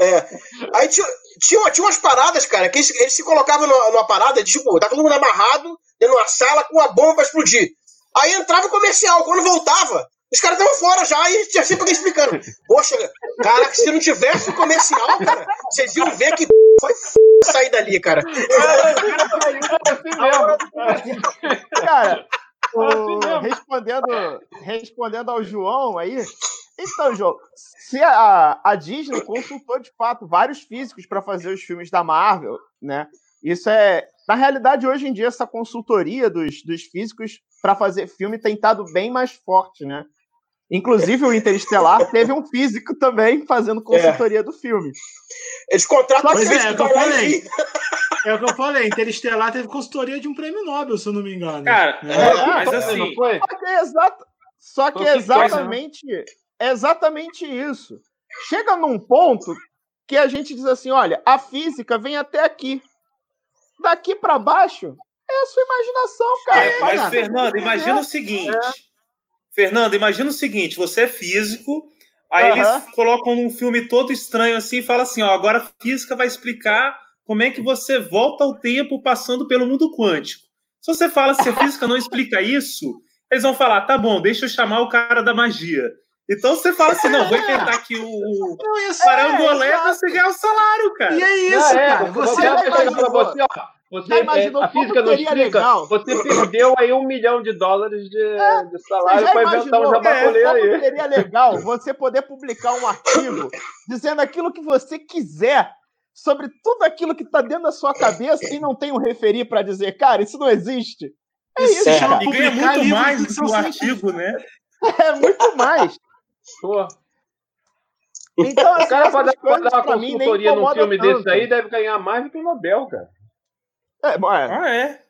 É. Aí tinha, tinha, tinha umas paradas, cara, que eles, eles se colocavam numa, numa parada de tipo, tá todo mundo amarrado dentro de uma sala com uma bomba pra explodir. Aí entrava o comercial, quando voltava, Os caras estavam fora já e tinha sempre alguém explicando. Poxa, cara, se não tivesse o comercial, cara, vocês iam ver que foi sair dali, cara. Cara, o, respondendo, respondendo ao João aí. Então, João, se a, a Disney consultou de fato vários físicos para fazer os filmes da Marvel, né? Isso é. Na realidade, hoje em dia, essa consultoria dos, dos físicos para fazer filme tem estado bem mais forte, né? Inclusive, o Interestelar teve um físico também fazendo consultoria é. do filme. Eles contratam pois é, é, o que eu falei. É o que eu falei. Interestelar teve consultoria de um prêmio Nobel, se eu não me engano. Cara, é, é, mas assim. Não foi? Só que é, exato, só que é exatamente, é exatamente isso. Chega num ponto que a gente diz assim: olha, a física vem até aqui. Daqui para baixo é a sua imaginação, cara. É, mas, Fernando, imagina o seguinte. Fernando, imagina o seguinte: você é físico, aí uhum. eles colocam um filme todo estranho assim e fala assim: ó, agora a física vai explicar como é que você volta ao tempo passando pelo mundo quântico. Se você fala se a física não explica isso, eles vão falar: tá bom, deixa eu chamar o cara da magia. Então você fala assim: não, vou inventar aqui o, o parangolé é, pra você ganhar o salário, cara. E é isso, é, cara. Você, você, você, você, a física não explica. Legal. Você perdeu aí um milhão de dólares de, é, de salário para inventar um jabacolê é, aí. Seria legal você poder publicar um artigo dizendo aquilo que você quiser sobre tudo aquilo que está dentro da sua cabeça e não tem um referir para dizer, cara, isso não existe. É isso, é. cara. E ganha muito mais do que o artigo, né? É muito mais. Pô. Então, assim, o cara pode dar uma consultoria num filme tanto. desse aí deve ganhar mais do que o Nobel, cara. É, é. Ah, é?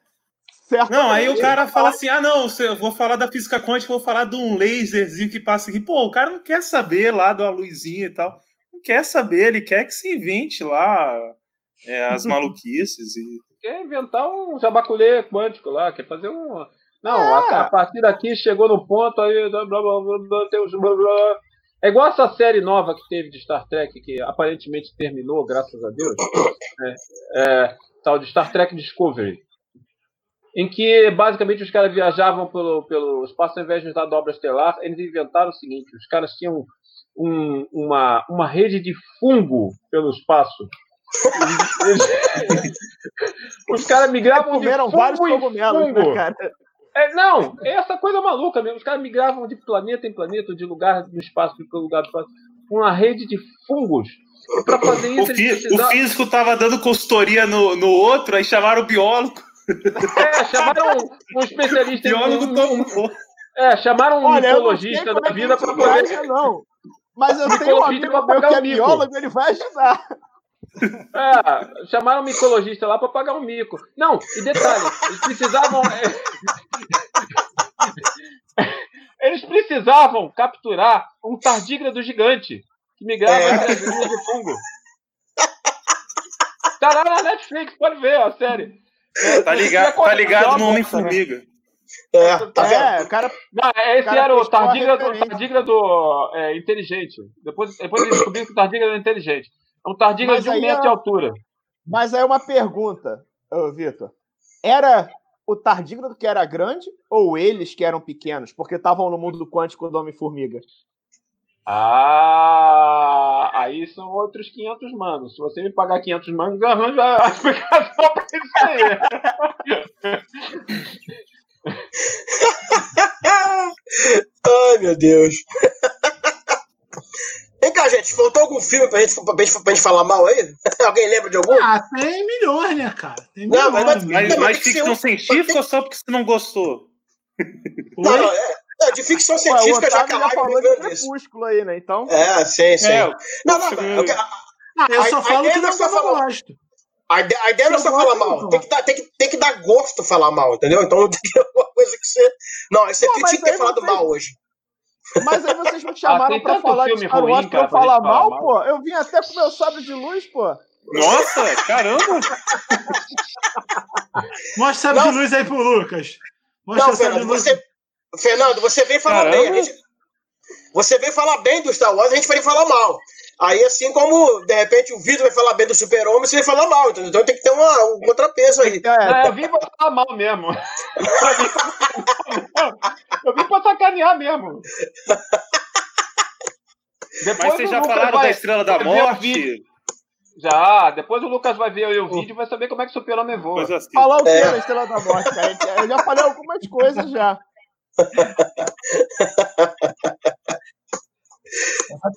Certo. Não, aí o cara fala assim: ah, não, eu vou falar da física quântica, vou falar de um laserzinho que passa aqui. Pô, o cara não quer saber lá da luzinha e tal. Não quer saber, ele quer que se invente lá é, as maluquices. E... Quer inventar um jabaculê quântico lá, quer fazer um. Não, é. a, a, partir daqui chegou no ponto, aí blá, blá, blá, blá, tem os blá, blá. É igual essa série nova que teve de Star Trek, que aparentemente terminou, graças a Deus. É, é, tal de Star Trek Discovery, em que basicamente os caras viajavam pelo, pelo espaço ao invés de usar dobra estelar, eles inventaram o seguinte: os caras tinham um, uma, uma rede de fungo pelo espaço. Eles, os caras migravam de fungo vários cogumelos, né, fungo. Né, cara? É, não, é essa coisa maluca mesmo. Os caras migravam de planeta em planeta, de lugar no espaço para lugar do espaço, uma rede de fungos para fazer isso. O, fi, o físico estava dando consultoria no, no outro, aí chamaram o biólogo. É, chamaram um, um especialista em. biólogo um, tomou. É, chamaram um Olha, micologista da é vida para poder. Não, mas eu tenho um amigo meu que é biólogo, ele vai ajudar. É, chamaram um micologista lá para pagar um mico. Não, e detalhe, eles precisavam. É, eles precisavam capturar um tardígrado gigante que migrava é. entre as linhas de fungo. Tá lá na Netflix, pode ver a série. É, tá ligado, tá ligado no Homem-Formiga. É, tá é, o cara. Não, esse cara era o tardígrado, tardígrado é, inteligente. Depois, depois eles descobriram que o tardígrado é inteligente. É um tardígrado de um metro é... de altura. Mas aí uma pergunta, Vitor. Era o tardígrado que era grande ou eles que eram pequenos? Porque estavam no mundo quântico do Homem-Formiga. Ah, aí são outros 500 manos. Se você me pagar 500 manos, eu arranjo a explicação pra isso aí. Ai, meu Deus. Vem cá, gente, faltou algum filme pra gente, pra gente, pra gente falar mal aí? Alguém lembra de algum? Ah, tem milhões, né, cara? Tem milhões. Não, mas, mas, mas, mas ficção científica ou só porque você não gostou? Não, não, é, é, de ficção científica já acabou. já falou de Crepúsculo aí, né? Então. É, sim, sim. É, não, não, eu, ah, eu só a, falo a que não, não gosto. A ideia, a ideia não é só falar mal, tem que, dar, tem, que, tem que dar gosto falar mal, entendeu? Então tem que uma coisa que você. Não, você não, tinha que ter falado vocês... mal hoje. Mas aí vocês me chamaram ah, pra falar de Star Wars pra eu falar mal, mal, pô. Eu vim até com meu sabre de luz, pô. Nossa, caramba! Mostra o sabre de luz aí pro Lucas. Mostra não, Fernando, você, Fernando, você veio falar Caramba. bem. Gente, você veio falar bem do Star Wars, a gente veio falar mal. Aí, assim como, de repente, o Vitor vai falar bem do super-homem, você vai falar mal? Então tem que ter uma, um contrapeso aí. É, eu vim pra falar mal mesmo. eu vim pra sacanear mesmo. Depois Mas vocês já falaram vai, da Estrela da Morte? Já, depois o Lucas vai ver o vídeo e vai saber como é que o super-homem voa. Assim. Falar o que é. da Estrela da Morte, cara? Eu já falei algumas coisas já.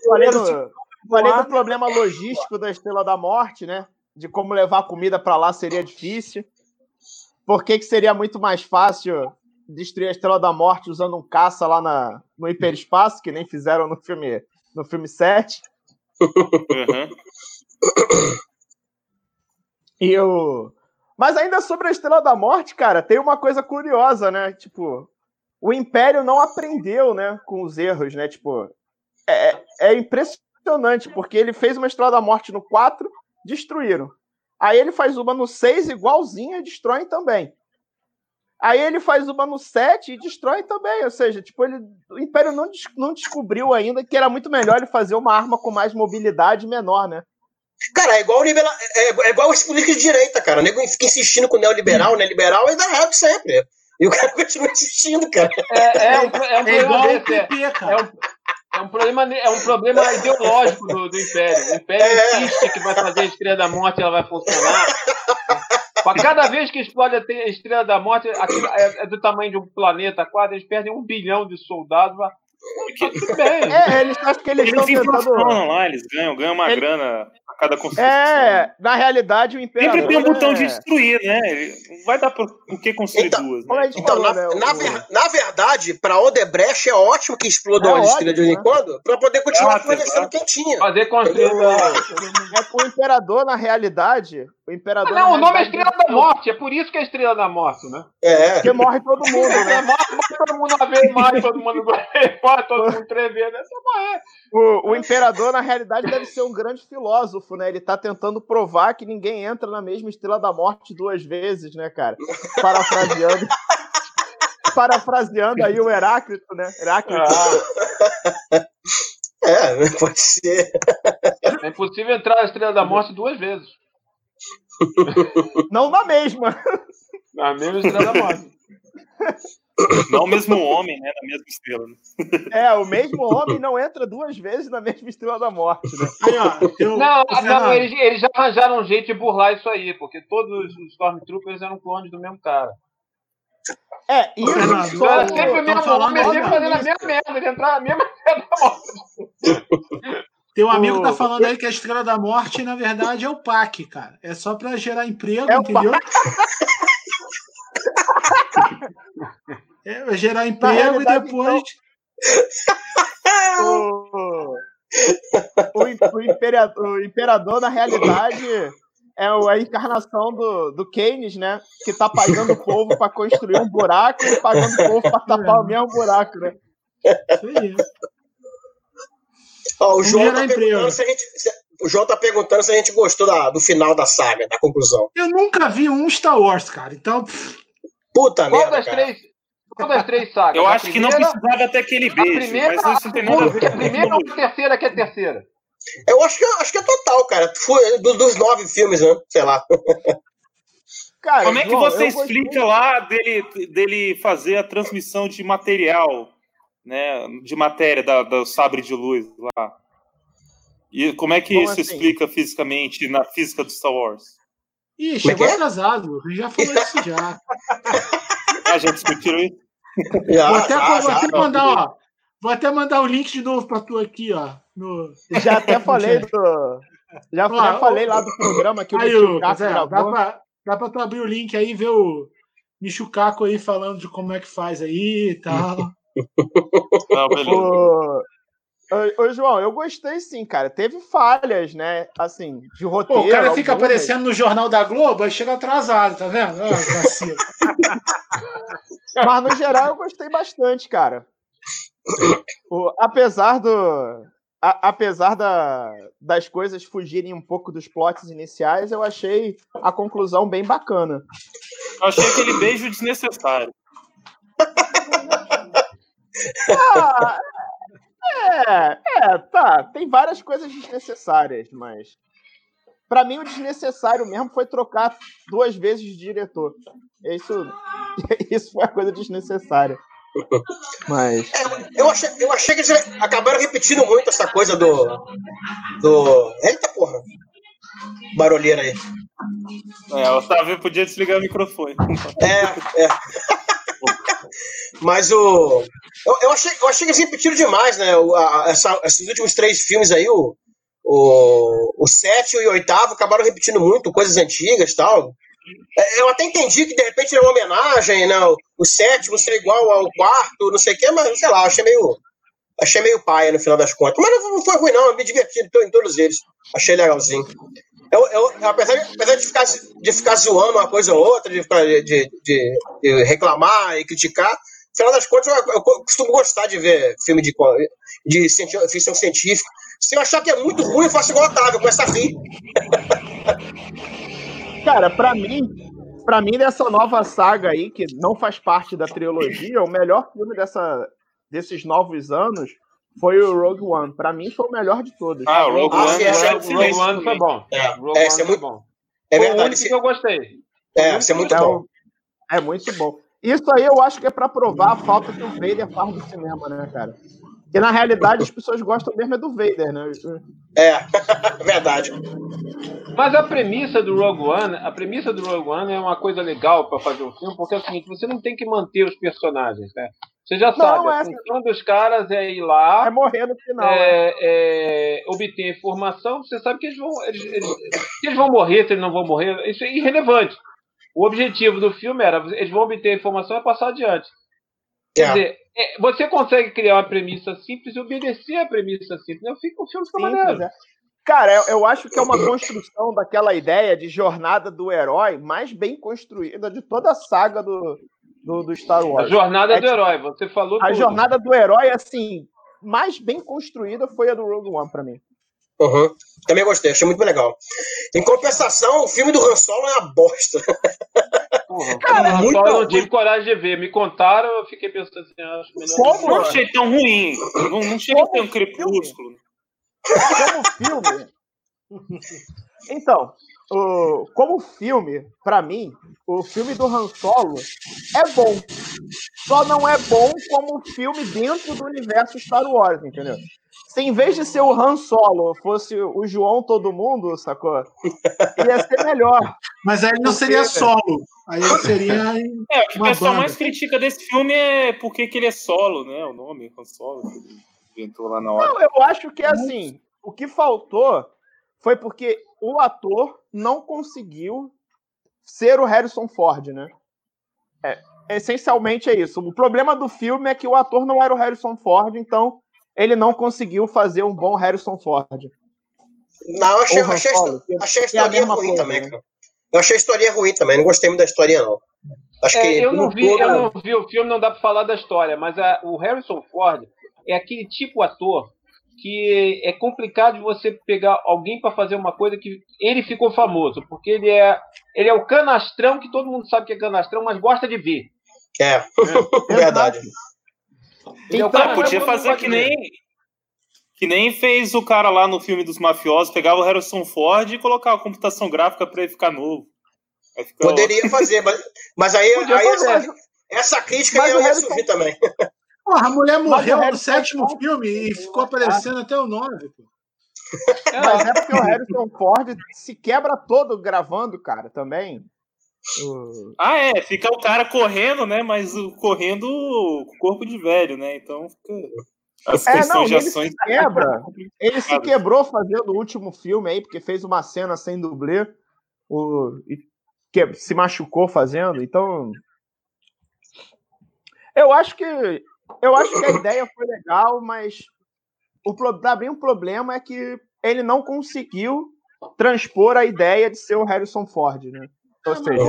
Falei do, falei do problema logístico da Estrela da Morte, né? De como levar comida para lá seria difícil. Por que, que seria muito mais fácil destruir a Estrela da Morte usando um caça lá na, no hiperespaço, que nem fizeram no filme, no filme 7? Uhum. E eu. Mas ainda sobre a Estrela da Morte, cara, tem uma coisa curiosa, né? Tipo, o Império não aprendeu, né, com os erros, né? Tipo, é, é impressionante, porque ele fez uma Estrela da Morte no 4, destruíram. Aí ele faz uma no 6 igualzinha e destroem também. Aí ele faz uma no 7 e destrói também. Ou seja, tipo, ele, o Império não, não descobriu ainda que era muito melhor ele fazer uma arma com mais mobilidade menor, né? Cara, é igual, liberal, é, é igual os políticos de direita, cara. O nego fica insistindo com o neoliberal, o neoliberal e dá errado sempre. E o cara continua insistindo, cara. É, é, um, é um é igual o PP, é, cara. É um, é um, problema, é um problema ideológico do, do Império. O Império é. insiste que vai fazer a Estrela da Morte ela vai funcionar. A cada vez que explode a Estrela da Morte, aquilo é, é do tamanho de um planeta quase, eles perdem um bilhão de soldados. Tudo bem. É, eles acham que eles, eles estão tentando... lá, eles ganham, ganham uma Ele... grana cada construção. É, na realidade o Imperador... Sempre tem um botão de destruir, né? Não vai dar por, por que construir então, duas, né? Então, na, né, na, ver, na, verdade, pra Odebrecht é ótimo que explodam é a estrela de vez em né? quando, pra poder continuar fornecendo quentinha. Fazer construir... É, o Imperador, na realidade, o Imperador... Ah, não, o nome é Estrela da Morte, é por isso que é Estrela da Morte, né? É. Porque morre todo mundo, né? morre todo mundo uma vez mais, todo mundo morre, todo mundo três vezes, é só morrer. O, o Imperador, na realidade, deve ser um grande filósofo, né? Ele tá tentando provar que ninguém entra na mesma Estrela da Morte duas vezes, né, cara? Parafraseando. parafraseando aí o Heráclito, né? Heráclito. Ah. É, pode ser. É impossível entrar na Estrela da Morte duas vezes. Não na mesma. Na mesma Estrela da Morte. Não o mesmo homem, né? Na mesma estrela. Né? É, o mesmo homem não entra duas vezes na mesma estrela da morte, né? Aí, ó, eu, não, não eles, eles, já arranjaram um jeito de burlar isso aí, porque todos os Stormtroopers eram clones do mesmo cara. É, e Fernando, só... era sempre o mesmo homem, sempre fazendo a mesma merda, ele entrar na mesma estrela da morte. Tem um amigo que tá falando aí que a Estrela da Morte, na verdade, é o PAC, cara. É só pra gerar emprego, é entendeu? É, vai gerar emprego e depois. Então, o, o, imperador, o, imperador, na realidade, é a encarnação do, do Keynes, né? Que tá pagando o povo para construir um buraco e pagando o povo para tapar o mesmo buraco, né? Isso aí. Ó, o, João tá perguntando se a gente, se, o João tá perguntando se a gente gostou da, do final da saga, da conclusão. Eu nunca vi um Star Wars, cara. Então. Puta Qual merda. Das cara. três, qual das três sagas? Eu acho primeira, que não precisava até aquele beijo. Primeira, mas isso não tem nada a ver. A primeira ou a terceira que é a terceira? Eu acho que, acho que é total, cara. Foi dos, dos nove filmes, né? Sei lá. Cara, Como é que João, você explica lá dele, dele fazer a transmissão de material, né? De matéria da, do sabre de luz lá? E como é que como isso assim? explica fisicamente na física do Star Wars? Ih, é chegou é atrasado. Já falou isso já. ah, já discutiram isso? Já, vou até, já, vou já, até mandar, ó. Vou até mandar o link de novo para tu aqui, ó. No... Já até falei do. Já, ó, já falei lá do programa que o aí, é, Dá pra, dá pra tu abrir o link aí e ver o Michucaco aí falando de como é que faz aí e tal. Não, beleza. Ô, João, eu gostei sim, cara. Teve falhas, né? Assim, de roteiro. Pô, o cara fica algumas. aparecendo no Jornal da Globo e chega atrasado, tá vendo? Mas no geral eu gostei bastante, cara. O, apesar do. A, apesar da, das coisas fugirem um pouco dos plots iniciais, eu achei a conclusão bem bacana. Eu achei aquele beijo desnecessário. Ah, é, É, tá. Tem várias coisas desnecessárias, mas. Pra mim, o desnecessário mesmo foi trocar duas vezes de diretor. Isso, isso foi a coisa desnecessária. Mas. É, eu, achei, eu achei que eles acabaram repetindo muito essa coisa do. Do. Eita porra! Barulheira aí. É, o Otávio podia desligar o microfone. É, é. Mas o. Eu, eu, achei, eu achei que eles repetiram demais, né? O, a, essa, esses últimos três filmes aí, o, o, o sétimo e o oitavo, acabaram repetindo muito coisas antigas e tal. É, eu até entendi que de repente era uma homenagem, né? O sétimo ser igual ao quarto, não sei o quê, mas sei lá, achei meio. Achei meio paia no final das contas. Mas não foi ruim, não. Eu me diverti em todos eles. Achei legalzinho. Eu, eu, apesar, de, apesar de, ficar, de ficar zoando uma coisa ou outra, de, ficar, de, de, de reclamar e criticar, no final das contas, eu, eu, costumo gostar de ver filme de, de ficção científica. Se eu achar que é muito ruim, eu faço igual Otávio, começa a rir. Cara, pra mim, pra mim, dessa nova saga aí, que não faz parte da trilogia, o melhor filme dessa, desses novos anos foi o Rogue One. Pra mim, foi o melhor de todos. Ah, o Rogue, ah, One, é, Rogue, Rogue One foi bom. É, Rogue é, One é muito bom. É verdade. Foi o único que eu gostei. É, isso é muito bom. É muito bom. Isso aí eu acho que é pra provar a falta que o Vader faz do cinema, né, cara? Porque na realidade as pessoas gostam mesmo é do Vader, né? É, verdade. Mas a premissa do Rogue One, a premissa do Rogue One é uma coisa legal para fazer um filme, porque é o seguinte, você não tem que manter os personagens, né? Você já sabe, não, a é função dos caras é ir lá. É morrer no final. É, né? é, obter informação, você sabe que eles vão. Eles, eles, se eles vão morrer, se eles não vão morrer, isso é irrelevante. O objetivo do filme era, eles vão obter a informação e passar adiante. Quer é. dizer, é, você consegue criar uma premissa simples e obedecer a premissa simples. Eu fico, o filme fica maneiro. É. Cara, eu, eu, acho que é uma construção daquela ideia de jornada do herói mais bem construída de toda a saga do, do, do Star Wars. A jornada é, do herói, você falou. A tudo. jornada do herói, assim, mais bem construída foi a do Rogue One para mim. Uhum. Também gostei, achei muito legal. Em compensação, o filme do Han Solo é uma bosta. Cara, é muito eu não tive coragem de ver. Me contaram, eu fiquei pensando assim, acho melhor. Como? Não achei tão ruim. Não, não chega a ter um crepúsculo. Como filme. Então, o, como filme, para mim, o filme do Han Solo é bom. Só não é bom como filme dentro do universo Star Wars, entendeu? Se em vez de ser o Han Solo fosse o João Todo Mundo, sacou? Ia ser melhor. Mas aí não seria solo. Aí ele seria. É, o que o pessoal mais critica desse filme é porque que ele é solo, né? O nome, Han Solo, que ele inventou lá na hora. Não, eu acho que assim, o que faltou foi porque o ator não conseguiu ser o Harrison Ford, né? É, essencialmente é isso. O problema do filme é que o ator não era o Harrison Ford, então ele não conseguiu fazer um bom Harrison Ford. Não, achei, achei, achei a história é ruim coisa, também, né? Eu achei a história ruim também, não gostei muito da história, não. Acho é, que eu, não vi, todo... eu não vi o filme, não dá pra falar da história, mas a, o Harrison Ford é aquele tipo de ator que é complicado de você pegar alguém para fazer uma coisa que ele ficou famoso, porque ele é ele é o canastrão que todo mundo sabe que é canastrão, mas gosta de ver. É, é. verdade. Então, cara, podia fazer que nem que nem fez o cara lá no filme dos mafiosos, pegava o Harrison Ford e colocava a computação gráfica para ele ficar novo. Poderia ótimo. fazer, mas, mas aí, aí essa, essa, crítica mas ia Harrison... surgir também. Porra, a mulher morreu no sétimo filme e ficou aparecendo até o nove. Pô. Mas é porque o Harrison Ford se quebra todo gravando, cara, também. Ah, é, fica o cara correndo, né? Mas correndo com corpo de velho, né? Então fica. As é, não, de ações. Ele se, quebra. ele se quebrou fazendo o último filme aí, porque fez uma cena sem dublê. O, e que, se machucou fazendo. Então. Eu acho que. Eu acho que a ideia foi legal, mas o, pra mim o problema é que ele não conseguiu transpor a ideia de ser o Harrison Ford, né? Ou seja,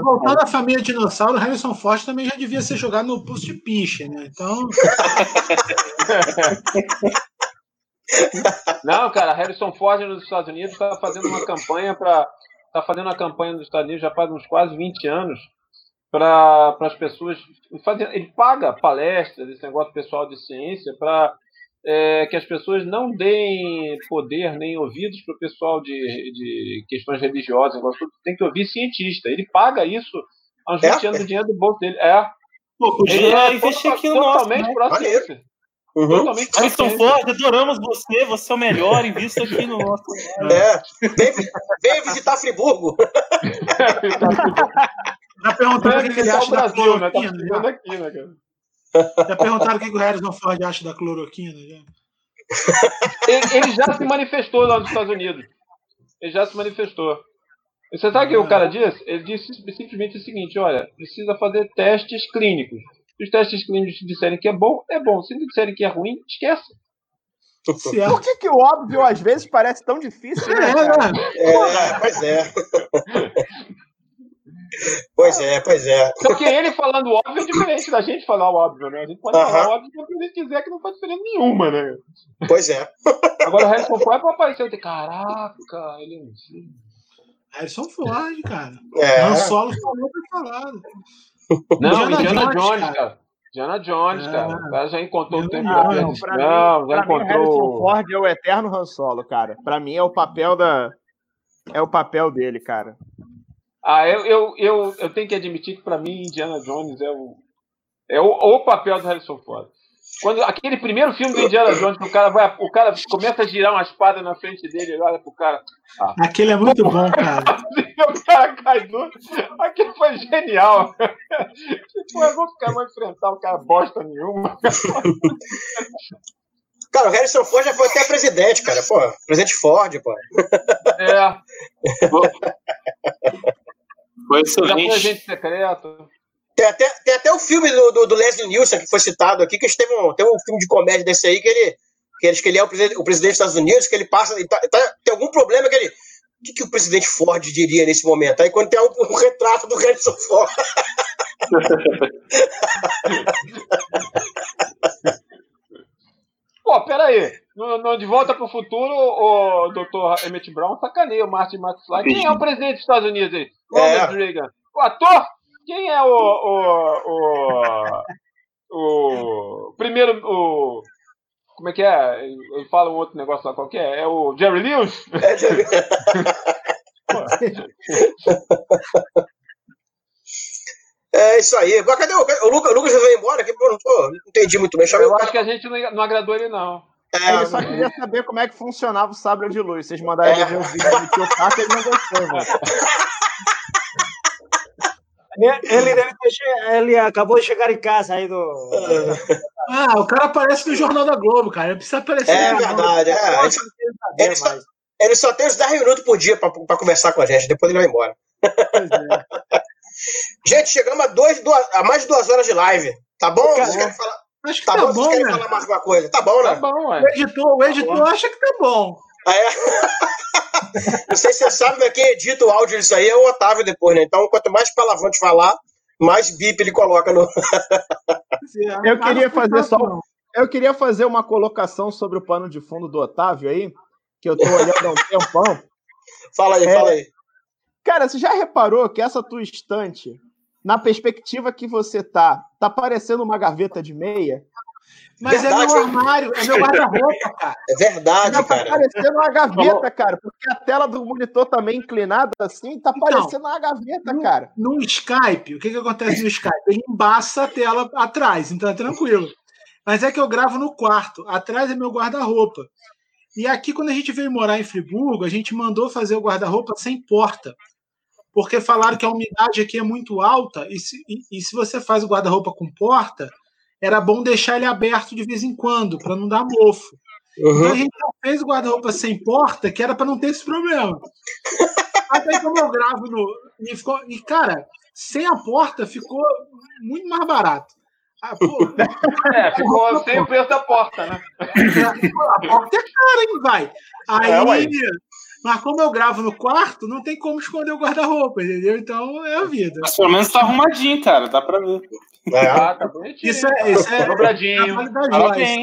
voltando à família dinossauro, Harrison Ford também já devia ser jogado no posto de piche, né? Então. Não, cara, Harrison Ford nos Estados Unidos está fazendo uma campanha para. Está fazendo uma campanha nos Estados Unidos já faz uns quase 20 anos para as pessoas. Fazer, ele paga palestras, esse negócio pessoal de ciência, para é, que as pessoas não deem poder nem ouvidos para o pessoal de, de questões religiosas, tem que ouvir cientista. Ele paga isso há uns 20 é? anos do dinheiro do bolso dele. É. Pô, podia investir aqui no totalmente nosso, né? para a ciência. Uhum. Totalmente Harrison Ford, adoramos você, você é o melhor, invista aqui no nosso. É. Vem, vem visitar Friburgo. Já perguntaram o que ele acha da cloroquina. Né? Tá aqui, né, cara? Já perguntaram o que o Harrison Ford acha da cloroquina? Já? Ele, ele, já se manifestou lá nos Estados Unidos. Ele já se manifestou. Você sabe o que o cara disse? Ele disse simplesmente o seguinte: olha, precisa fazer testes clínicos. Se os testes clínicos disserem que é bom, é bom. Se disserem que é ruim, esquece. Por que, que o óbvio às vezes parece tão difícil, né? É, é, pois é. Pois é, pois é. Porque ele falando óbvio é diferente da gente falar o óbvio, né? A gente pode uh -huh. falar óbvio se a gente quiser, que não faz diferença nenhuma, né? Pois é. Agora o Harrison Ford vai aparecer e ter, caraca, ele é um Harrison Ford, cara. É. Han Solo falou pra falar. Não, Indiana, Indiana Jones, cara. cara. Indiana Jones, é. cara. O cara já encontrou o tempo não, não, pra não, mim, já encontrou. Mim, Harrison Ford é o eterno Han Solo, cara. Pra mim é o papel da. É o papel dele, cara. Ah, eu, eu, eu, eu tenho que admitir que para mim Indiana Jones é o, é o, o papel do Harrison Ford. Quando aquele primeiro filme do Indiana Jones, que o cara vai, o cara começa a girar uma espada na frente dele, ele olha pro cara. Ah. Aquele é muito bom, cara. o cara cai duro. Aquilo foi genial. Tipo, eu vou ficar mais enfrentar o cara bosta nenhuma. Cara, o Harrison Ford já foi até presidente, cara. Pô, presidente Ford, pô. É. Foi excelente. Já foi agente secreto. Tem até, tem até o filme do, do, do, Leslie Nielsen que foi citado aqui, que teve um, tem um filme de comédia desse aí que ele, que ele, que ele é o presidente, o presidente dos Estados Unidos, que ele passa. Ele tá, tá, tem algum problema que ele. O que, que, o presidente Ford diria nesse momento? Aí quando tem um, um retrato do Harrison Ford. Pô, peraí. No, no, de volta para o futuro, o Dr. Emmett Brown sacaneia o Martin McFly. Quem é o presidente dos Estados Unidos aí? Ronald é. Reagan. O ator? Quem é o. O, o, o primeiro. O, como é que é? Ele fala um outro negócio lá qualquer. É o Jerry Lewis? É, Jerry. É isso aí. Cadê o, o Lucas? O Lucas já veio embora aqui? Não, não entendi muito bem. Eu acho que a gente não, não agradou ele, não. É, ele só queria saber como é que funcionava o sabre de luz. Vocês mandaram é. ele ver o vídeo do tio Paco e ele não gostou, mano. Ele, ter, ele acabou de chegar em casa aí do. Ah, o cara aparece no Jornal da Globo, cara. Ele precisa aparecer. É verdade, é. Ele, ele, só, ele, só, tem uns 10 minutos por dia para conversar com a gente, depois ele vai embora. É. gente, chegamos a, dois, duas, a mais de duas horas de live. Tá bom? Cara, Vocês querem falar? Acho que tá, tá bom, Vocês querem né? falar mais alguma coisa? Tá bom, né? Tá bom, O editor, o editor tá acha que tá bom. Ah, é? Não sei se você sabe, mas quem edita o áudio disso aí é o Otávio depois, né? Então, quanto mais palavrão te falar, mais bip ele coloca no. eu queria fazer só. Eu queria fazer uma colocação sobre o pano de fundo do Otávio aí, que eu tô olhando há um tempão. Fala aí, é... fala aí. Cara, você já reparou que essa tua estante, na perspectiva que você tá, tá parecendo uma gaveta de meia? Mas verdade, é meu armário, é meu guarda-roupa, cara. É verdade, tá cara. Tá parecendo uma gaveta, cara, porque a tela do monitor também tá inclinada assim, tá então, parecendo uma gaveta, no, cara. No Skype, o que que acontece no Skype? Ele embaça a tela atrás, então é tranquilo. Mas é que eu gravo no quarto, atrás é meu guarda-roupa. E aqui, quando a gente veio morar em Friburgo, a gente mandou fazer o guarda-roupa sem porta. Porque falaram que a umidade aqui é muito alta, e se, e, e se você faz o guarda-roupa com porta, era bom deixar ele aberto de vez em quando, para não dar mofo. Uhum. Então a gente fez o guarda-roupa sem porta, que era para não ter esse problema. Até como eu gravo no. E, ficou, e, cara, sem a porta ficou muito mais barato. Ah, é, ficou sem o preço da porta, né? A porta é cara, hein, vai? Aí, é, mas como eu gravo no quarto, não tem como esconder o guarda-roupa, entendeu? Então é a vida. Mas pelo menos tá arrumadinho, cara, dá pra ver. É. Ah, tá bonitinho. Isso é, isso é dobradinho. trabalho da Joyce.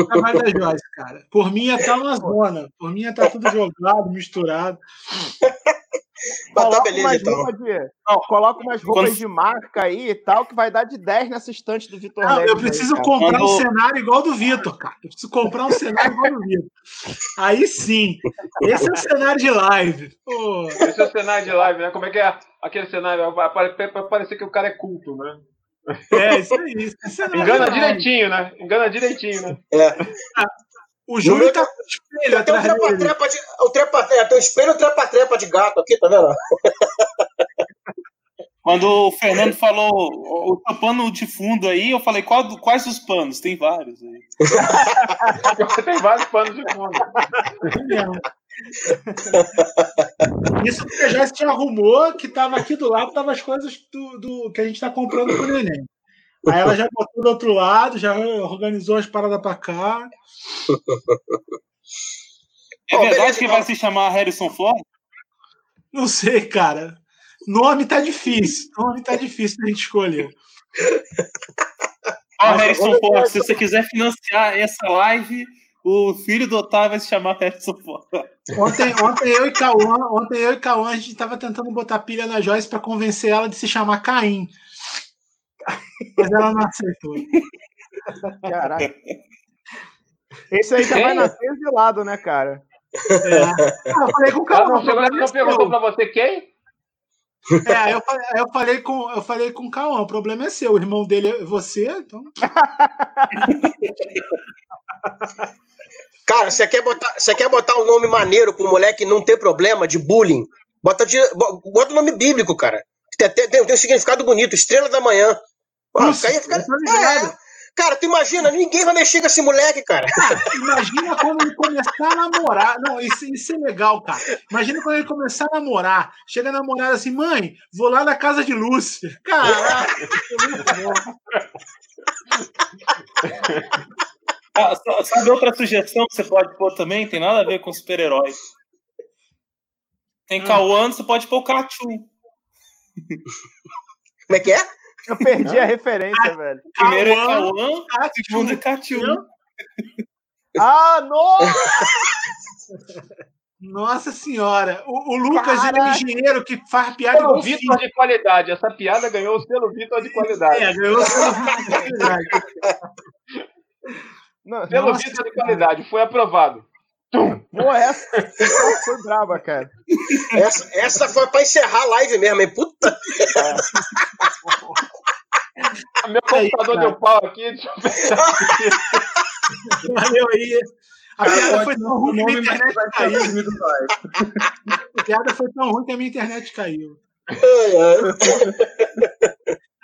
É trabalho da Joyce, cara. Por mim ia estar tá uma zona. Por mim ia tá tudo jogado, misturado. coloca umas então. roupas de, não, coloca umas roupas Quando... de marca aí e tal, que vai dar de 10 nessa estante do Vitor Não, eu preciso aí, comprar Quando... um cenário igual do Vitor, cara. Eu preciso comprar um cenário igual do Vitor. Aí sim. Esse é o cenário de live. Pô. Esse é o cenário de live, né? Como é que é aquele cenário? Vai parecer que o cara é culto, né? É, isso aí. Isso Engana direitinho, né? Engana direitinho, né? É. O Júlio tá com espelho atrás o trepa, trepa de, o trepa, é, tem o espelho trepa-trepa de gato aqui, tá vendo? Quando o Fernando falou o, o pano de fundo aí, eu falei, qual, quais os panos? Tem vários aí. Tem vários panos de fundo. Isso porque já se arrumou que tava aqui do lado, tava as coisas do, do que a gente tá comprando pro neném. Aí ela já botou do outro lado, já organizou as paradas pra cá. É verdade que vai se chamar Harrison Ford? Não sei, cara. Nome tá difícil. Nome tá difícil pra gente escolher. Ó, oh, Harrison Ford, se você quiser financiar essa live, o filho do Otávio vai se chamar Harrison Ford. Ontem, ontem eu e Cauã, ontem eu e Cauã, a gente tava tentando botar pilha na Joyce para convencer ela de se chamar Caim. Mas ela não aceitou. Caraca. Esse aí já vai nascer lado, né, cara? É. Ah, eu falei com o Cauã. Ela não, perguntou pra você quem? É, eu, falei, eu falei com eu falei com o Cauã, o problema é seu, o irmão dele é você, então. Cara, você quer botar, você quer botar um nome maneiro pro moleque não ter problema de bullying? Bota, de, bota o nome bíblico, cara. Tem, tem, tem um significado bonito, estrela da manhã. Nossa, aí fica, é, cara, tu imagina, ninguém vai mexer com esse moleque, cara. cara imagina quando ele começar a namorar. Não, isso, isso é legal, cara. Imagina quando ele começar a namorar. Chega a namorada assim, mãe, vou lá na casa de Lúcia. Caraca, isso é muito bom. Ah, sabe outra sugestão que você pode pôr também? Tem nada a ver com super-herói. Tem hum. Cauã, você pode pôr o Cachu. Como é que é? Eu perdi a referência, velho. Primeiro é Cauã, segundo é. Ah, nossa! Nossa senhora, o, o Lucas é um engenheiro que faz piada pelo Vitor de qualidade. Essa piada ganhou o selo Vitor de qualidade. É, ganhou o selo Vitor de qualidade. Não, Pelo nossa, visto de qualidade, foi aprovado. Pô, essa, foi braba, cara. Essa, essa foi pra encerrar a live mesmo, hein? Puta! É. Meu computador aí, deu pau aqui, deixa eu aqui. Valeu aí. A piada foi tão ruim que a minha internet caiu. A piada foi tão ruim que a minha internet caiu.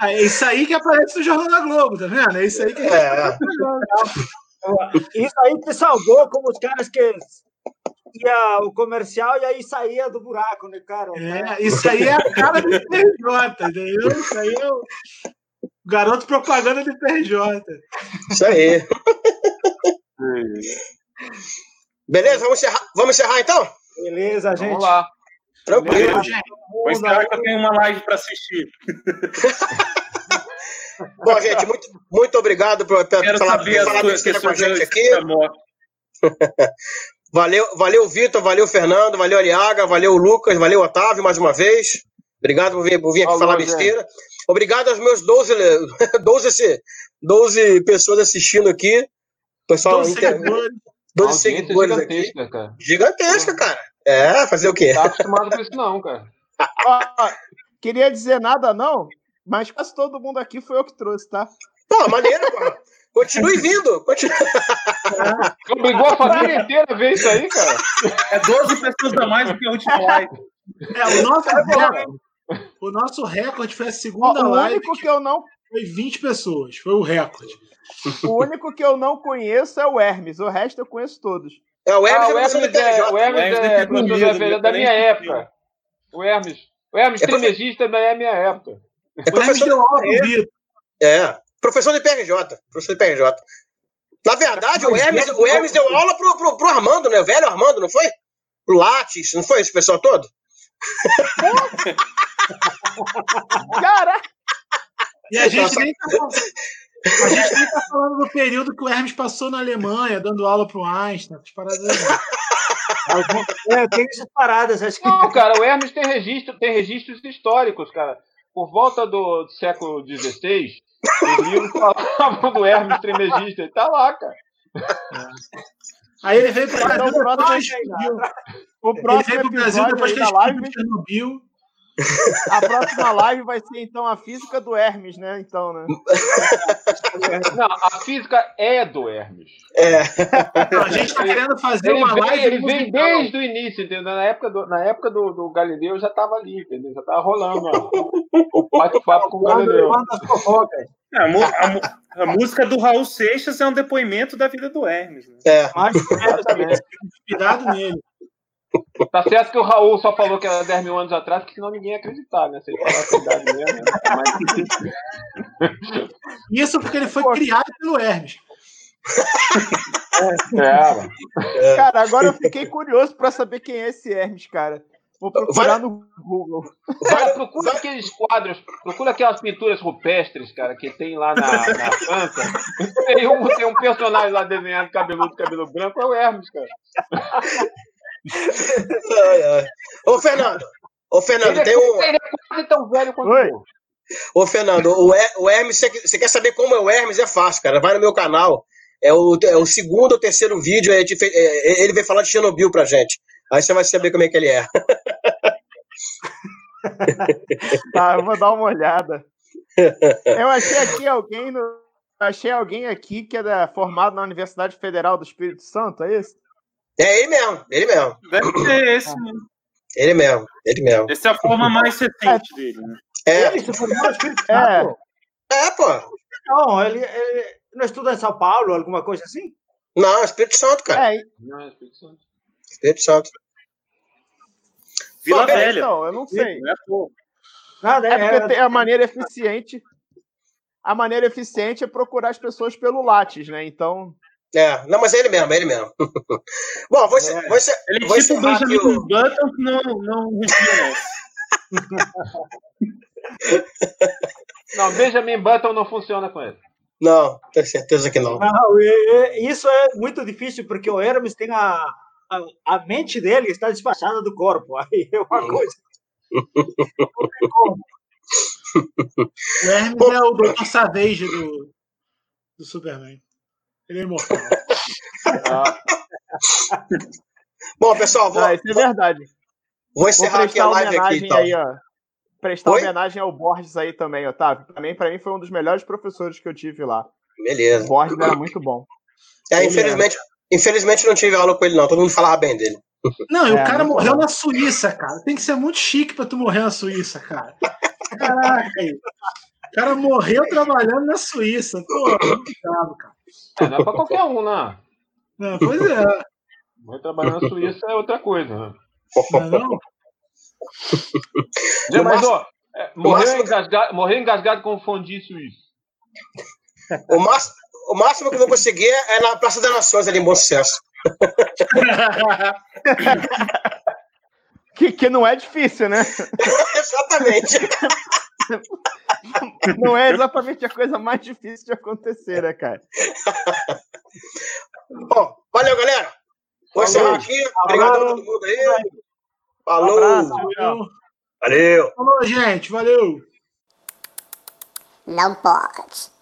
É isso aí que aparece no Jornal da Globo, tá vendo? É isso aí que é. Isso aí te salvou como os caras que ia o comercial e aí saía do buraco, né, cara? É, isso aí é a cara do PJ, entendeu? Isso aí é o garoto propaganda de PJ. Isso aí. Beleza, vamos encerrar, vamos encerrar então? Beleza, gente. Vamos lá. Tranquilo. Beleza, gente. Vou esperar que eu tenho uma live para assistir. Bom, gente, muito, muito obrigado por, por, Quero falar, por falar besteira com a gente aqui. valeu, valeu, Vitor, valeu, Fernando, valeu, Aliaga, valeu, Lucas, valeu, Otávio, mais uma vez. Obrigado por vir, por vir aqui Falou, falar besteira. Gente. Obrigado aos meus 12, 12, 12 pessoas assistindo aqui. Pessoal, 12 inter... seguidores, 12 seguidores gigantesca, aqui. Cara. Gigantesca, cara. É, fazer o quê? Não tá acostumado com isso, não, cara. queria dizer nada, não, mas quase todo mundo aqui foi eu que trouxe, tá? Pô, maneiro, pô. Continue vindo. Continue. É. Obrigou a família inteira a ver isso aí, cara. É 12 pessoas a mais do que a última live. É, o nosso, recorde, o nosso recorde foi a segunda o live. O único que eu não. Foi 20 pessoas, foi o recorde. O único que eu não conheço é o Hermes, o resto eu conheço todos. É, o Hermes, ah, o Hermes é, o Hermes é, é, professor da, da minha época. O Hermes. O Hermes, é trimegista da minha época. É professor deu aula pro Vitor. É, professor de PRJ. Professor de PRJ. Na verdade, o Hermes, o Hermes deu aula pro, pro, pro Armando, né? O velho Armando, não foi? Pro Lattes, não foi esse pessoal todo? Cara! E a gente nem tá falando, a gente nem tá falando do período que o Hermes passou na Alemanha, dando aula pro Einstein, as paradas é, tem essas paradas. Acho que... Não, cara, o Hermes tem, registro, tem registros históricos, cara. Por volta do século XVI, os livros falavam do Hermes Trismegisto. Ele tá lá, cara. Aí ele veio para Então, o próximo, o próximo ele veio pro Brasil episódio depois que ele live, de Chernobyl. A próxima live vai ser então a física do Hermes, né? Então, né? Não, a física é do Hermes. É. A gente tá querendo fazer Ele uma vem, live ele vem desde o início, entendeu? Na época do, na época do, do Galileu eu já tava ali, entendeu? Já tava rolando ó, o bate-papo com o Galileu. É, A, mu- a mu- a música do Raul Seixas é um depoimento da vida do Hermes. né? É. Mais Exatamente. Inspirado nele. Tá certo que o Raul só falou que era 10 mil anos atrás, porque senão ninguém ia acreditar, né? Se ele falasse a idade mesmo. né? Mas, Isso porque ele foi criado pelo Hermes. é, mano. Cara, agora eu fiquei curioso pra saber quem é esse Hermes, cara. Vou procurar Vai- no Google. Cara, procura aqueles quadros, procura aquelas pinturas rupestres, cara, que tem lá na, na França. Tem um, tem um personagem lá desenhado cabeludo, cabelo branco, é o Hermes, cara. Ai, ai. Ô, Fernando. Ô, Fernando, Ele é, tem um. ele é quase tão velho quanto Oi. eu. Ô, Fernando, o, Her- o Hermes, você, quer saber como é o Hermes? É fácil, cara. Vai no meu canal. É o, é o segundo ou terceiro vídeo. fez- é, ele veio falar de Chernobyl pra gente. Aí você vai saber como é que ele é. Tá, eu vou dar uma olhada. Eu achei aqui alguém no. Achei alguém aqui que era formado na Universidade Federal do Espírito Santo, é isso? É ele mesmo, ele mesmo. Deve ser esse. né? Ele mesmo, ele mesmo. Essa é a forma mais recente dele. Né? É, Ele se formou no Espírito É. Santo. é pô. Não, ele, ele não estuda em São Paulo, alguma coisa assim? Não, Espírito Santo, cara. É, Não, é Espírito Santo. Espírito Santo. Vila Pô, é, Velha. então, eu não sei. Não é pouco. Nada, É porque tem a maneira eficiente. A maneira eficiente é procurar as pessoas pelo Lattes, né? Então. É, não, mas é ele mesmo, é ele mesmo. Bom, vou, encer- vou, encer- Ele é vou tipo Benjamin o. Button que não, não. Não, Benjamin Button não funciona com ele. Não, tenho certeza que não. Não, e- e isso é muito difícil, porque o Hermes tem a, a, a mente dele está despachada do corpo. Aí é uma coisa. Não tem como. O Hermes é o Dr. Savage do, do Superman. Ele é imortal. Ah, Bom, pessoal, vou, Ah, isso é verdade. vou Vou encerrar aqui a live aqui, homenagem então. aí, ó. Prestar Oi? homenagem ao Borges aí também, Otávio. Pra mim, pra mim foi um dos melhores professores que eu tive lá. O Beleza. Borges era muito bom. É, infelizmente, infelizmente não tive aula com ele, não. Todo mundo falava bem dele. Não, e o É, cara morreu bom. na Suíça, cara. Tem que ser muito chique pra tu morrer na Suíça, cara. Caraca, aí. O cara morreu trabalhando na Suíça. Pô, muito bravo, cara. É, não é pra qualquer um, né? Não, pois é. Mas trabalhar na Suíça é outra coisa, né? Não, é não? Zé, Mas, ó, é, morreu, máximo- engasgado, morreu engasgado com fondue suíço. O máximo, o máximo que eu vou conseguir é na Praça das Nações, ali em Bom Sucesso. Que, que não é difícil, né? Exatamente. Não é exatamente a coisa mais difícil de acontecer, né, cara? Bom, valeu, galera. Vou encerrar aqui. Obrigado a todo mundo aí. Falou. abraço. Valeu. Valeu. Falou, gente. Valeu. Não pode.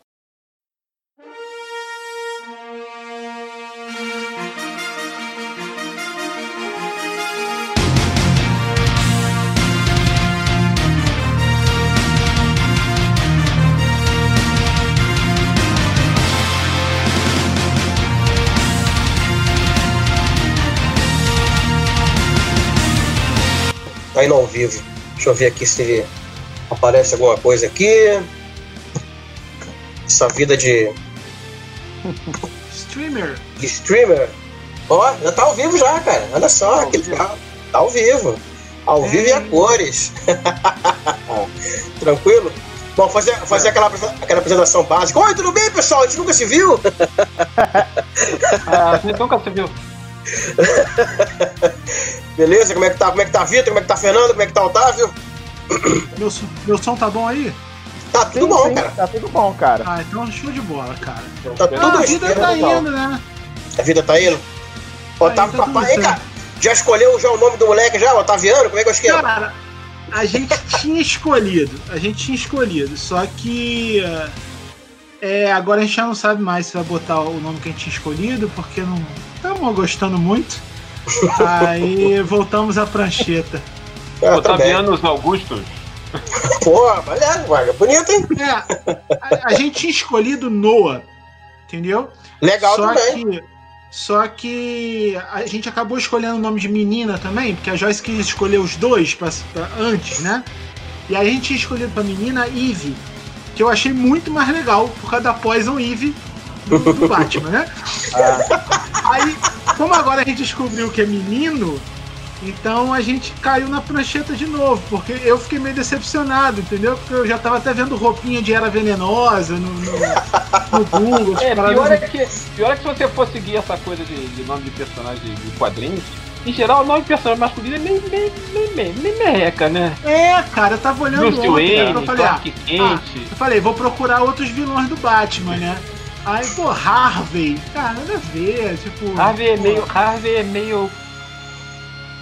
Tá indo ao vivo. Deixa eu ver aqui se aparece alguma coisa aqui. Essa vida de, Streamer. de streamer. Ó, já tá ao vivo já, cara. Olha só, que legal. Tá ao vivo. Ao vivo e a cores. Tranquilo? Bom, fazer, fazer aquela, apresa- aquela apresentação básica. Oi, tudo bem, pessoal? A gente nunca se viu? Ah, você nunca se viu. Beleza? Como é que tá? Como é que tá Vitor? Como é que tá Fernando? Como é que tá Otávio? Meu, som- meu som tá bom aí? Tá tudo Sim, bom, sim, cara. Tá tudo bom, cara. Ah, então show de bola, cara. Tá Ah, tudo a vida tá legal. indo, né? A vida tá indo? Otávio tá papai. Ei, cara, Já escolheu já o nome do moleque já, Otaviano? Como é que é o esquema? Cara, a gente tinha escolhido. A gente tinha escolhido. Só que. É, agora a gente já não sabe mais se vai botar o nome que a gente tinha escolhido, porque não estamos gostando muito. Aí voltamos à prancheta. É, Otavianos Augustos. Pô, valeu, vaga. Bonito, hein? É, a, a, gente tinha escolhido Noah, entendeu? Legal só também. Que, só que a gente acabou escolhendo o nome de menina também, porque a Joyce quis escolher os dois pra, pra antes, né? E aí a gente tinha escolhido pra menina Eve, que eu achei muito mais legal, por causa da Poison Eve do, do Batman, né? Ah. Aí, como agora a gente descobriu que é menino, então a gente caiu na prancheta de novo, porque eu fiquei meio decepcionado, entendeu? Porque eu já tava até vendo roupinha de Era Venenosa no, no, no Google. É, pior é, que, pior é que se você for seguir essa coisa de, de nome de personagem de quadrinhos, em geral, o nome de personagem masculino é meio, meio, meio, meio, meio merreca, né? É, cara, eu tava olhando Bruce Wayne, eu falei, ah, quente. Ah, eu falei, vou procurar outros vilões do Batman, né? Aí, pô, Harvey, cara, nada a ver, tipo... Harvey é meio, Harvey é meio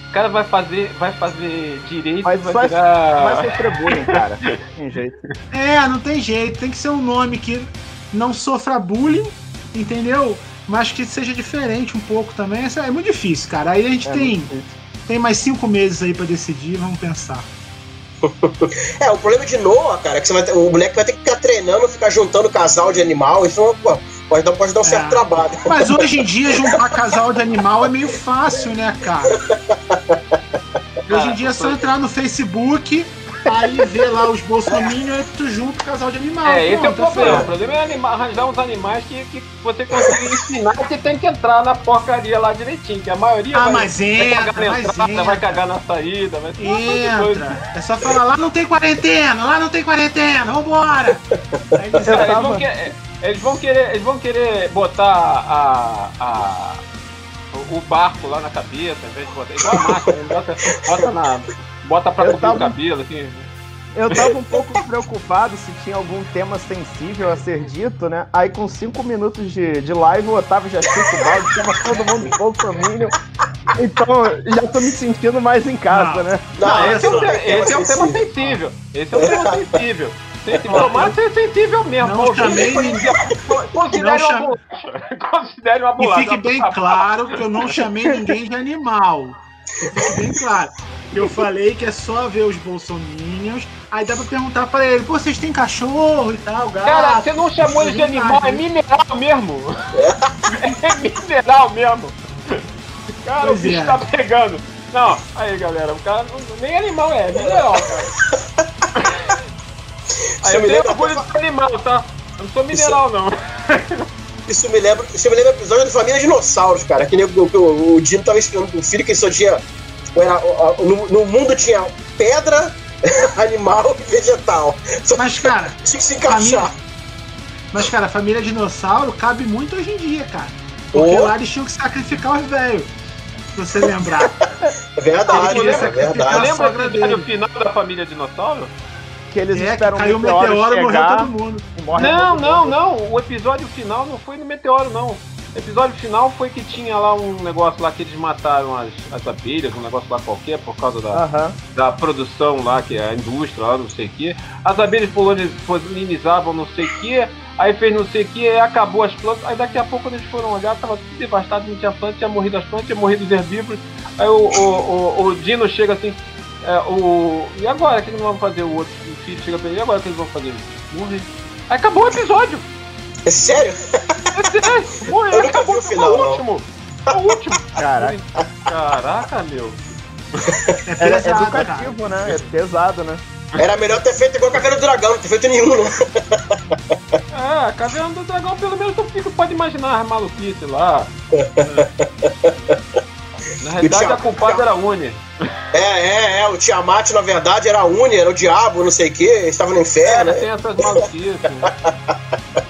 o cara vai fazer, vai fazer direito, Mas vai vai, virar... vai sofrer bullying, cara. Não tem jeito. É, não tem jeito. Tem que ser um nome que não sofra bullying, entendeu? Mas que seja diferente um pouco também. É muito difícil, cara. Aí a gente É tem, tem mais cinco meses aí pra decidir, vamos pensar. É, o problema de Noah, cara, é que você vai ter- o moleque vai ter que ficar treinando, ficar juntando casal de animal. Isso pô, pode, dar, pode dar um certo É. trabalho. Mas hoje em dia juntar casal de animal é meio fácil, né, cara? Hoje em dia é só entrar no Facebook, aí ver lá os bolsominions e tu junta o casal de animal. É, esse é o Pronto, problema. O problema é anima- arranjar uns animais que, que você consiga ensinar que tem que entrar na porcaria lá direitinho, que a maioria Ah, vai, mas vai entra, cagar na entrada, entra. vai cagar na saída, vai. Entra. É só falar, lá não tem quarentena, lá não tem quarentena, vambora. Aí eles- Cara, eles, tava- vão querer, eles vão querer, eles vão querer botar a, a- o- barco lá na cabeça, ao invés de botar igual a né? bota, bota na bota pra Eu cobrir o tava- cabelo, assim. Eu tava um pouco preocupado se tinha algum tema sensível a ser dito, né? Aí com cinco minutos de, de live, o Otávio já chuta o balde, chama todo mundo de Bolsominion. Então, já tô me sentindo mais em casa, Não. né? Não, esse, é um, não te- tem tema esse é um tema sensível. Esse é um tema sensível. Sensível. Tomara ser sensível mesmo. Não chamei Considere não uma bolacha. Considere uma E bolacha. fique bem claro que eu não chamei ninguém de animal. Que Fique bem claro. Eu falei que é só ver os bolsominions. Aí dá pra perguntar pra ele, pô, vocês têm cachorro e tal, gato? Cara, você não chamou ele de animal, é mineral mesmo. É mineral mesmo. Cara, Pois o bicho é. tá pegando. Não, aí galera, o cara não- nem animal é, é mineral, cara. Aí Isso eu me tenho lembra- orgulho de ser animal, tá? Eu não sou mineral, não. Isso me lembra, isso me lembra episódio do Família Dinossauros, cara. Que o, o Dino tava explicando pro filho que ele só tinha. No, no mundo tinha pedra, animal e vegetal. Só Mas, cara, tinha que se encaixar. mas, cara, a família dinossauro cabe muito hoje em dia, cara. Porque Oh. lá eles tinham que sacrificar os velhos. Se você lembrar. É verdade, é verdade. Lembra dele. final da família dinossauro? Que eles É, que esperam caiu o o meteoro, meteoro e morreu chegar todo mundo. morre Não, todo não, mundo. não. O episódio final não foi no Meteoro, não. O episódio final foi que tinha lá um negócio lá que eles mataram as, as abelhas, um negócio lá qualquer, por causa da, Aham. da produção lá, que é a indústria lá, não sei o que. As abelhas polinizavam não sei o que, aí fez não sei o que, aí acabou as plantas. Aí daqui a pouco eles foram olhar, tava tudo devastado, não tinha planta, tinha morrido as plantas, tinha morrido os herbívoros. Aí o, o, o, o Dino chega assim, é, o, e agora que eles vão fazer? O outro o filho chega pra ele, e agora o que eles vão fazer? Morrer. Aí acabou o episódio. É sério? É morreu, Eu nunca acabou, vi o final, o não. último. Foi o último. Caraca. Caraca, meu. É É, é educativo, né? É pesado, né? Era melhor ter feito igual a Caveira do Dragão, não ter feito nenhum, não. É, a Caverna do Dragão, pelo menos tu fica, pode imaginar as maluquices lá. Na realidade, a culpada era a Uni. É, é, é. O Tiamat, na verdade, era a Uni, era o diabo, não sei o quê. Eles estavam no inferno. É, tem essas maluquices.